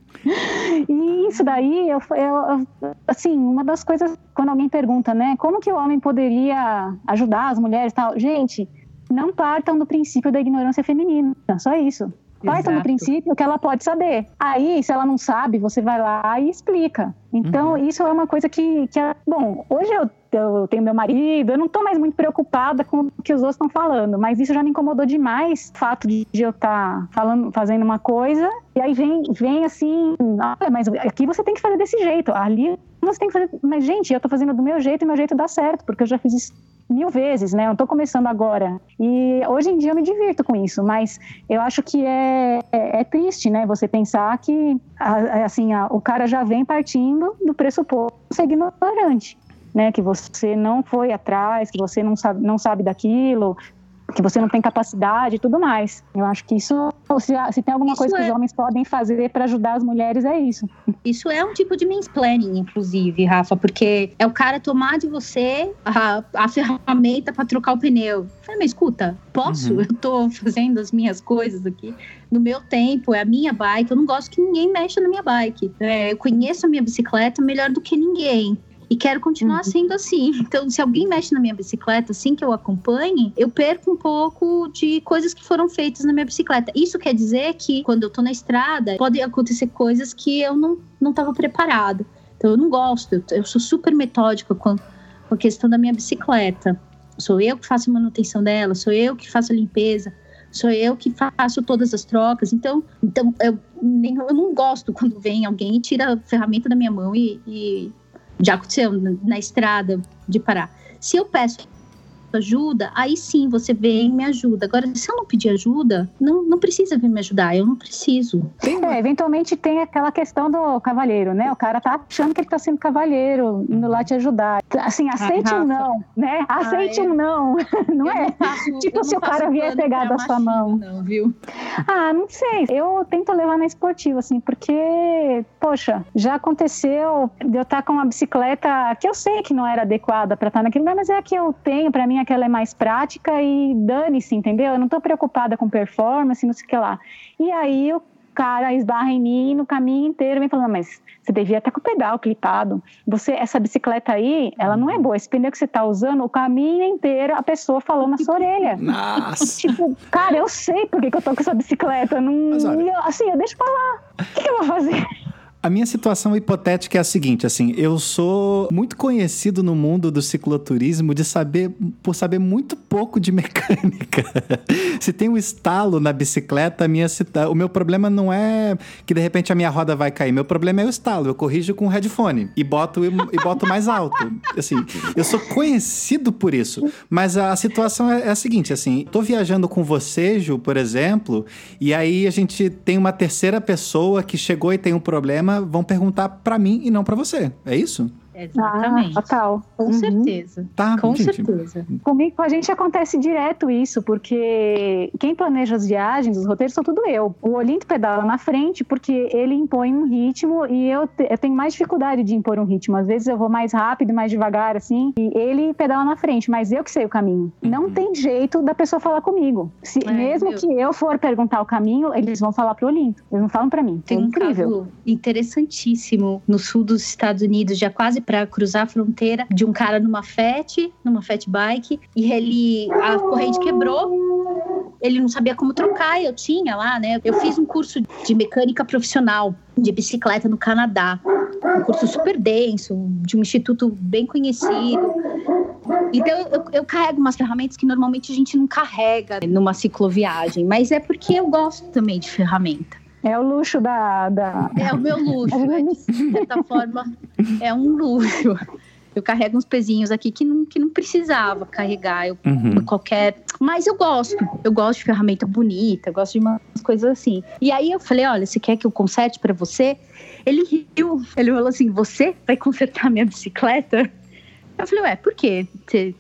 E isso daí, eu, eu- assim, uma das coisas, quando alguém pergunta, né? Como que o homem poderia ajudar as mulheres tal? Gente, não partam do princípio da ignorância feminina, só isso. Do Exato. princípio que ela pode saber. Aí, se ela não sabe, você vai lá e explica. Então, isso é uma coisa que, que é, bom, hoje eu, eu tenho meu marido, eu não tô mais muito preocupada com o que os outros estão falando, mas isso já me incomodou demais, o fato de, de eu estar falando, fazendo uma coisa, e aí vem, vem assim, olha, mas aqui você tem que fazer desse jeito, ali você tem que fazer, mas gente, eu tô fazendo do meu jeito e meu jeito dá certo, porque eu já fiz isso mil vezes, né? Eu tô começando agora. E hoje em dia eu me divirto com isso, mas eu acho que é, é, é triste, né? Você pensar que, assim, o cara já vem partindo do pressuposto ser ignorante, né? Que você não foi atrás, que você não sabe, não sabe daquilo, que você não tem capacidade e tudo mais. Eu acho que isso, se, se tem alguma Isso coisa que é- os homens podem fazer para ajudar as mulheres, é isso. Isso é um tipo de mansplaining, inclusive, Rafa, porque é o cara tomar de você a, a ferramenta para trocar o pneu. Eu Falei, mas escuta, posso? Uhum. Eu tô fazendo as minhas coisas aqui no meu tempo, é a minha bike, eu não gosto que ninguém mexa na minha bike. É, eu conheço a minha bicicleta melhor do que ninguém. E quero continuar Uhum. sendo assim. Então, se alguém mexe na minha bicicleta assim que eu acompanhe, eu perco um pouco de coisas que foram feitas na minha bicicleta. Isso quer dizer que quando eu tô na estrada, podem acontecer coisas que eu não, não tava preparado. Então, eu não gosto. Eu, eu sou super metódica com, com a questão da minha bicicleta. Sou eu que faço a manutenção dela, sou eu que faço a limpeza. Sou eu que faço todas as trocas. Então, então eu, nem, eu não gosto quando vem alguém e tira a ferramenta da minha mão e, e já aconteceu na, estrada de parar. Se eu peço ajuda, aí sim você vem e me ajuda. Agora, se eu não pedir ajuda, não, não precisa vir me ajudar, eu não preciso. É, eventualmente tem aquela questão do cavalheiro, né? O cara tá achando que ele tá sendo cavalheiro, indo lá te ajudar. Assim, aceite Ah, um não, né? Aceite é. um não, não Eu é? faço- Tipo, se não o cara vier pegar da sua mão. Não, viu? Ah, não sei. Eu tento levar na esportiva, assim, porque, poxa, já aconteceu de eu estar com uma bicicleta que eu sei que não era adequada para estar naquele lugar, mas é a que eu tenho, para mim aquela é mais prática e dane-se, entendeu? Eu não tô preocupada com performance, não sei o que lá. E aí o cara esbarra em mim no caminho inteiro, vem falando, mas você devia estar com o pedal clipado. Você, essa bicicleta aí, ela não é boa. Esse pneu que você tá usando, o caminho inteiro, a pessoa falou na sua orelha. Nossa. Tipo, cara, eu sei por que, que eu tô com essa bicicleta. Não, Mas olha- eu- assim, eu deixo pra lá. O que, que eu vou fazer? A minha situação hipotética é a seguinte, assim, eu sou muito conhecido no mundo do cicloturismo de saber, por saber muito pouco de mecânica. Se tem um estalo na bicicleta, minha, o meu problema não é que de repente a minha roda vai cair, meu problema é o estalo. Eu corrijo com o headphone e boto, e boto mais alto. Assim, eu sou conhecido por isso, mas a situação é, é a seguinte, assim, tô viajando com você, Ju, por exemplo, e aí a gente tem uma terceira pessoa que chegou e tem um problema, vão perguntar pra mim e não pra você. É isso? Exatamente. Ah, total. Com Uhum. certeza. Tá, Com gente. certeza. Comigo, com a gente acontece direto isso, porque quem planeja as viagens, os roteiros, sou tudo eu. O Olinto pedala na frente porque ele impõe um ritmo e eu, te- eu tenho mais dificuldade de impor um ritmo. Às vezes eu vou mais rápido, mais devagar, assim, e ele pedala na frente, mas eu que sei o caminho. Não tem jeito da pessoa falar comigo. Se, É, mesmo viu? que eu for perguntar o caminho, eles vão falar pro Olinto. Eles não falam pra mim. Tem é um incrível. caso interessantíssimo no sul dos Estados Unidos, já quase para cruzar a fronteira, de um cara numa Fat, numa Fat Bike, e ele a corrente quebrou. Ele não sabia como trocar, eu tinha lá, né? Eu fiz um curso de mecânica profissional de bicicleta no Canadá. Um curso super denso, de um instituto bem conhecido. Então eu, eu carrego umas ferramentas que normalmente a gente não carrega numa cicloviagem, mas é porque eu gosto também de ferramenta. É o luxo da. da... É o meu luxo, né? de certa forma, é um luxo. Eu carrego uns pezinhos aqui que não, que não precisava carregar. Eu, Uhum. qualquer. Mas eu gosto. Eu gosto de ferramenta bonita, eu gosto de umas coisas assim. E aí eu falei: olha, você quer que eu conserte pra você? Ele riu. Ele falou assim: você vai consertar minha bicicleta? Eu falei: ué, por quê? Você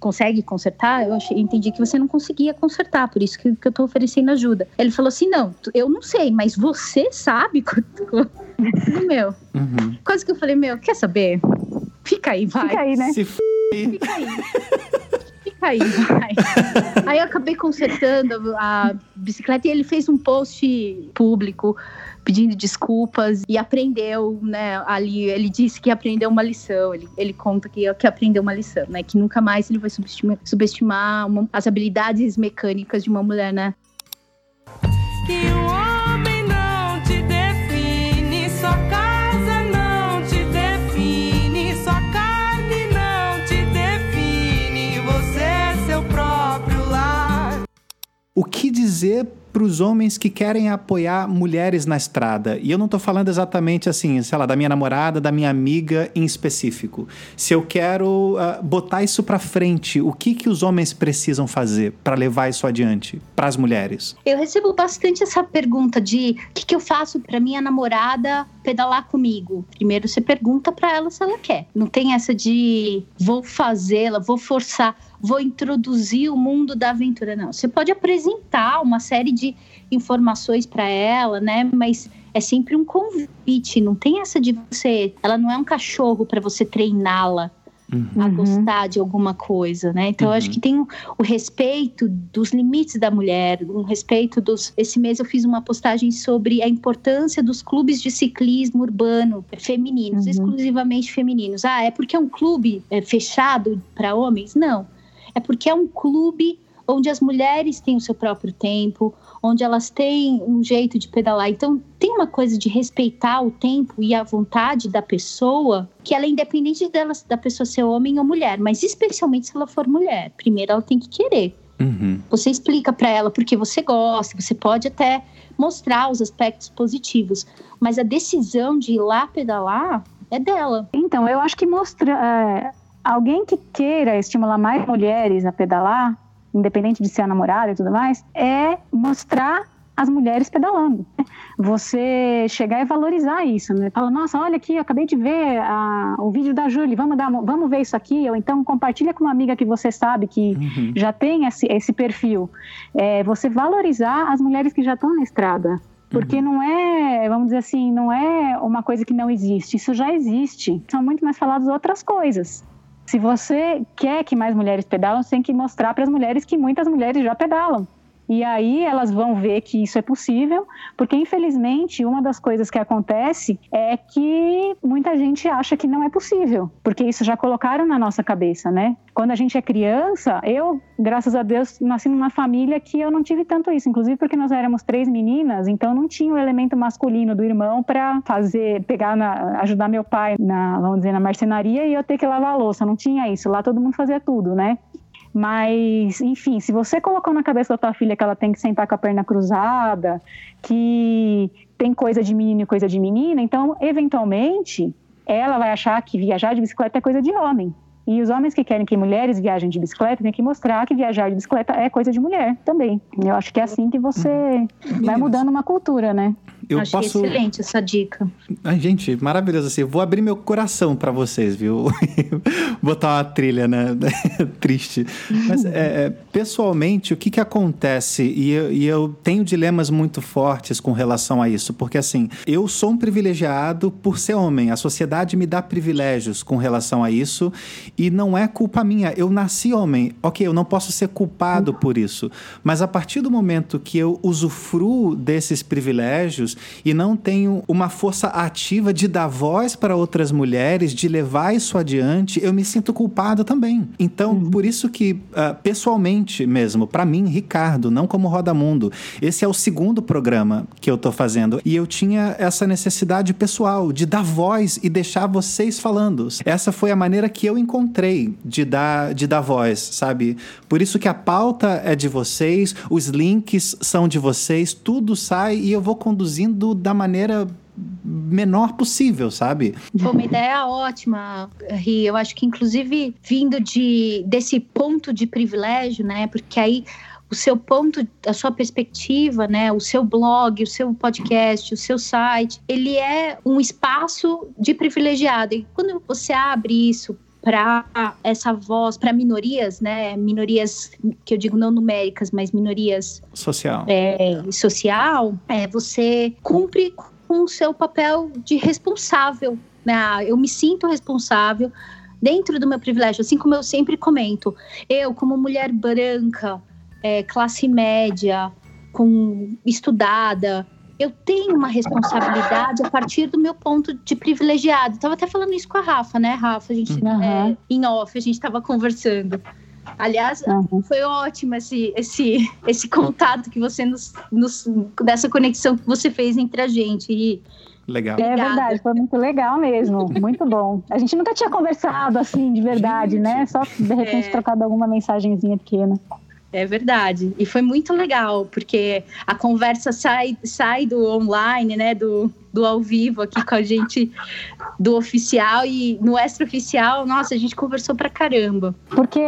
consegue consertar? Eu achei, entendi que você não conseguia consertar, por isso que, que eu tô oferecendo ajuda. Ele falou assim: não, eu não sei, mas você sabe. quanto- meu, Uhum. quase que eu falei: meu, quer saber? Fica aí, vai. Fica aí, né? Se f... Fica aí. Fica aí, vai. Aí eu acabei consertando a bicicleta e ele fez um post público pedindo desculpas e aprendeu, né? Ali ele disse que aprendeu uma lição. Ele, ele conta que, que aprendeu uma lição, né? Que nunca mais ele vai subestimar, subestimar uma- as habilidades mecânicas de uma mulher, né? Que o homem não te define, sua casa não te define, sua carne não te define, você é seu próprio lar. O que dizer para os homens que querem apoiar mulheres na estrada? E eu não estou falando exatamente assim, sei lá, da minha namorada, da minha amiga em específico. Se eu quero ah, botar isso para frente, o que que os homens precisam fazer para levar isso adiante para as mulheres? Eu recebo bastante essa pergunta de o que, que eu faço para minha namorada pedalar comigo. Primeiro você pergunta para ela se ela quer. Não tem essa de vou fazê-la, vou forçar, vou introduzir o mundo da aventura. Não. Você pode apresentar uma série de informações para ela, né? Mas é sempre um convite. Não tem essa de você. Ela não é um cachorro para você treiná-la a Uhum. gostar de alguma coisa, né? Então eu acho Uhum. que tem o, o respeito dos limites da mulher, o respeito dos. Esse mês eu fiz uma postagem sobre a importância dos clubes de ciclismo urbano femininos, Uhum. exclusivamente femininos. Ah, é porque é um clube é, fechado para homens? Não. É porque é um clube onde as mulheres têm o seu próprio tempo, onde elas têm um jeito de pedalar. Então, tem uma coisa de respeitar o tempo e a vontade da pessoa, que ela é independente dela, da pessoa ser homem ou mulher, mas especialmente se ela for mulher. Primeiro, ela tem que querer. Uhum. Você explica para ela porque você gosta, você pode até mostrar os aspectos positivos, mas a decisão de ir lá pedalar é dela. Então, eu acho que mostra é, alguém que queira estimular mais mulheres a pedalar, independente de ser a namorada e tudo mais, é mostrar as mulheres pedalando. né? Você chegar e valorizar isso, né? Fala, nossa, olha aqui, eu acabei de ver a- o vídeo da Júlia, vamos, dar, vamos ver isso aqui, ou então compartilha com uma amiga que você sabe que Uhum. já tem esse, esse perfil. É, você valorizar as mulheres que já estão na estrada. Porque não é, vamos dizer assim, não é uma coisa que não existe, isso já existe. São muito mais faladas outras coisas. Se você quer que mais mulheres pedalam, você tem que mostrar para as mulheres que muitas mulheres já pedalam. E aí elas vão ver que isso é possível, porque infelizmente uma das coisas que acontece é que muita gente acha que não é possível, porque isso já colocaram na nossa cabeça, né? Quando a gente é criança, eu, graças a Deus, nasci numa família que eu não tive tanto isso, inclusive porque nós éramos três meninas, então não tinha o elemento masculino do irmão para fazer, pegar, na, ajudar meu pai na, vamos dizer, na marcenaria e eu ter que lavar a louça, não tinha isso. Lá todo mundo fazia tudo, né? Mas, enfim, se você colocou na cabeça da tua filha que ela tem que sentar com a perna cruzada, que tem coisa de menino e coisa de menina, então, eventualmente, ela vai achar que viajar de bicicleta é coisa de homem. E os homens que querem que mulheres viajem de bicicleta têm que mostrar que viajar de bicicleta é coisa de mulher também. Eu acho que é assim que você vai mudando uma cultura, né? Eu Acho posso. excelente essa dica. Ai, gente, maravilhoso assim. Vou abrir meu coração pra vocês, viu? Botar uma trilha, né? Triste. Mas, é, é, pessoalmente, o que que acontece? E eu, e eu tenho dilemas muito fortes com relação a isso. Porque, assim, eu sou um privilegiado por ser homem. A sociedade me dá privilégios com relação a isso. E não é culpa minha. Eu nasci homem. Ok, eu não posso ser culpado por isso. Mas a partir do momento que eu usufruo desses privilégios e não tenho uma força ativa de dar voz para outras mulheres, de levar isso adiante, eu me sinto culpado também. Então, por isso que, ah, pessoalmente mesmo, para mim, Ricardo, não como Roda Mundo, esse é o segundo programa que eu tô fazendo e eu tinha essa necessidade pessoal de dar voz e deixar vocês falando. Essa foi a maneira que eu encontrei de dar, de dar voz, sabe? Por isso que a pauta é de vocês, os links são de vocês, tudo sai e eu vou conduzindo da maneira menor possível, sabe? Foi uma ideia ótima, Ri. Eu acho que, inclusive, vindo de, desse ponto de privilégio, né? Porque aí o seu ponto, a sua perspectiva, né? O seu blog, o seu podcast, o seu site, ele é um espaço de privilegiado. E quando você abre isso para essa voz, para minorias, né? Minorias que eu digo não numéricas, mas minorias Social. é, social, é, você cumpre com o seu papel de responsável. Né? Ah, Eu me sinto responsável dentro do meu privilégio, assim como eu sempre comento. Eu, como mulher branca, é, classe média, com estudada, eu tenho uma responsabilidade a partir do meu ponto de privilegiado. Estava até falando isso com a Rafa, né, Rafa? A gente, Uhum. é, em off, a gente estava conversando. Aliás, Uhum. foi ótimo esse, esse, esse contato que você nos, nos. dessa conexão que você fez entre a gente. E Legal. É Obrigada. verdade, foi muito legal mesmo, muito bom. A gente nunca tinha conversado assim de verdade, Gente. né? Só de repente É. trocado alguma mensagenzinha pequena. É verdade. E foi muito legal, porque a conversa sai, sai do online, né? Do, do ao vivo aqui com a gente, do oficial e no extra-oficial, nossa, a gente conversou pra caramba. Porque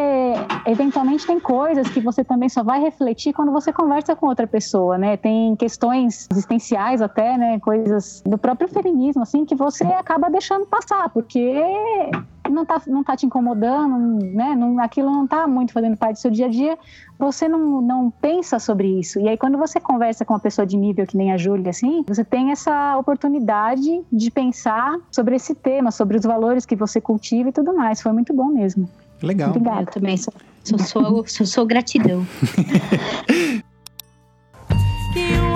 eventualmente tem coisas que você também só vai refletir quando você conversa com outra pessoa, né? Tem questões existenciais até, né? Coisas do próprio feminismo, assim, que você acaba deixando passar, porque não tá, não tá te incomodando, né? Não, aquilo não tá muito fazendo parte do seu dia a dia, você não, não pensa sobre isso. E aí, quando você conversa com uma pessoa de nível que nem a Júlia, assim, você tem essa oportunidade de pensar sobre esse tema, sobre os valores que você cultiva e tudo mais. Foi muito bom mesmo. Legal. Obrigada. Eu também sou, sou, sou, sou, sou gratidão.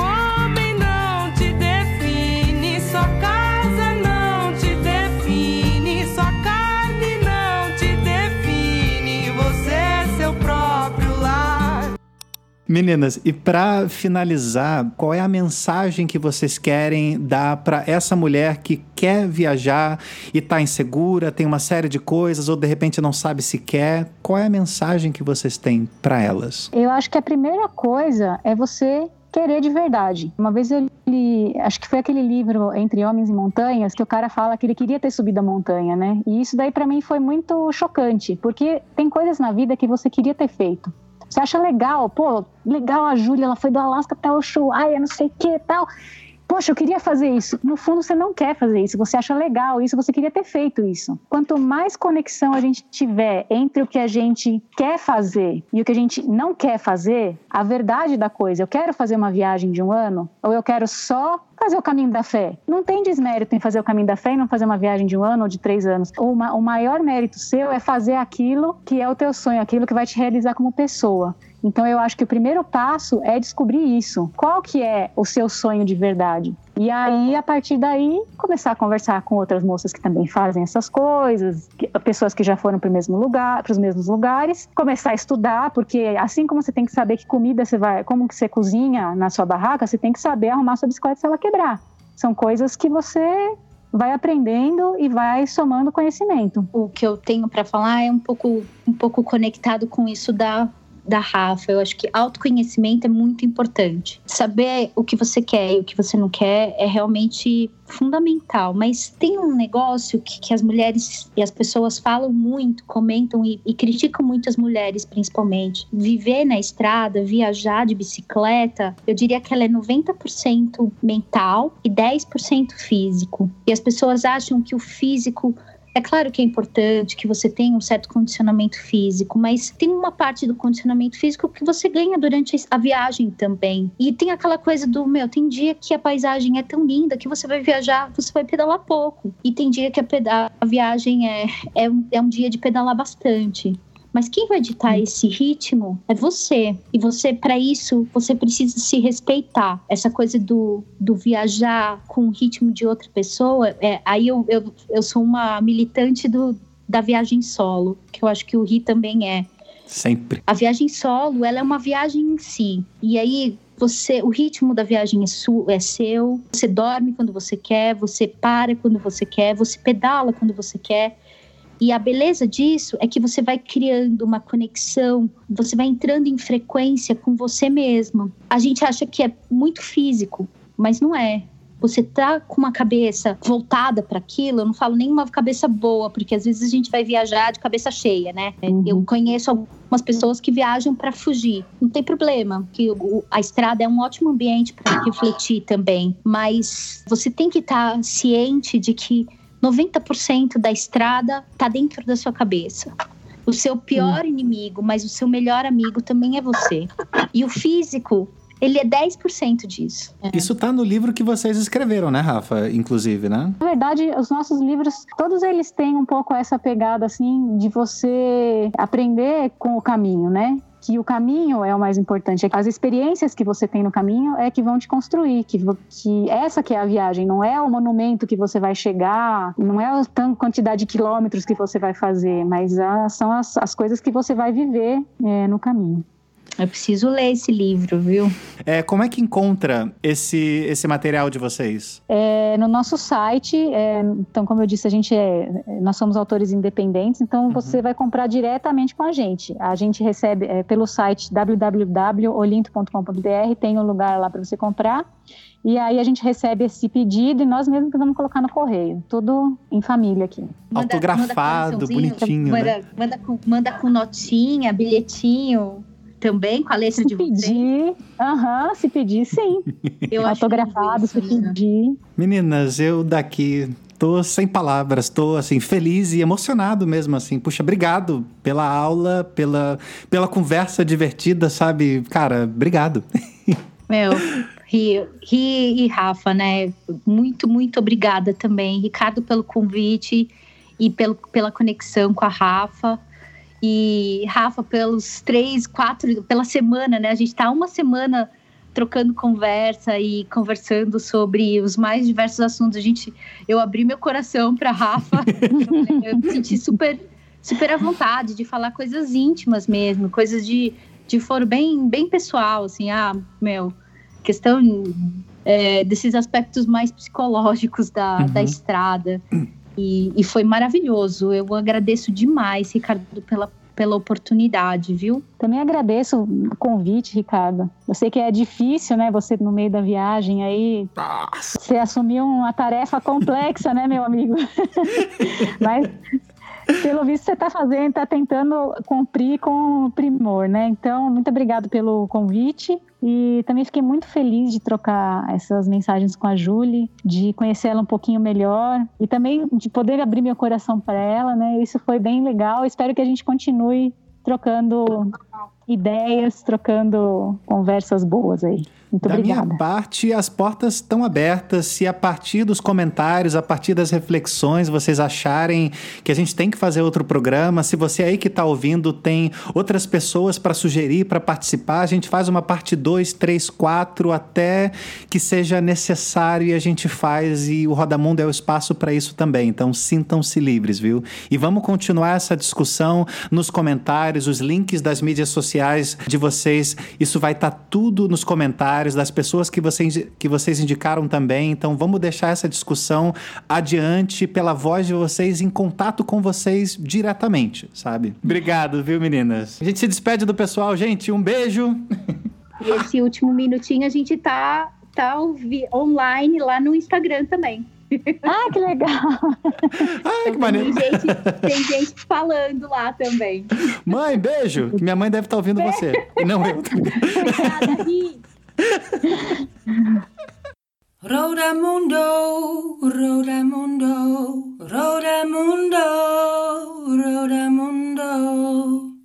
Meninas, e pra finalizar, qual é a mensagem que vocês querem dar pra essa mulher que quer viajar e tá insegura, tem uma série de coisas ou de repente não sabe se quer? Qual é a mensagem que vocês têm pra elas? Eu acho que a primeira coisa é você querer de verdade. Uma vez eu li, acho que foi aquele livro Entre Homens e Montanhas, que o cara fala que ele queria ter subido a montanha, né? E isso daí pra mim foi muito chocante, porque tem coisas na vida que você queria ter feito. Você acha legal, pô, legal a Júlia, ela foi do Alasca até o Ushuaia, não sei o que tal. Poxa, eu queria fazer isso. No fundo, você não quer fazer isso, você acha legal isso, você queria ter feito isso. Quanto mais conexão a gente tiver entre o que a gente quer fazer e o que a gente não quer fazer, a verdade da coisa, eu quero fazer uma viagem de um ano, ou eu quero só fazer o caminho da fé. Não tem desmérito em fazer o caminho da fé e não fazer uma viagem de um ano ou de três anos. O, ma o maior mérito seu é fazer aquilo que é o teu sonho, aquilo que vai te realizar como pessoa. Então eu acho que o primeiro passo é descobrir isso. Qual que é o seu sonho de verdade? E aí, a partir daí, começar a conversar com outras moças que também fazem essas coisas, pessoas que já foram para o mesmo lugar, para os mesmos lugares, começar a estudar, porque assim como você tem que saber que comida você vai, como que você cozinha na sua barraca, você tem que saber arrumar sua bicicleta se ela quebrar. São coisas que você vai aprendendo e vai somando conhecimento. o que eu tenho para falar é um pouco, um pouco conectado com isso da, da Rafa. Eu acho que autoconhecimento é muito importante. Saber o que você quer e o que você não quer é realmente fundamental. Mas tem um negócio que, que as mulheres e as pessoas falam muito, comentam e, e criticam muito as mulheres, principalmente. Viver na estrada, viajar de bicicleta, eu diria que ela é 90% mental e 10% físico. E as pessoas acham que o físico é claro que é importante que você tenha um certo condicionamento físico, mas tem uma parte do condicionamento físico que você ganha durante a viagem também. E tem aquela coisa do, meu, tem dia que a paisagem é tão linda que você vai viajar, você vai pedalar pouco. E tem dia que a, a viagem é, é, um, é um dia de pedalar bastante. Mas quem vai ditar esse ritmo é você. E você, para isso, você precisa se respeitar. Essa coisa do, do viajar com o ritmo de outra pessoa, é, aí eu, eu, eu sou uma militante do, da viagem solo, que eu acho que o Ri também é. Sempre. A viagem solo, ela é uma viagem em si. E aí você, o ritmo da viagem é, su, é seu. Você dorme quando você quer, você para quando você quer, você pedala quando você quer. E a beleza disso é que você vai criando uma conexão, você vai entrando em frequência com você mesmo. A gente acha que é muito físico, mas não é. Você tá com uma cabeça voltada para aquilo, eu não falo nem uma cabeça boa, porque às vezes a gente vai viajar de cabeça cheia, né? Eu conheço algumas pessoas que viajam para fugir. Não tem problema, que a estrada é um ótimo ambiente para refletir também, mas você tem que estar ciente de que 90% da estrada tá dentro da sua cabeça. O seu pior inimigo, mas o seu melhor amigo também é você. E o físico, ele é 10% disso. Isso tá no livro que vocês escreveram, né, Rafa? Inclusive, né? Na verdade, os nossos livros, todos eles têm um pouco essa pegada assim de você aprender com o caminho, né? Que o caminho é o mais importante. As experiências que você tem no caminho é que vão te construir, que, que essa que é a viagem, não é o monumento que você vai chegar, não é a quantidade de quilômetros que você vai fazer, mas a- são as, as coisas que você vai viver é, no caminho. Eu preciso ler esse livro, viu? É, como é que encontra esse, esse material de vocês? É, no nosso site, é, então, como eu disse, a gente é, nós somos autores independentes, então você vai comprar diretamente com a gente. A gente recebe é, pelo site www.olinto.com.br, tem um lugar lá para você comprar. E aí a gente recebe esse pedido e nós mesmos vamos colocar no correio, tudo em família aqui. Autografado, coraçãozinho, bonitinho, manda, né? manda, com, manda com notinha, bilhetinho também, com a letra de vocês. Pedir, aham, se pedir, sim. Eu Autografado, se pedir. Meninas, eu daqui tô sem palavras, tô assim feliz e emocionado mesmo assim. Puxa, obrigado pela aula, pela pela conversa divertida, sabe? Cara, obrigado. Meu, Ri, Ri e Rafa, né? Muito, muito obrigada também. Ricardo, pelo convite e pelo, pela conexão com a Rafa. E Rafa, pelos três, quatro, pela semana, né? A gente tá uma semana trocando conversa e conversando sobre os mais diversos assuntos. A gente, eu abri meu coração para Rafa. eu me senti super, super à vontade de falar coisas íntimas mesmo, coisas de de foro bem, bem pessoal, assim, ah, meu, questão é, desses aspectos mais psicológicos da, Uhum. da estrada. E, e foi maravilhoso. Eu agradeço demais, Ricardo, pela, pela oportunidade, viu? Também agradeço o convite, Ricardo. Eu sei que é difícil, né? Você no meio da viagem aí. Você assumiu uma tarefa complexa, né, meu amigo? Mas pelo visto você está fazendo, está tentando cumprir com primor, né? Então, muito obrigado pelo convite. E também fiquei muito feliz de trocar essas mensagens com a Julie, de conhecê-la um pouquinho melhor e também de poder abrir meu coração para ela, né? Isso foi bem legal. Espero que a gente continue trocando ideias, trocando conversas boas aí. Muito da obrigada. minha parte, as portas estão abertas. Se a partir dos comentários, a partir das reflexões, vocês acharem que a gente tem que fazer outro programa, se você aí que está ouvindo tem outras pessoas para sugerir, para participar, a gente faz uma parte 2, 3, 4, até que seja necessário e a gente faz. E o Rodamundo é o espaço para isso também. Então sintam-se livres, viu? E vamos continuar essa discussão nos comentários, os links das mídias sociais de vocês. Isso vai estar tudo nos comentários das pessoas que vocês, que vocês indicaram também. Então vamos deixar essa discussão adiante pela voz de vocês, em contato com vocês diretamente, sabe? Obrigado, viu, meninas? A gente se despede do pessoal, gente. Um beijo. E esse último minutinho a gente tá, tá online lá no Instagram também. Ah, que legal! Ah, que maneiro! Tem gente, tem gente falando lá também. Mãe, beijo! Minha mãe deve estar ouvindo você. você. Não eu. Rodamundo, Rodamundo, Rodamundo, Rodamundo.